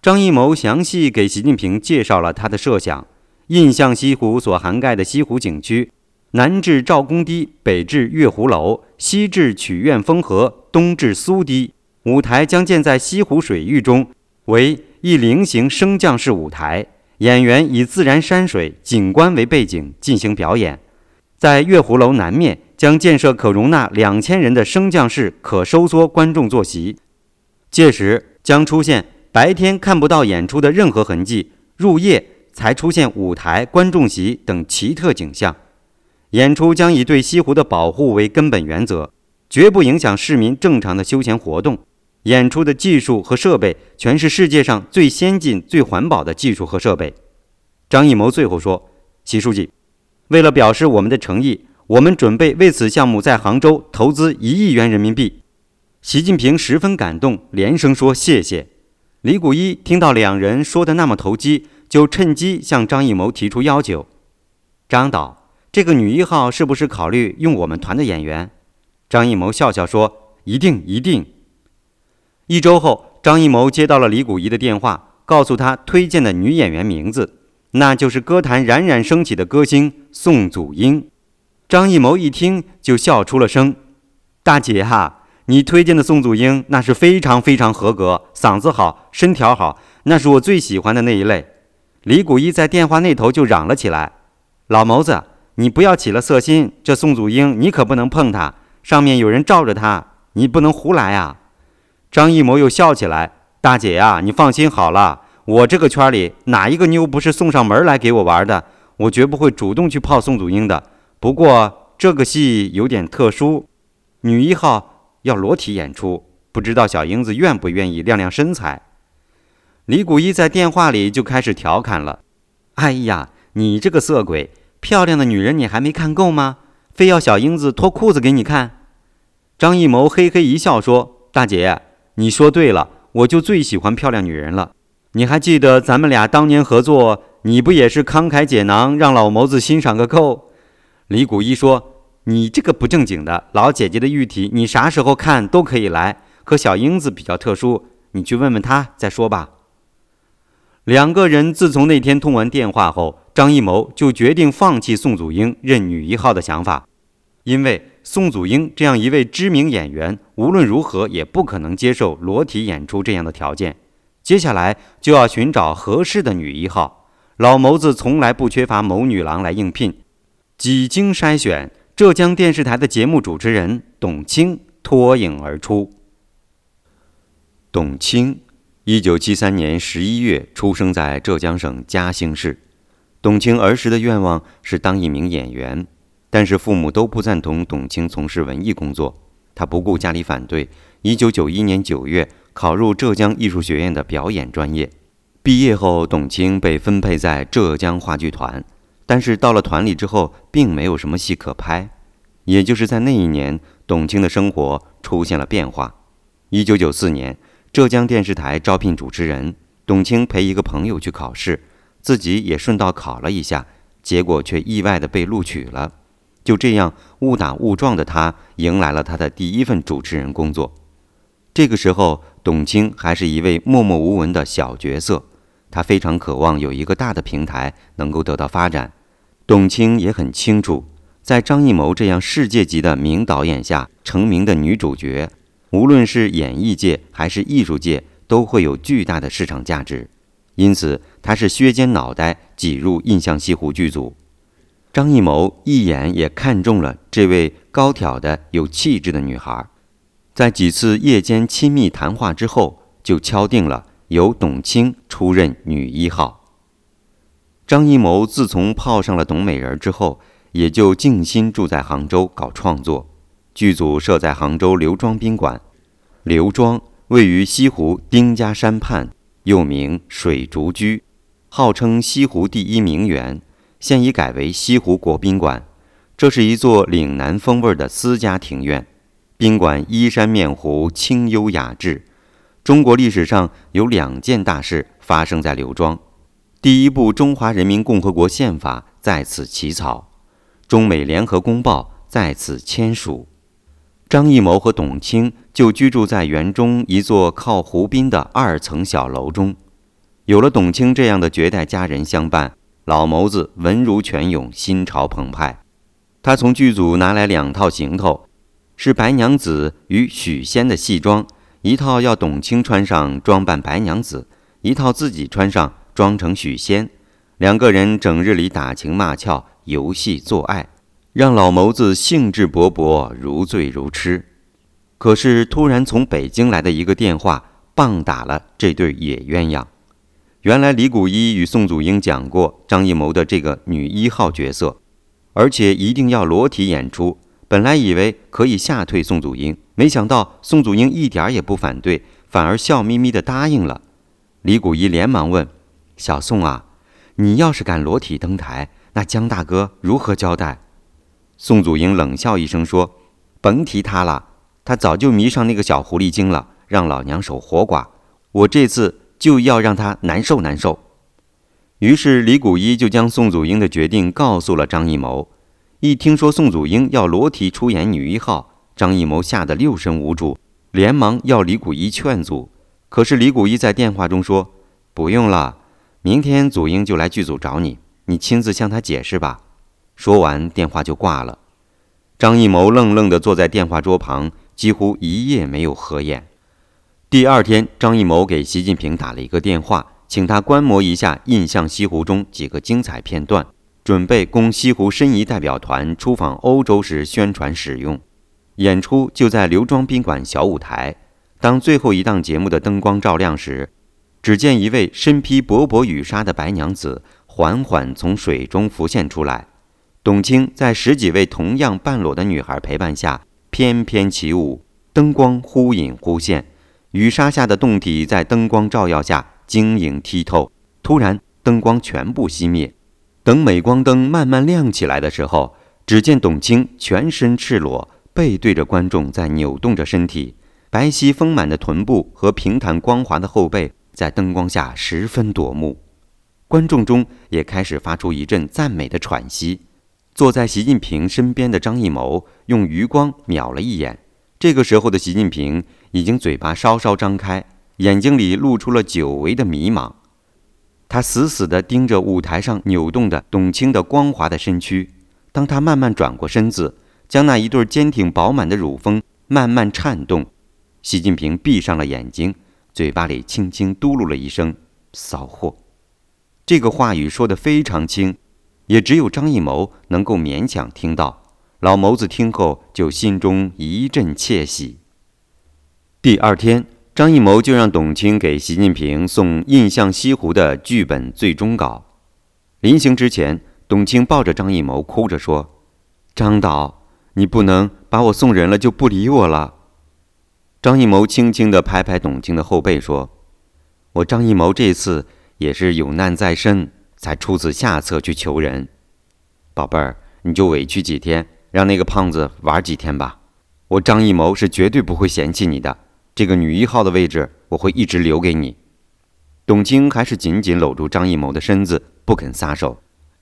张艺谋详细给习近平介绍了他的设想：印象西湖所涵盖的西湖景区，南至赵公堤，北至月湖楼，西至曲院风荷，东至苏堤，舞台将建在西湖水域中，为一菱形升降式舞台。演员以自然山水景观为背景进行表演，在月湖楼南面将建设可容纳两千人的升降式可收缩观众坐席，届时将出现白天看不到演出的任何痕迹，入夜才出现舞台、观众席等奇特景象。演出将以对西湖的保护为根本原则，绝不影响市民正常的休闲活动。演出的技术和设备全是世界上最先进、最环保的技术和设备。张艺谋最后说：“习书记，为了表示我们的诚意，我们准备为此项目在杭州投资一亿元人民币。”习近平十分感动，连声说谢谢。李谷一听到两人说的那么投机，就趁机向张艺谋提出要求：“张导，这个女一号是不是考虑用我们团的演员？”张艺谋笑笑说：“一定，一定。”一周后，张艺谋接到了李谷一的电话，告诉他推荐的女演员名字，那就是歌坛冉冉升起的歌星宋祖英。张艺谋一听就笑出了声：“大姐哈，你推荐的宋祖英那是非常非常合格，嗓子好，身条好，那是我最喜欢的那一类。”李谷一在电话那头就嚷了起来：“老谋子，你不要起了色心，这宋祖英你可不能碰她，上面有人罩着她，你不能胡来啊！”张艺谋又笑起来：“大姐呀，你放心好了，我这个圈里哪一个妞不是送上门来给我玩的？我绝不会主动去泡宋祖英的。不过这个戏有点特殊，女一号要裸体演出，不知道小英子愿不愿意亮亮身材。”李谷一在电话里就开始调侃了：“哎呀，你这个色鬼，漂亮的女人你还没看够吗？非要小英子脱裤子给你看？”张艺谋嘿嘿一笑说：“大姐。”你说对了，我就最喜欢漂亮女人了。你还记得咱们俩当年合作，你不也是慷慨解囊，让老谋子欣赏个够？李谷一说：“你这个不正经的老姐姐的玉体，你啥时候看都可以来。可小英子比较特殊，你去问问她再说吧。两个人自从那天通完电话后，张艺谋就决定放弃宋祖英任女一号的想法，因为宋祖英这样一位知名演员，无论如何也不可能接受裸体演出这样的条件。接下来就要寻找合适的女一号，老谋子从来不缺乏谋女郎来应聘。几经筛选，浙江电视台的节目主持人董卿脱颖而出。董卿。一九七三年十一月出生在浙江省嘉兴市。董卿儿时的愿望是当一名演员，但是父母都不赞同董卿从事文艺工作。她不顾家里反对，一九九一年九月考入浙江艺术学院的表演专业。毕业后，董卿被分配在浙江话剧团，但是到了团里之后，并没有什么戏可拍。也就是在那一年，董卿的生活出现了变化。一九九四年。浙江电视台招聘主持人，董卿陪一个朋友去考试，自己也顺道考了一下，结果却意外的被录取了。就这样误打误撞的她，迎来了她的第一份主持人工作。这个时候，董卿还是一位默默无闻的小角色，她非常渴望有一个大的平台能够得到发展。董卿也很清楚，在张艺谋这样世界级的名导演下成名的女主角。无论是演艺界还是艺术界，都会有巨大的市场价值，因此他是削尖脑袋挤入印象西湖剧组。张艺谋一眼也看中了这位高挑的、有气质的女孩，在几次夜间亲密谈话之后，就敲定了由董卿出任女一号。张艺谋自从泡上了董美人之后，也就静心住在杭州搞创作。剧组设在杭州刘庄宾馆，刘庄位于西湖丁家山畔，又名水竹居，号称西湖第一名园，现已改为西湖国宾馆。这是一座岭南风味的私家庭院，宾馆依山面湖，清幽雅致。中国历史上有两件大事发生在刘庄：第一部《中华人民共和国宪法》在此起草，中美联合公报在此签署。张艺谋和董卿就居住在园中一座靠湖滨的二层小楼中。有了董卿这样的绝代佳人相伴，老谋子文如泉涌，心潮澎湃。他从剧组拿来两套行头，是白娘子与许仙的戏装，一套要董卿穿上装扮白娘子，一套自己穿上装成许仙。两个人整日里打情骂俏，游戏做爱。让老谋子兴致勃勃，如醉如痴。可是突然从北京来的一个电话，棒打了这对野鸳鸯。原来李谷一与宋祖英讲过张艺谋的这个女一号角色，而且一定要裸体演出。本来以为可以吓退宋祖英，没想到宋祖英一点也不反对，反而笑眯眯地答应了。李谷一连忙问：“小宋啊，你要是敢裸体登台，那江大哥如何交代？”宋祖英冷笑一声说：“甭提他了，他早就迷上那个小狐狸精了，让老娘守活寡。我这次就要让他难受难受。”于是李谷一就将宋祖英的决定告诉了张艺谋。一听说宋祖英要裸体出演女一号，张艺谋吓得六神无主，连忙要李谷一劝阻。可是李谷一在电话中说：“不用了，明天祖英就来剧组找你，你亲自向他解释吧。”说完，电话就挂了。张艺谋愣愣地坐在电话桌旁，几乎一夜没有合眼。第二天，张艺谋给习近平打了一个电话，请他观摩一下《印象西湖》中几个精彩片段，准备供西湖申遗代表团出访欧洲时宣传使用。演出就在刘庄宾馆小舞台。当最后一档节目的灯光照亮时，只见一位身披薄薄雨纱的白娘子缓缓从水中浮现出来。董卿在十几位同样半裸的女孩陪伴下翩翩起舞，灯光忽隐忽现，雨纱下的洞体在灯光照耀下晶莹剔透。突然，灯光全部熄灭，等镁光灯慢慢亮起来的时候，只见董卿全身赤裸，背对着观众在扭动着身体，白皙丰满的臀部和平坦光滑的后背在灯光下十分夺目，观众中也开始发出一阵赞美的喘息。坐在习近平身边的张艺谋用余光瞄了一眼，这个时候的习近平已经嘴巴稍稍张开，眼睛里露出了久违的迷茫。他死死地盯着舞台上扭动的董卿的光滑的身躯。当他慢慢转过身子，将那一对坚挺饱满的乳峰慢慢颤动，习近平闭上了眼睛，嘴巴里轻轻嘟噜了一声“骚货”。这个话语说得非常轻，也只有张艺谋能够勉强听到。老谋子听后就心中一阵窃喜。第二天。张艺谋就让董卿给习近平送《印象西湖》的剧本最终稿。临行之前，董卿抱着张艺谋哭着说：“张导，你不能把我送人了就不理我了。”张艺谋轻轻地拍拍董卿的后背说：“我张艺谋这次也是有难在身，才出此下策去求人。宝贝儿，你就委屈几天，让那个胖子玩几天吧。我张艺谋是绝对不会嫌弃你的。”这个女一号的位置，我会一直留给你。董卿还是紧紧搂住张艺谋的身子，不肯撒手。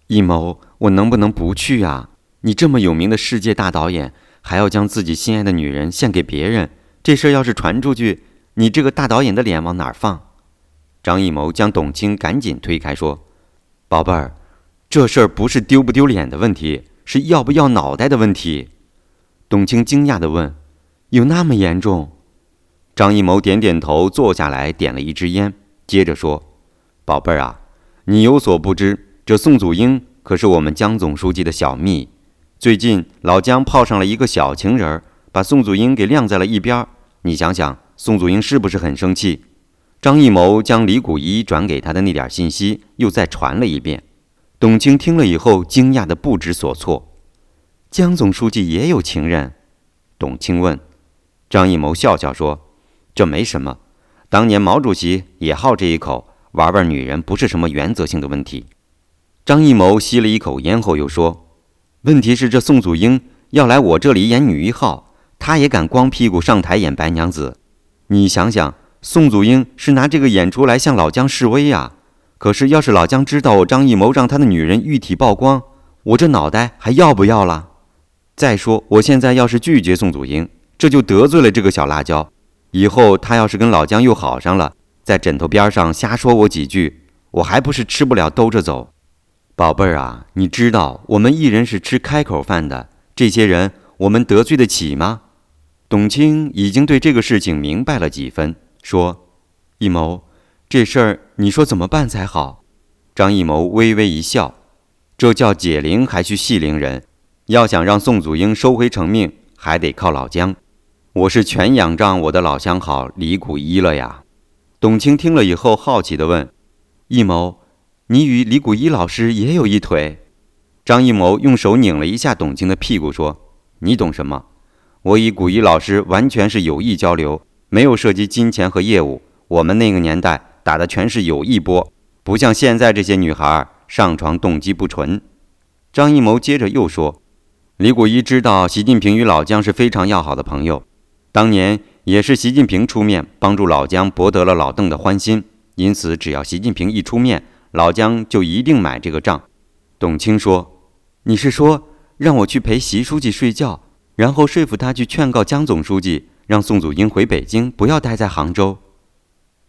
艺谋，我能不能不去啊？你这么有名的世界大导演，还要将自己心爱的女人献给别人，这事儿要是传出去，你这个大导演的脸往哪儿放？张艺谋将董卿赶紧推开，说：“宝贝儿，这事儿不是丢不丢脸的问题，是要不要脑袋的问题。”董卿惊讶地问：“有那么严重？”张艺谋点点头，坐下来点了一支烟，接着说：“宝贝儿啊，你有所不知，这宋祖英可是我们江总书记的小蜜。最近老姜泡上了一个小情人儿，把宋祖英给晾在了一边。你想想，宋祖英是不是很生气？”张艺谋将李谷一转给他的那点信息又再传了一遍。董卿听了以后，惊讶的不知所措：“江总书记也有情人？”董卿问。张艺谋笑笑说。这没什么，当年毛主席也好这一口，玩玩女人不是什么原则性的问题。张艺谋吸了一口烟后又说：“问题是这宋祖英要来我这里演女一号，他也敢光屁股上台演白娘子？你想想，宋祖英是拿这个演出来向老姜示威呀。可是要是老姜知道我张艺谋让他的女人玉体曝光，我这脑袋还要不要了？再说我现在要是拒绝宋祖英，这就得罪了这个小辣椒。”以后他要是跟老姜又好上了，在枕头边上瞎说我几句，我还不是吃不了兜着走？宝贝儿啊，你知道我们艺人是吃开口饭的，这些人我们得罪得起吗？董卿已经对这个事情明白了几分，说：“艺谋，这事儿你说怎么办才好？”张艺谋微微一笑：“这叫解铃还需系铃人，要想让宋祖英收回成命，还得靠老姜。”我是全仰仗我的老相好李谷一了呀。董卿听了以后，好奇地问：“艺谋，你与李谷一老师也有一腿？”张艺谋用手拧了一下董卿的屁股，说：“你懂什么？我与古一老师完全是友谊交流，没有涉及金钱和业务。我们那个年代打的全是友谊波，不像现在这些女孩上床动机不纯。”张艺谋接着又说：“李谷一知道习近平与老姜是非常要好的朋友。”当年也是习近平出面帮助老姜博得了老邓的欢心，因此只要习近平一出面，老姜就一定买这个账。董卿说：“你是说让我去陪习书记睡觉，然后说服他去劝告江总书记，让宋祖英回北京，不要待在杭州？”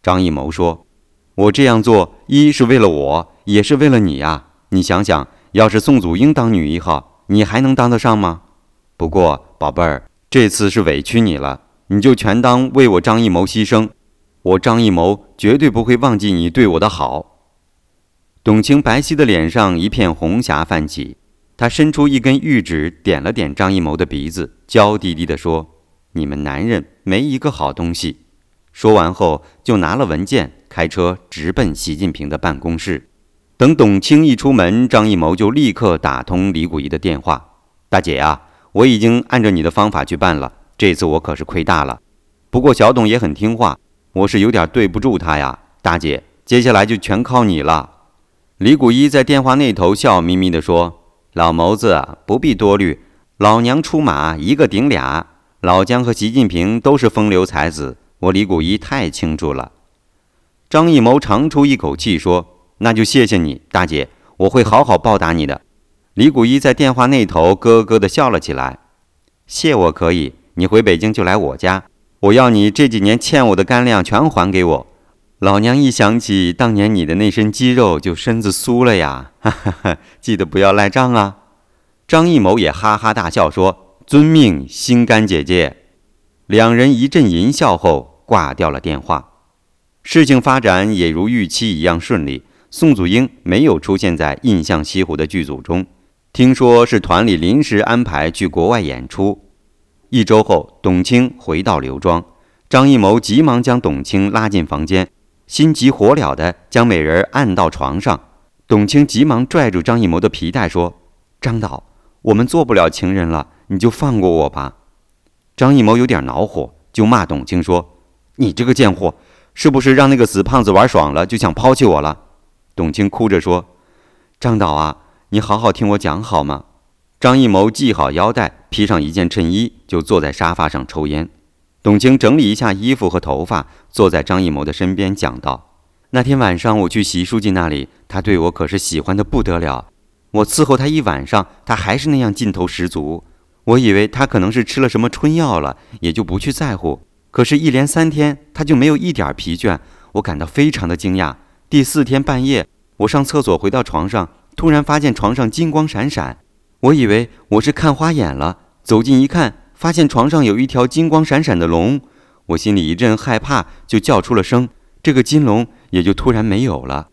张艺谋说：“我这样做，一是为了我，也是为了你呀。你想想，要是宋祖英当女一号，你还能当得上吗？不过，宝贝儿。”这次是委屈你了，你就全当为我张艺谋牺牲。我张艺谋绝对不会忘记你对我的好。董卿白皙的脸上一片红霞泛起，他伸出一根玉指点了点张艺谋的鼻子，娇滴滴地说：“你们男人没一个好东西。”说完后，就拿了文件，开车直奔习近平的办公室。等董卿一出门，张艺谋就立刻打通李谷一的电话：“大姐呀。”我已经按照你的方法去办了，这次我可是亏大了。不过小董也很听话，我是有点对不住他呀，大姐，接下来就全靠你了。李谷一在电话那头笑眯眯地说：“老谋子不必多虑，老娘出马一个顶俩。老姜和习近平都是风流才子，我李谷一太清楚了。”张艺谋长出一口气说：“那就谢谢你，大姐，我会好好报答你的。”李谷一在电话那头咯咯地笑了起来。谢我可以，你回北京就来我家。我要你这几年欠我的干粮全还给我。老娘一想起当年你的那身肌肉，就身子酥了呀！哈哈哈，记得不要赖账啊！张艺谋也哈哈大笑说：“遵命，心肝姐姐。”两人一阵淫笑后挂掉了电话。事情发展也如预期一样顺利，宋祖英没有出现在《印象西湖》的剧组中，听说是团里临时安排去国外演出。一周后，董卿回到刘庄，张艺谋急忙将董卿拉进房间。心急火燎地将美人按到床上，董卿急忙拽住张艺谋的皮带说：“张导，我们做不了情人了，你就放过我吧。”张艺谋有点恼火，就骂董卿说：“你这个贱货，是不是让那个死胖子玩爽了，就想抛弃我了？”董卿哭着说：“张导啊，你好好听我讲好吗？”张艺谋系好腰带，披上一件衬衣，就坐在沙发上抽烟。董卿整理一下衣服和头发，坐在张艺谋的身边讲道：“那天晚上我去习书记那里，他对我可是喜欢的不得了。我伺候他一晚上，他还是那样劲头十足。我以为他可能是吃了什么春药了，也就不去在乎。可是，一连三天他就没有一点疲倦，我感到非常的惊讶。第四天半夜，我上厕所回到床上，突然发现床上金光闪闪，我以为我是看花眼了，走近一看。”发现床上有一条金光闪闪的龙，我心里一阵害怕，就叫出了声，这个金龙也就突然没有了。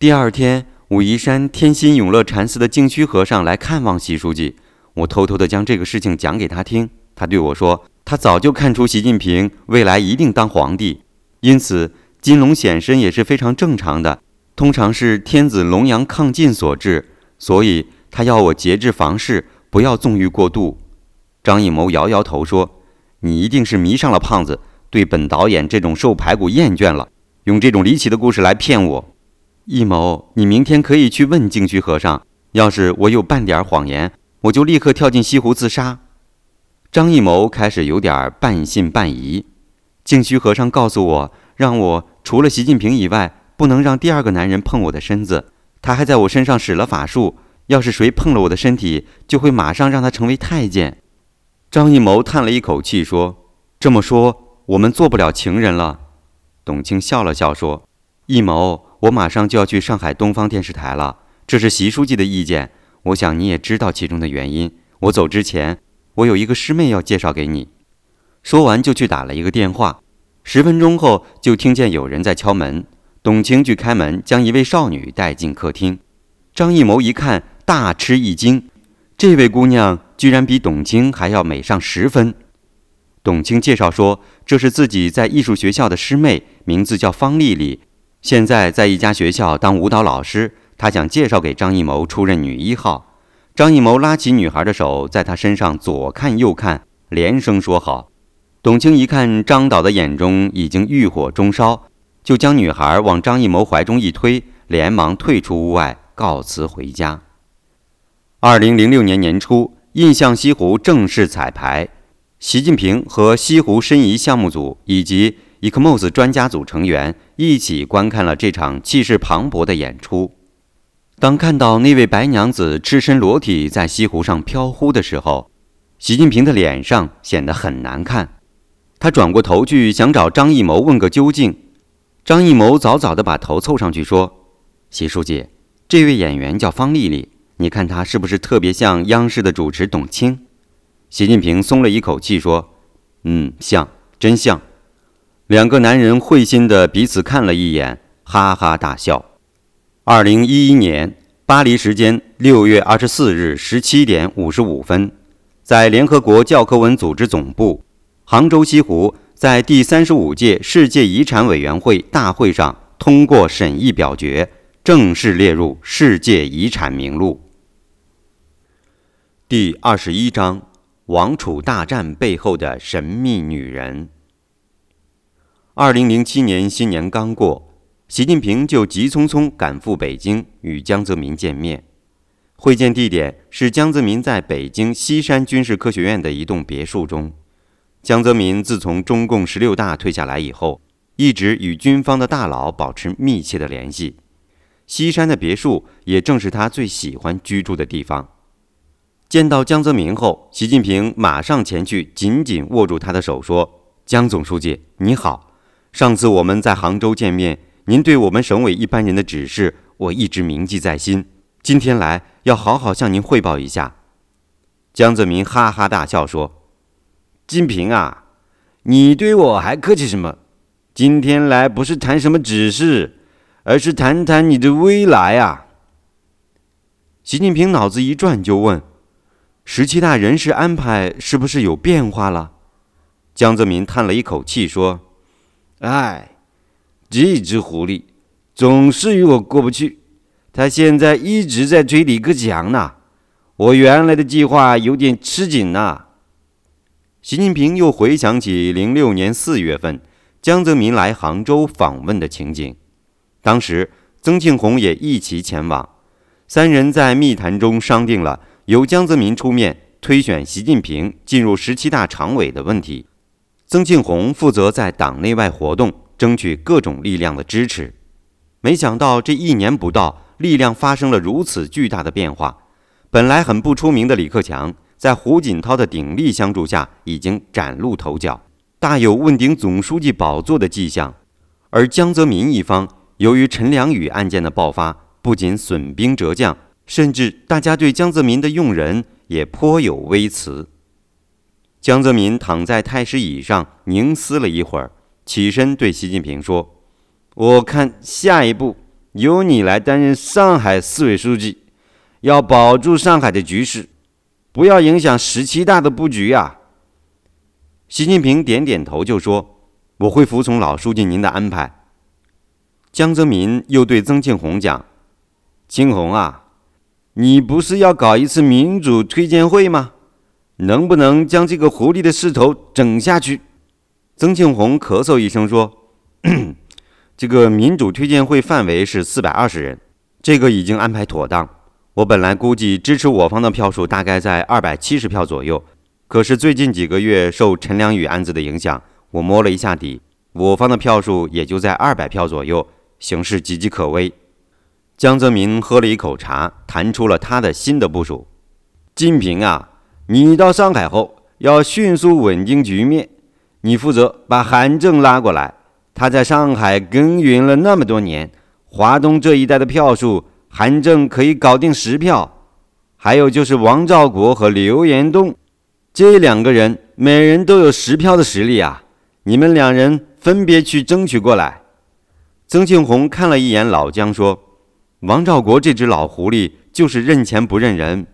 第二天，武夷山天心永乐禅寺的净虚和尚来看望习书记，我偷偷地将这个事情讲给他听。他对我说，他早就看出习近平未来一定当皇帝，因此金龙显身也是非常正常的，通常是天子龙阳亢进所致，所以他要我节制房事，不要纵欲过度。张艺谋摇摇头说：“你一定是迷上了胖子，对本导演这种瘦排骨厌倦了，用这种离奇的故事来骗我。”艺谋，你明天可以去问净虚和尚，要是我有半点谎言，我就立刻跳进西湖自杀。张艺谋开始有点半信半疑。净虚和尚告诉我，让我除了习近平以外，不能让第二个男人碰我的身子。他还在我身上使了法术，要是谁碰了我的身体，就会马上让他成为太监。张艺谋叹了一口气说：“这么说，我们做不了情人了。”董卿笑了笑说：“艺谋，我马上就要去上海东方电视台了，这是习书记的意见。我想你也知道其中的原因。我走之前，我有一个师妹要介绍给你。”说完就去打了一个电话。十分钟后，就听见有人在敲门。董卿去开门，将一位少女带进客厅。张艺谋一看，大吃一惊。这位姑娘居然比董卿还要美上十分。董卿介绍说，这是自己在艺术学校的师妹，名字叫方丽丽，现在在一家学校当舞蹈老师。她想介绍给张艺谋出任女一号。张艺谋拉起女孩的手，在她身上左看右看，连声说好。董卿一看张导的眼中已经欲火中烧，就将女孩往张艺谋怀中一推，连忙退出屋外，告辞回家。二零零六年年初，印象西湖正式彩排，习近平和西湖申遗项目组以及 ECMOS 专家组成员一起观看了这场气势磅礴的演出。当看到那位白娘子赤身裸体在西湖上飘忽的时候，习近平的脸上显得很难看。他转过头去想找张艺谋问个究竟，张艺谋早早地把头凑上去说：“习书记，这位演员叫方丽丽。”你看他是不是特别像央视的主持董卿？习近平松了一口气说：“嗯，像，真像。”两个男人会心的彼此看了一眼，哈哈大笑。二零一一年巴黎时间六月二十四日十七点五十五分，在联合国教科文组织总部，杭州西湖在第三十五届世界遗产委员会大会上通过审议表决，正式列入世界遗产名录。第二十一章：王储大战背后的神秘女人。二零零七年新年刚过，习近平就急匆匆赶赴北京与江泽民见面。会见地点是江泽民在北京西山军事科学院的一栋别墅中。江泽民自从中共十六大退下来以后，一直与军方的大佬保持密切的联系。西山的别墅也正是他最喜欢居住的地方。见到江泽民后，习近平马上前去，紧紧握住他的手，说：“江总书记你好，上次我们在杭州见面，您对我们省委一般人的指示，我一直铭记在心。今天来要好好向您汇报一下。”江泽民哈哈大笑说：“金平啊，你对我还客气什么？今天来不是谈什么指示，而是谈谈你的未来啊。”习近平脑子一转，就问：“十七大人事安排是不是有变化了？”江泽民叹了一口气说：“哎，这只狐狸总是与我过不去。他现在一直在追李克强呢，我原来的计划有点吃紧呐。”习近平又回想起零六年四月份江泽民来杭州访问的情景，当时曾庆红也一起前往。三人在密谈中商定了由江泽民出面推选习近平进入十七大常委的问题，曾庆红负责在党内外活动，争取各种力量的支持。没想到这一年不到，力量发生了如此巨大的变化。本来很不出名的李克强，在胡锦涛的鼎力相助下，已经崭露头角，大有问鼎总书记宝座的迹象。而江泽民一方，由于陈良宇案件的爆发。不仅损兵折将，甚至大家对江泽民的用人也颇有微词。江泽民躺在太师椅上凝思了一会儿，起身对习近平说：“我看下一步由你来担任上海市委书记，要保住上海的局势，不要影响十七大的布局啊。”习近平点点头就说：“我会服从老书记您的安排。”江泽民又对曾庆红讲。青红啊，你不是要搞一次民主推荐会吗？能不能将这个狐狸的势头整下去？曾庆红咳嗽一声说：“ 这个民主推荐会范围是四百二十人，这个已经安排妥当。我本来估计支持我方的票数大概在二百七十票左右，可是最近几个月受陈良宇案子的影响，我摸了一下底，我方的票数也就在二百票左右，形势岌岌可危。”江泽民喝了一口茶，谈出了他的新的部署。金平啊，你到上海后要迅速稳定局面，你负责把韩正拉过来。他在上海耕耘了那么多年，华东这一带的票数，韩正可以搞定十票。还有就是王兆国和刘延东，这两个人每人都有十票的实力啊！你们两人分别去争取过来。曾庆红看了一眼老姜，说。王兆国这只老狐狸就是认钱不认人。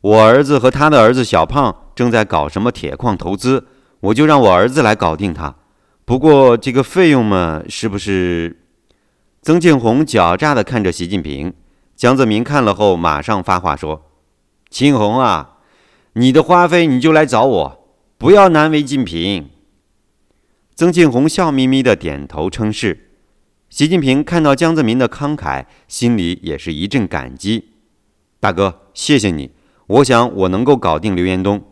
我儿子和他的儿子小胖正在搞什么铁矿投资，我就让我儿子来搞定他。不过这个费用嘛，是不是？曾庆红狡诈地看着习近平。江泽民看了后，马上发话说：“庆红啊，你的花费你就来找我，不要难为近平。”曾庆红笑眯眯地点头称是。习近平看到江泽民的慷慨，心里也是一阵感激。大哥，谢谢你。我想我能够搞定刘延东。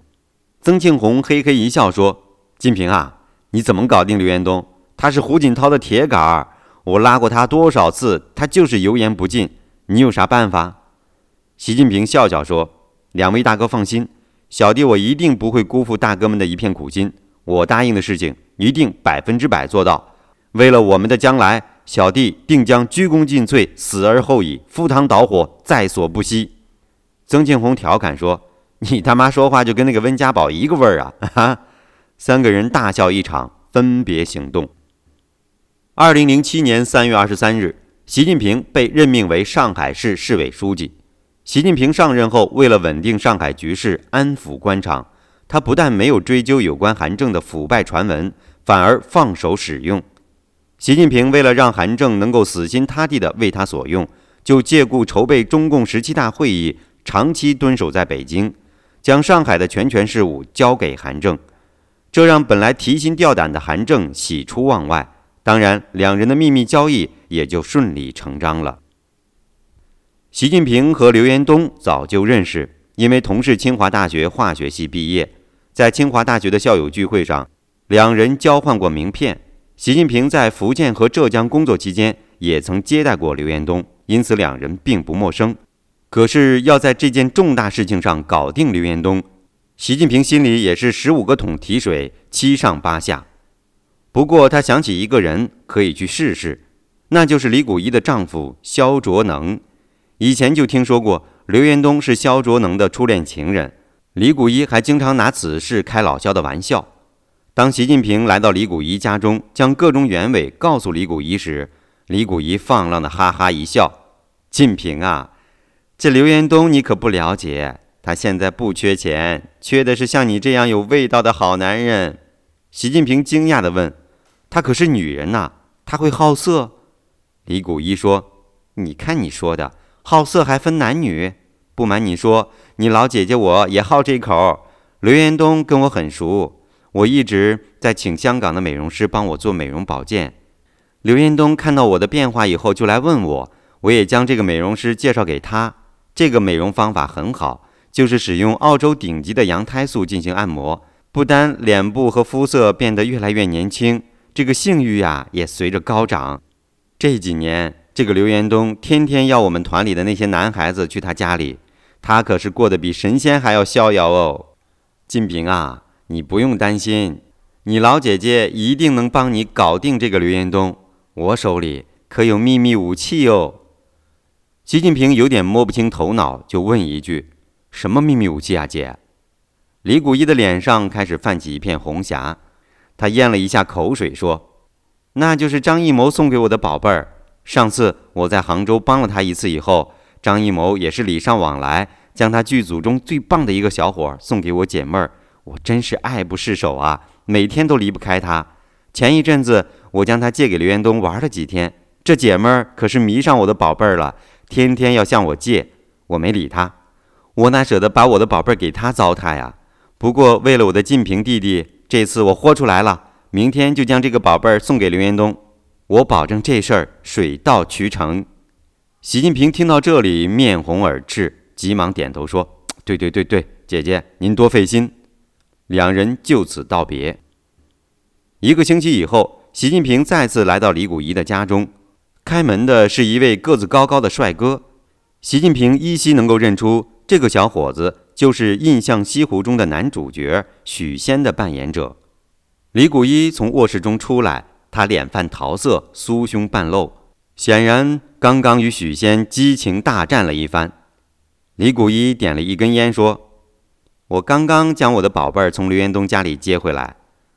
曾庆红嘿嘿一笑说：“金平啊，你怎么搞定刘延东？他是胡锦涛的铁杆儿，我拉过他多少次，他就是油盐不进。你有啥办法？”习近平笑笑说：“两位大哥放心，小弟我一定不会辜负大哥们的一片苦心。我答应的事情，一定百分之百做到。为了我们的将来。”小弟定将鞠躬尽瘁，死而后已，赴汤蹈火，在所不惜。曾庆红调侃说：“你他妈说话就跟那个温家宝一个味儿啊！”哈，三个人大笑一场，分别行动。二零零七年三月二十三日，习近平被任命为上海市市委书记。习近平上任后，为了稳定上海局势，安抚官场，他不但没有追究有关韩正的腐败传闻，反而放手使用。习近平为了让韩正能够死心塌地地为他所用，就借故筹备中共十七大会议，长期蹲守在北京，将上海的全权事务交给韩正，这让本来提心吊胆的韩正喜出望外。当然，两人的秘密交易也就顺理成章了。习近平和刘延东早就认识，因为同是清华大学化学系毕业，在清华大学的校友聚会上，两人交换过名片。习近平在福建和浙江工作期间，也曾接待过刘延东，因此两人并不陌生。可是要在这件重大事情上搞定刘延东，习近平心里也是十五个桶提水，七上八下。不过他想起一个人可以去试试，那就是李谷一的丈夫肖卓能。以前就听说过刘延东是肖卓能的初恋情人，李谷一还经常拿此事开老肖的玩笑。当习近平来到李谷一家中，将各种原委告诉李谷一时，李谷一放浪的哈哈一笑：“晋平啊，这刘延东你可不了解，他现在不缺钱，缺的是像你这样有味道的好男人。”习近平惊讶地问。她可是女人呐，她会好色。李谷一说：“你看你说的，好色还分男女。不瞒你说，你老姐姐我也好这口。刘延东跟我很熟，我一直在请香港的美容师帮我做美容保健。刘延东看到我的变化以后，就来问我，我也将这个美容师介绍给他。这个美容方法很好，就是使用澳洲顶级的羊胎素进行按摩，不单脸部和肤色变得越来越年轻。”这个性欲呀，也随着高涨。这几年，这个刘延东天天要我们团里的那些男孩子去他家里，他可是过得比神仙还要逍遥哦。金平啊，你不用担心，你老姐姐一定能帮你搞定这个刘延东。我手里可有秘密武器哦。习近平有点摸不清头脑，就问一句：“什么秘密武器啊，姐？”李谷一的脸上开始泛起一片红霞。他咽了一下口水，说：“那就是张艺谋送给我的宝贝儿。上次我在杭州帮了他一次以后，张艺谋也是礼尚往来，将他剧组中最棒的一个小伙送给我姐妹儿。我真是爱不释手啊，每天都离不开他。前一阵子我将他借给刘延东玩了几天，这姐们儿可是迷上我的宝贝儿了，天天要向我借。我没理他，我哪舍得把我的宝贝儿给他糟蹋呀？不过为了我的晋平弟弟。”这次我豁出来了，明天就将这个宝贝儿送给刘延东，我保证这事儿水到渠成。习近平听到这里，面红耳赤，急忙点头说：“对对对对，姐姐您多费心。”两人就此道别。一个星期以后，习近平再次来到李谷一的家中，开门的是一位个子高高的帅哥。习近平依稀能够认出这个小伙子。就是《印象西湖》中的男主角许仙的扮演者，李谷一从卧室中出来，他脸泛桃色，酥胸半露，显然刚刚与许仙激情大战了一番。李谷一点了一根烟，说：“我刚刚将我的宝贝儿从刘延东家里接回来，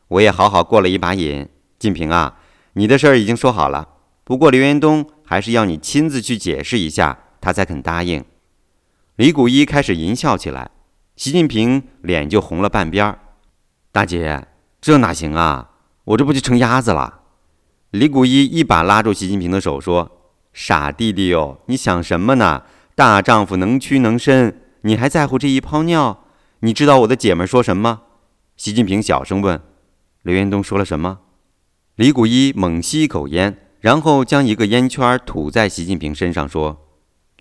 我也好好过了一把瘾。晋平啊，你的事儿已经说好了，不过刘延东还是要你亲自去解释一下，他才肯答应。”李谷一开始淫笑起来，习近平脸就红了半边儿。大姐，这哪行啊？我这不就成鸭子了？李谷一一把拉住习近平的手，说：“傻弟弟哟，你想什么呢？大丈夫能屈能伸，你还在乎这一泡尿？你知道我的姐们说什么？”习近平小声问：“刘延东说了什么？”李谷一猛吸一口烟，然后将一个烟圈吐在习近平身上，说：“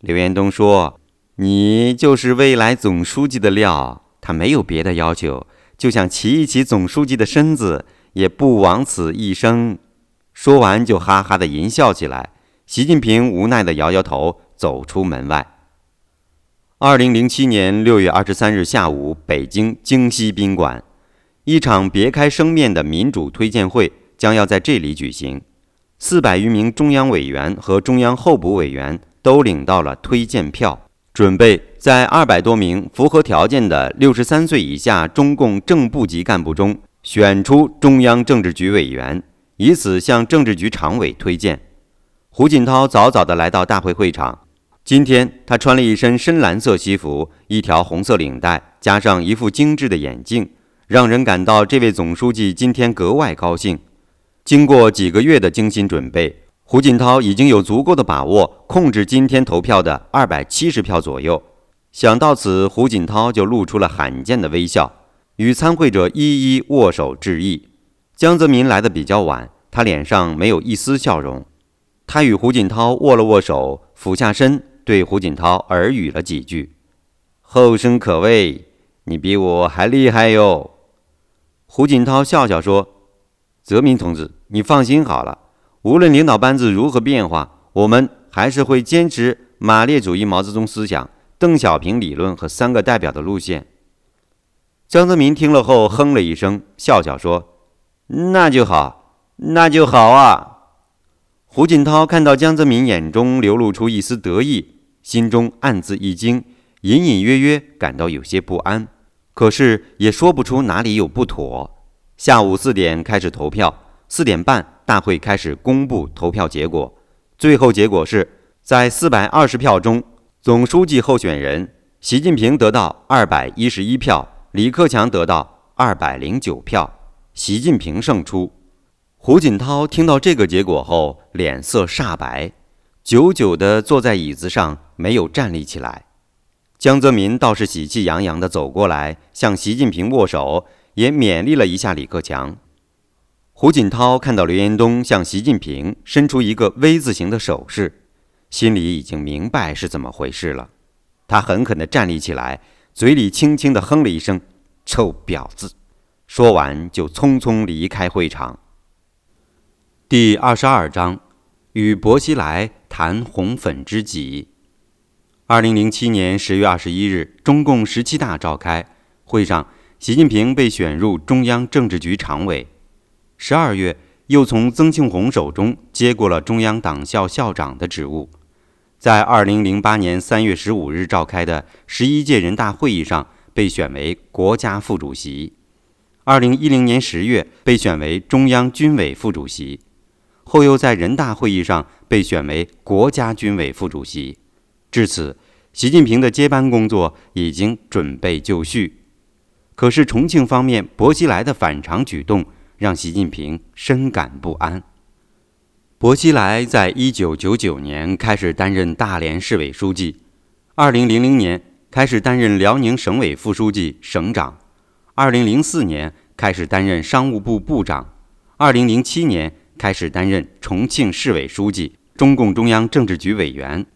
刘延东说。”你就是未来总书记的料，他没有别的要求，就想骑一骑总书记的身子，也不枉此一生。说完就哈哈的淫笑起来。习近平无奈的摇摇头，走出门外。二零零七年六月二十三日下午，北京京西宾馆，一场别开生面的民主推荐会将要在这里举行，四百余名中央委员和中央候补委员都领到了推荐票。准备在二百多名符合条件的六十三岁以下中共正部级干部中选出中央政治局委员，以此向政治局常委推荐。胡锦涛早早地来到大会会场。今天他穿了一身深蓝色西服，一条红色领带，加上一副精致的眼镜，让人感到这位总书记今天格外高兴。经过几个月的精心准备。胡锦涛已经有足够的把握控制今天投票的二百七十票左右。想到此，胡锦涛就露出了罕见的微笑，与参会者一一握手致意。江泽民来的比较晚，他脸上没有一丝笑容。他与胡锦涛握了握手，俯下身对胡锦涛耳语了几句：“后生可畏，你比我还厉害哟。”胡锦涛笑笑说：“泽民同志，你放心好了。”无论领导班子如何变化，我们还是会坚持马列主义毛泽东思想、邓小平理论和三个代表的路线。江泽民听了后哼了一声，笑笑说：“那就好。那就好啊。胡锦涛看到江泽民眼中流露出一丝得意，心中暗自一惊，隐隐约约感到有些不安，可是也说不出哪里有不妥。下午四点开始投票，四点半大会开始公布投票结果。最后结果是在四百二十票中，总书记候选人习近平得到二百一十一票，李克强得到二百零九票，习近平胜出。胡锦涛听到这个结果后，脸色煞白，久久地坐在椅子上，没有站立起来。江泽民倒是喜气洋洋地走过来，向习近平握手，也勉励了一下李克强。胡锦涛看到刘延东向习近平伸出一个 V 字形的手势，心里已经明白是怎么回事了。他狠狠地站立起来，嘴里轻轻地哼了一声：“臭婊子！”说完就匆匆离开会场。第二十二章，与薄熙来谈红粉知己。二零零七年十月二十一日，中共十七大召开，会上，习近平被选入中央政治局常委。十二月，又从曾庆红手中接过了中央党校校长的职务。在二零零八年三月十五日召开的十一届人大会议上，被选为国家副主席。二零一零年十月，被选为中央军委副主席。后又在人大会议上被选为国家军委副主席，至此，习近平的接班工作已经准备就绪。可是重庆方面薄熙来的反常举动让习近平深感不安。薄熙来在一九九九年开始担任大连市委书记，二零零零年开始担任辽宁省委副书记、省长，二零零四年开始担任商务部部长，二零零七年。开始担任重庆市委书记、中共中央政治局委员。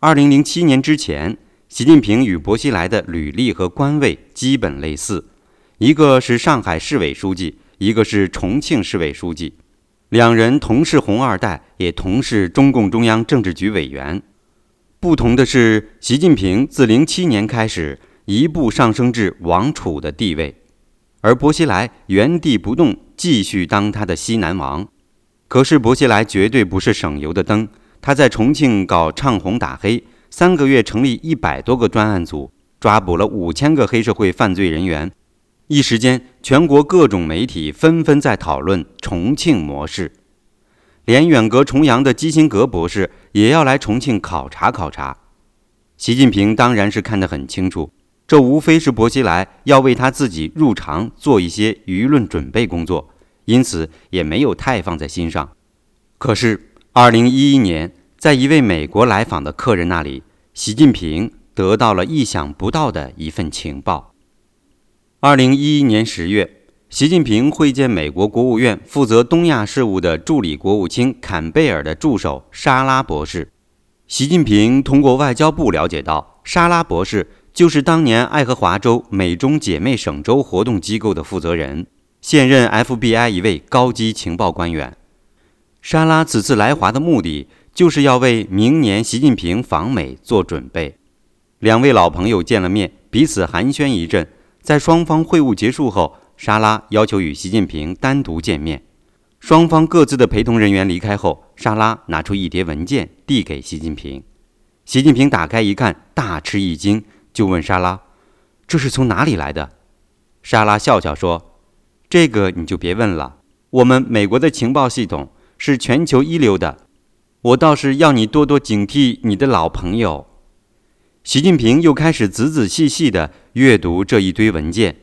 二零零七年之前，习近平与薄熙来的履历和官位基本类似，一个是上海市委书记，一个是重庆市委书记，两人同是红二代，也同是中共中央政治局委员。不同的是，习近平自零七年开始一步上升至王储的地位。而薄熙来原地不动，继续当他的西南王。可是薄熙来绝对不是省油的灯，他在重庆搞唱红打黑，三个月成立一百多个专案组，抓捕了五千个黑社会犯罪人员。一时间，全国各种媒体纷纷在讨论重庆模式，连远隔重洋的基辛格博士也要来重庆考察考察。习近平当然是看得很清楚。这无非是薄熙来要为他自己入常做一些舆论准备工作，因此也没有太放在心上。可是，二零一一年，在一位美国来访的客人那里，习近平得到了意想不到的一份情报。二零一一年十月，习近平会见美国国务院负责东亚事务的助理国务卿坎贝尔的助手沙拉博士。习近平通过外交部了解到，沙拉博士。就是当年爱荷华州美中姐妹省州活动机构的负责人，现任 FBI 一位高级情报官员。沙拉此次来华的目的，就是要为明年习近平访美做准备。两位老朋友见了面，彼此寒暄一阵。在双方会晤结束后，沙拉要求与习近平单独见面。双方各自的陪同人员离开后，沙拉拿出一叠文件递给习近平。习近平打开一看，大吃一惊。就问莎拉：“这是从哪里来的？”莎拉笑笑说：“这个你就别问了。我们美国的情报系统是全球一流的。我倒是要你多多警惕你的老朋友。”习近平又开始仔仔细细地阅读这一堆文件。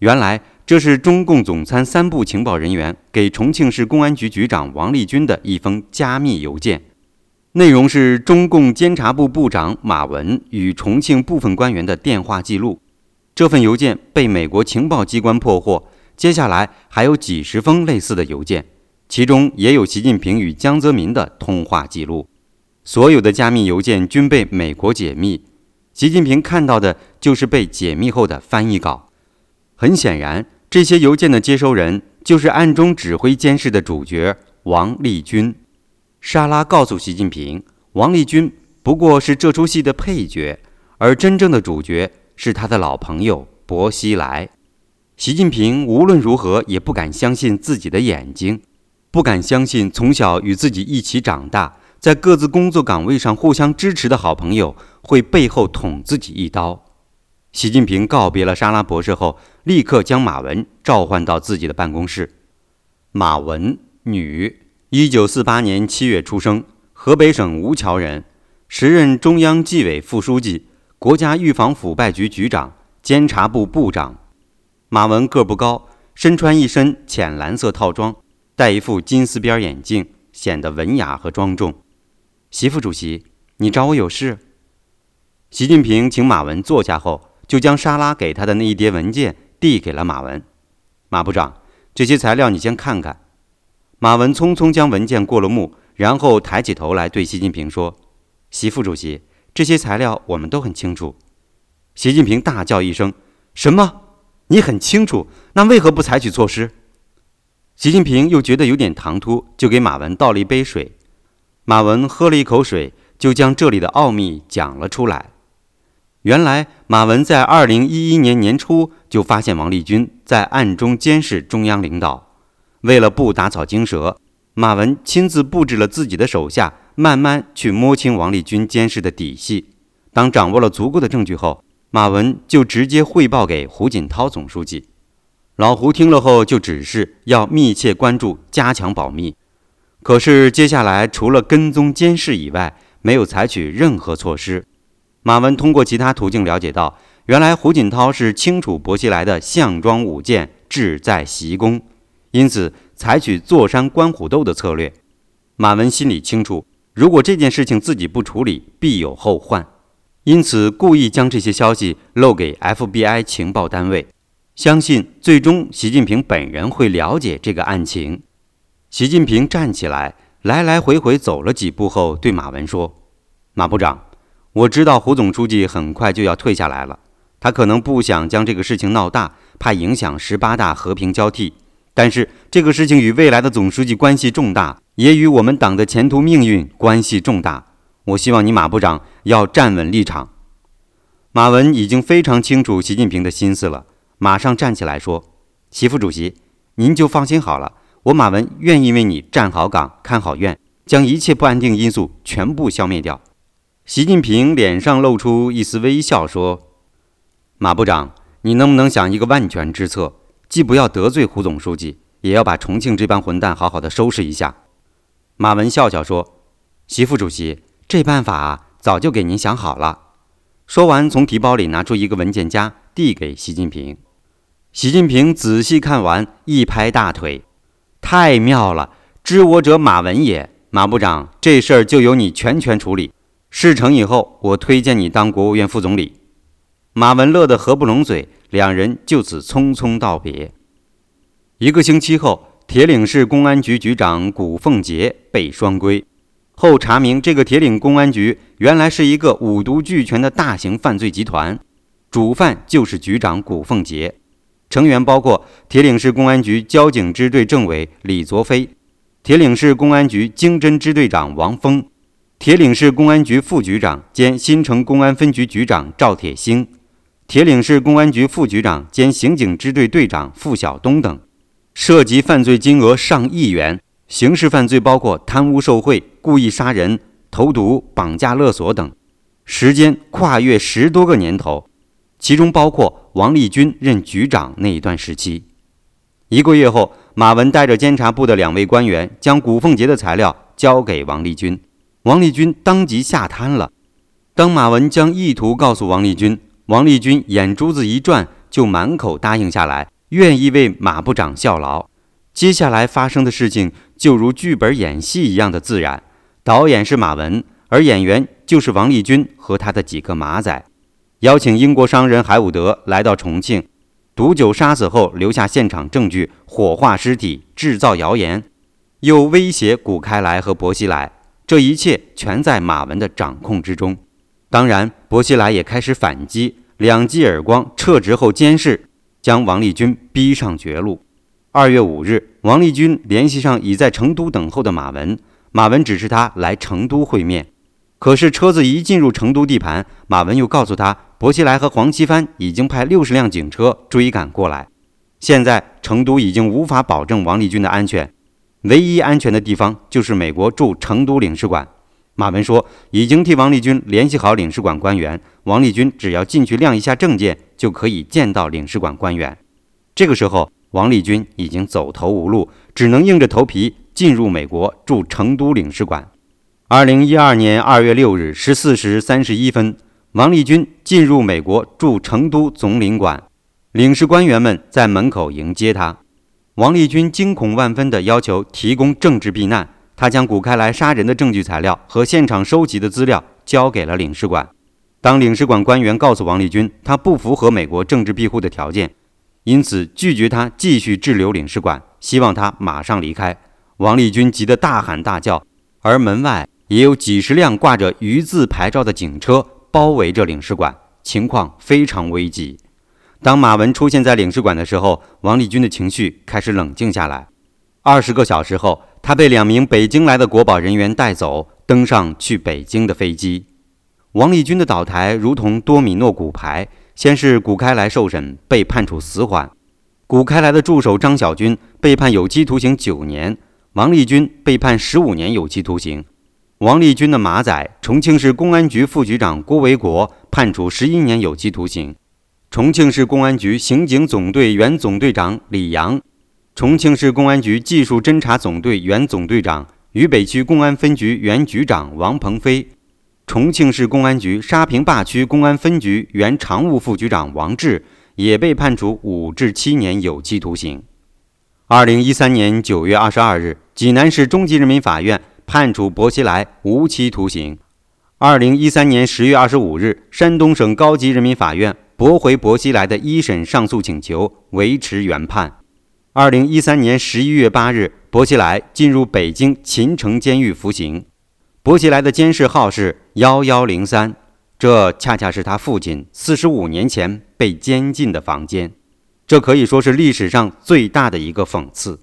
原来这是中共总参三部情报人员给重庆市公安局局长王立军的一封加密邮件。内容是中共监察部部长马文与重庆部分官员的电话记录。这份邮件被美国情报机关破获。接下来还有几十封类似的邮件，其中也有习近平与江泽民的通话记录。所有的加密邮件均被美国解密。习近平看到的就是被解密后的翻译稿。很显然，这些邮件的接收人就是暗中指挥监视的主角王立军。莎拉告诉习近平，王立军不过是这出戏的配角，而真正的主角是他的老朋友薄熙来。习近平无论如何也不敢相信自己的眼睛。不敢相信从小与自己一起长大，在各自工作岗位上互相支持的好朋友会背后捅自己一刀。习近平告别了沙拉博士后，立刻将马文召唤到自己的办公室。马文，女，一九四八年七月出生，河北省吴桥人，时任中央纪委副书记、国家预防腐败局局长、监察部部长。马文个不高，身穿一身浅蓝色套装，戴一副金丝边眼镜，显得文雅和庄重。习副主席，你找我有事？习近平请马文坐下后。就将沙拉给他的那一叠文件递给了马文。马部长，这些材料你先看看。马文匆匆将文件过了目，然后抬起头来对习近平说：“习副主席，这些材料我们都很清楚。”习近平大叫一声：“什么？你很清楚？那为何不采取措施？”习近平又觉得有点唐突，就给马文倒了一杯水。马文喝了一口水，就将这里的奥秘讲了出来。原来，马文在二零一一年年初就发现王立军在暗中监视中央领导。为了不打草惊蛇，马文亲自布置了自己的手下，慢慢去摸清王立军监视的底细。当掌握了足够的证据后，马文就直接汇报给胡锦涛总书记。老胡听了后就指示要密切关注，加强保密。可是接下来除了跟踪监视以外，没有采取任何措施。马文通过其他途径了解到，原来胡锦涛是清楚薄熙来的项庄舞剑，志在习功，因此采取坐山观虎斗的策略。马文心里清楚，如果这件事情自己不处理，必有后患，因此故意将这些消息漏给 FBI 情报单位，相信最终习近平本人会了解这个案情。习近平站起来，来来回回走了几步后，对马文说：“马部长。”我知道胡总书记很快就要退下来了，他可能不想将这个事情闹大，怕影响十八大和平交替。但是这个事情与未来的总书记关系重大，也与我们党的前途命运关系重大。我希望你马部长要站稳立场。马文已经非常清楚习近平的心思了，马上站起来说：“习副主席，您就放心好了，我马文愿意为你站好岗、看好院，将一切不安定因素全部消灭掉。”习近平脸上露出一丝微笑，说：“马部长，你能不能想一个万全之策，既不要得罪胡总书记，也要把重庆这帮混蛋好好的收拾一下？”马文笑笑说：“习副主席，这办法啊早就给您想好了。”说完，从提包里拿出一个文件夹，递给习近平。习近平仔细看完，一拍大腿：“太妙了！知我者，马文也。马部长，这事儿就由你全权处理。”事成以后，我推荐你当国务院副总理。马文乐得合不拢嘴，两人就此匆匆道别。一个星期后，铁岭市公安局局长古凤杰被双规。后查明，这个铁岭公安局原来是一个五毒俱全的大型犯罪集团，主犯就是局长古凤杰，成员包括铁岭市公安局交警支队政委李卓飞，铁岭市公安局经侦支队长王峰。铁岭市公安局副局长兼新城公安分局局长赵铁星，铁岭市公安局副局长兼刑警支队队长付晓东等，涉及犯罪金额上亿元，刑事犯罪包括贪污受贿、故意杀人、投毒、绑架勒索等，时间跨越十多个年头，其中包括王立军任局长那一段时期。一个月后，马文带着监察部的两位官员将古凤杰的材料交给王立军。王立军当即吓瘫了。当马文将意图告诉王立军，王立军眼珠子一转，就满口答应下来，愿意为马部长效劳。接下来发生的事情就如剧本演戏一样的自然。导演是马文，而演员就是王立军和他的几个马仔。邀请英国商人海伍德来到重庆，毒酒杀死后留下现场证据，火化尸体，制造谣言，又威胁古开来和薄熙来。这一切全在马文的掌控之中。当然，薄熙来也开始反击，两记耳光，撤职后监视，将王立军逼上绝路。二月五日，王立军联系上已在成都等候的马文，马文指示他来成都会面。可是车子一进入成都地盘，马文又告诉他，薄熙来和黄奇帆已经派六十辆警车追赶过来，现在成都已经无法保证王立军的安全。唯一安全的地方就是美国驻成都领事馆。马文说，已经替王立军联系好领事馆官员，王立军只要进去亮一下证件，就可以见到领事馆官员。这个时候，王立军已经走投无路，只能硬着头皮进入美国驻成都领事馆。二零一二年二月六日十四时三十一分，王立军进入美国驻成都总领馆，领事官员们在门口迎接他。王立军惊恐万分地要求提供政治避难。他将古开来杀人的证据材料和现场收集的资料交给了领事馆。当领事馆官员告诉王立军，他不符合美国政治庇护的条件，因此拒绝他继续滞留领事馆，希望他马上离开。王立军急得大喊大叫，而门外也有几十辆挂着“鱼”字牌照的警车包围着领事馆，情况非常危急。当马文出现在领事馆的时候，王立军的情绪开始冷静下来。二十个小时后。他被两名北京来的国保人员带走，登上去北京的飞机。王立军的倒台如同多米诺骨牌，先是古开来受审，被判处死缓；古开来的助手张小军被判有期徒刑九年，王立军被判十五年有期徒刑。王立军的马仔，重庆市公安局副局长郭维国判处十一年有期徒刑；重庆市公安局刑警总队原总队长李阳。重庆市公安局技术侦查总队原总队长、渝北区公安分局原局长王鹏飞，重庆市公安局沙坪坝区公安分局原常务副局长王志也被判处五至七年有期徒刑。二零一三年九月二十二日，济南市中级人民法院判处薄熙来无期徒刑。二零一三年十月二十五日，山东省高级人民法院驳回薄熙来的一审上诉请求，维持原判。二零一三年十一月八日，薄熙来进入北京秦城监狱服刑。薄熙来的监视号是幺幺零三，这恰恰是他父亲四十五年前被监禁的房间。这可以说是历史上最大的一个讽刺。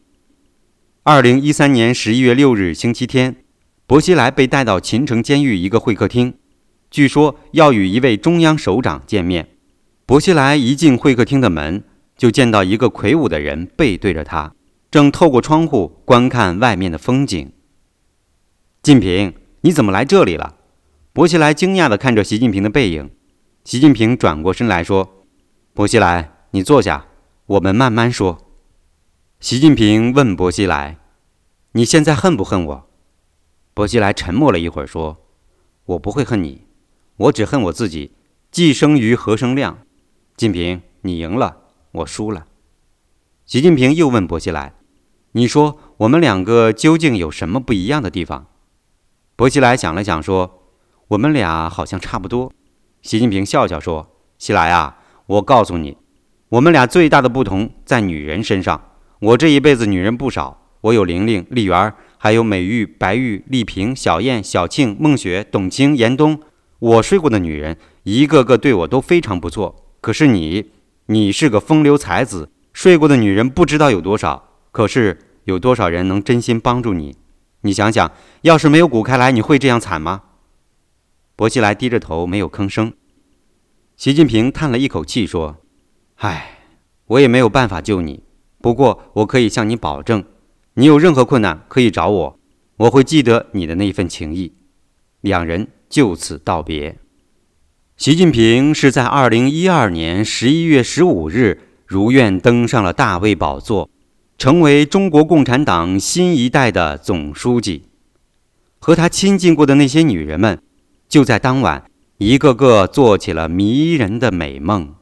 二零一三年十一月六日星期天，薄熙来被带到秦城监狱一个会客厅，据说要与一位中央首长见面。薄熙来一进会客厅的门。就见到一个魁梧的人背对着他，正透过窗户观看外面的风景。近平，你怎么来这里了？薄熙来惊讶地看着习近平的背影。习近平转过身来说：“薄熙来，你坐下，我们慢慢说。”习近平问薄熙来：“你现在恨不恨我？”薄熙来沉默了一会儿说：“我不会恨你，我只恨我自己，既生瑜何生亮。”近平，你赢了。我输了。习近平又问薄熙来：“你说我们两个究竟有什么不一样的地方？”薄熙来想了想说：“我们俩好像差不多。”习近平笑笑说：“熙来啊，我告诉你，我们俩最大的不同在女人身上。我这一辈子女人不少，我有玲玲、丽媛，还有美玉、白玉、丽萍、小燕、小庆、孟雪、董卿、严冬。我睡过的女人，一个个对我都非常不错。可是你……”你是个风流才子，睡过的女人不知道有多少，可是有多少人能真心帮助你？你想想，要是没有古开来，你会这样惨吗？薄熙来低着头没有吭声。习近平叹了一口气说：“唉，我也没有办法救你，不过我可以向你保证，你有任何困难可以找我，我会记得你的那份情谊。”两人就此道别。习近平是在二零一二年十一月十五日如愿登上了大位宝座，成为中国共产党新一代的总书记。和他亲近过的那些女人们，就在当晚，一个个做起了迷人的美梦。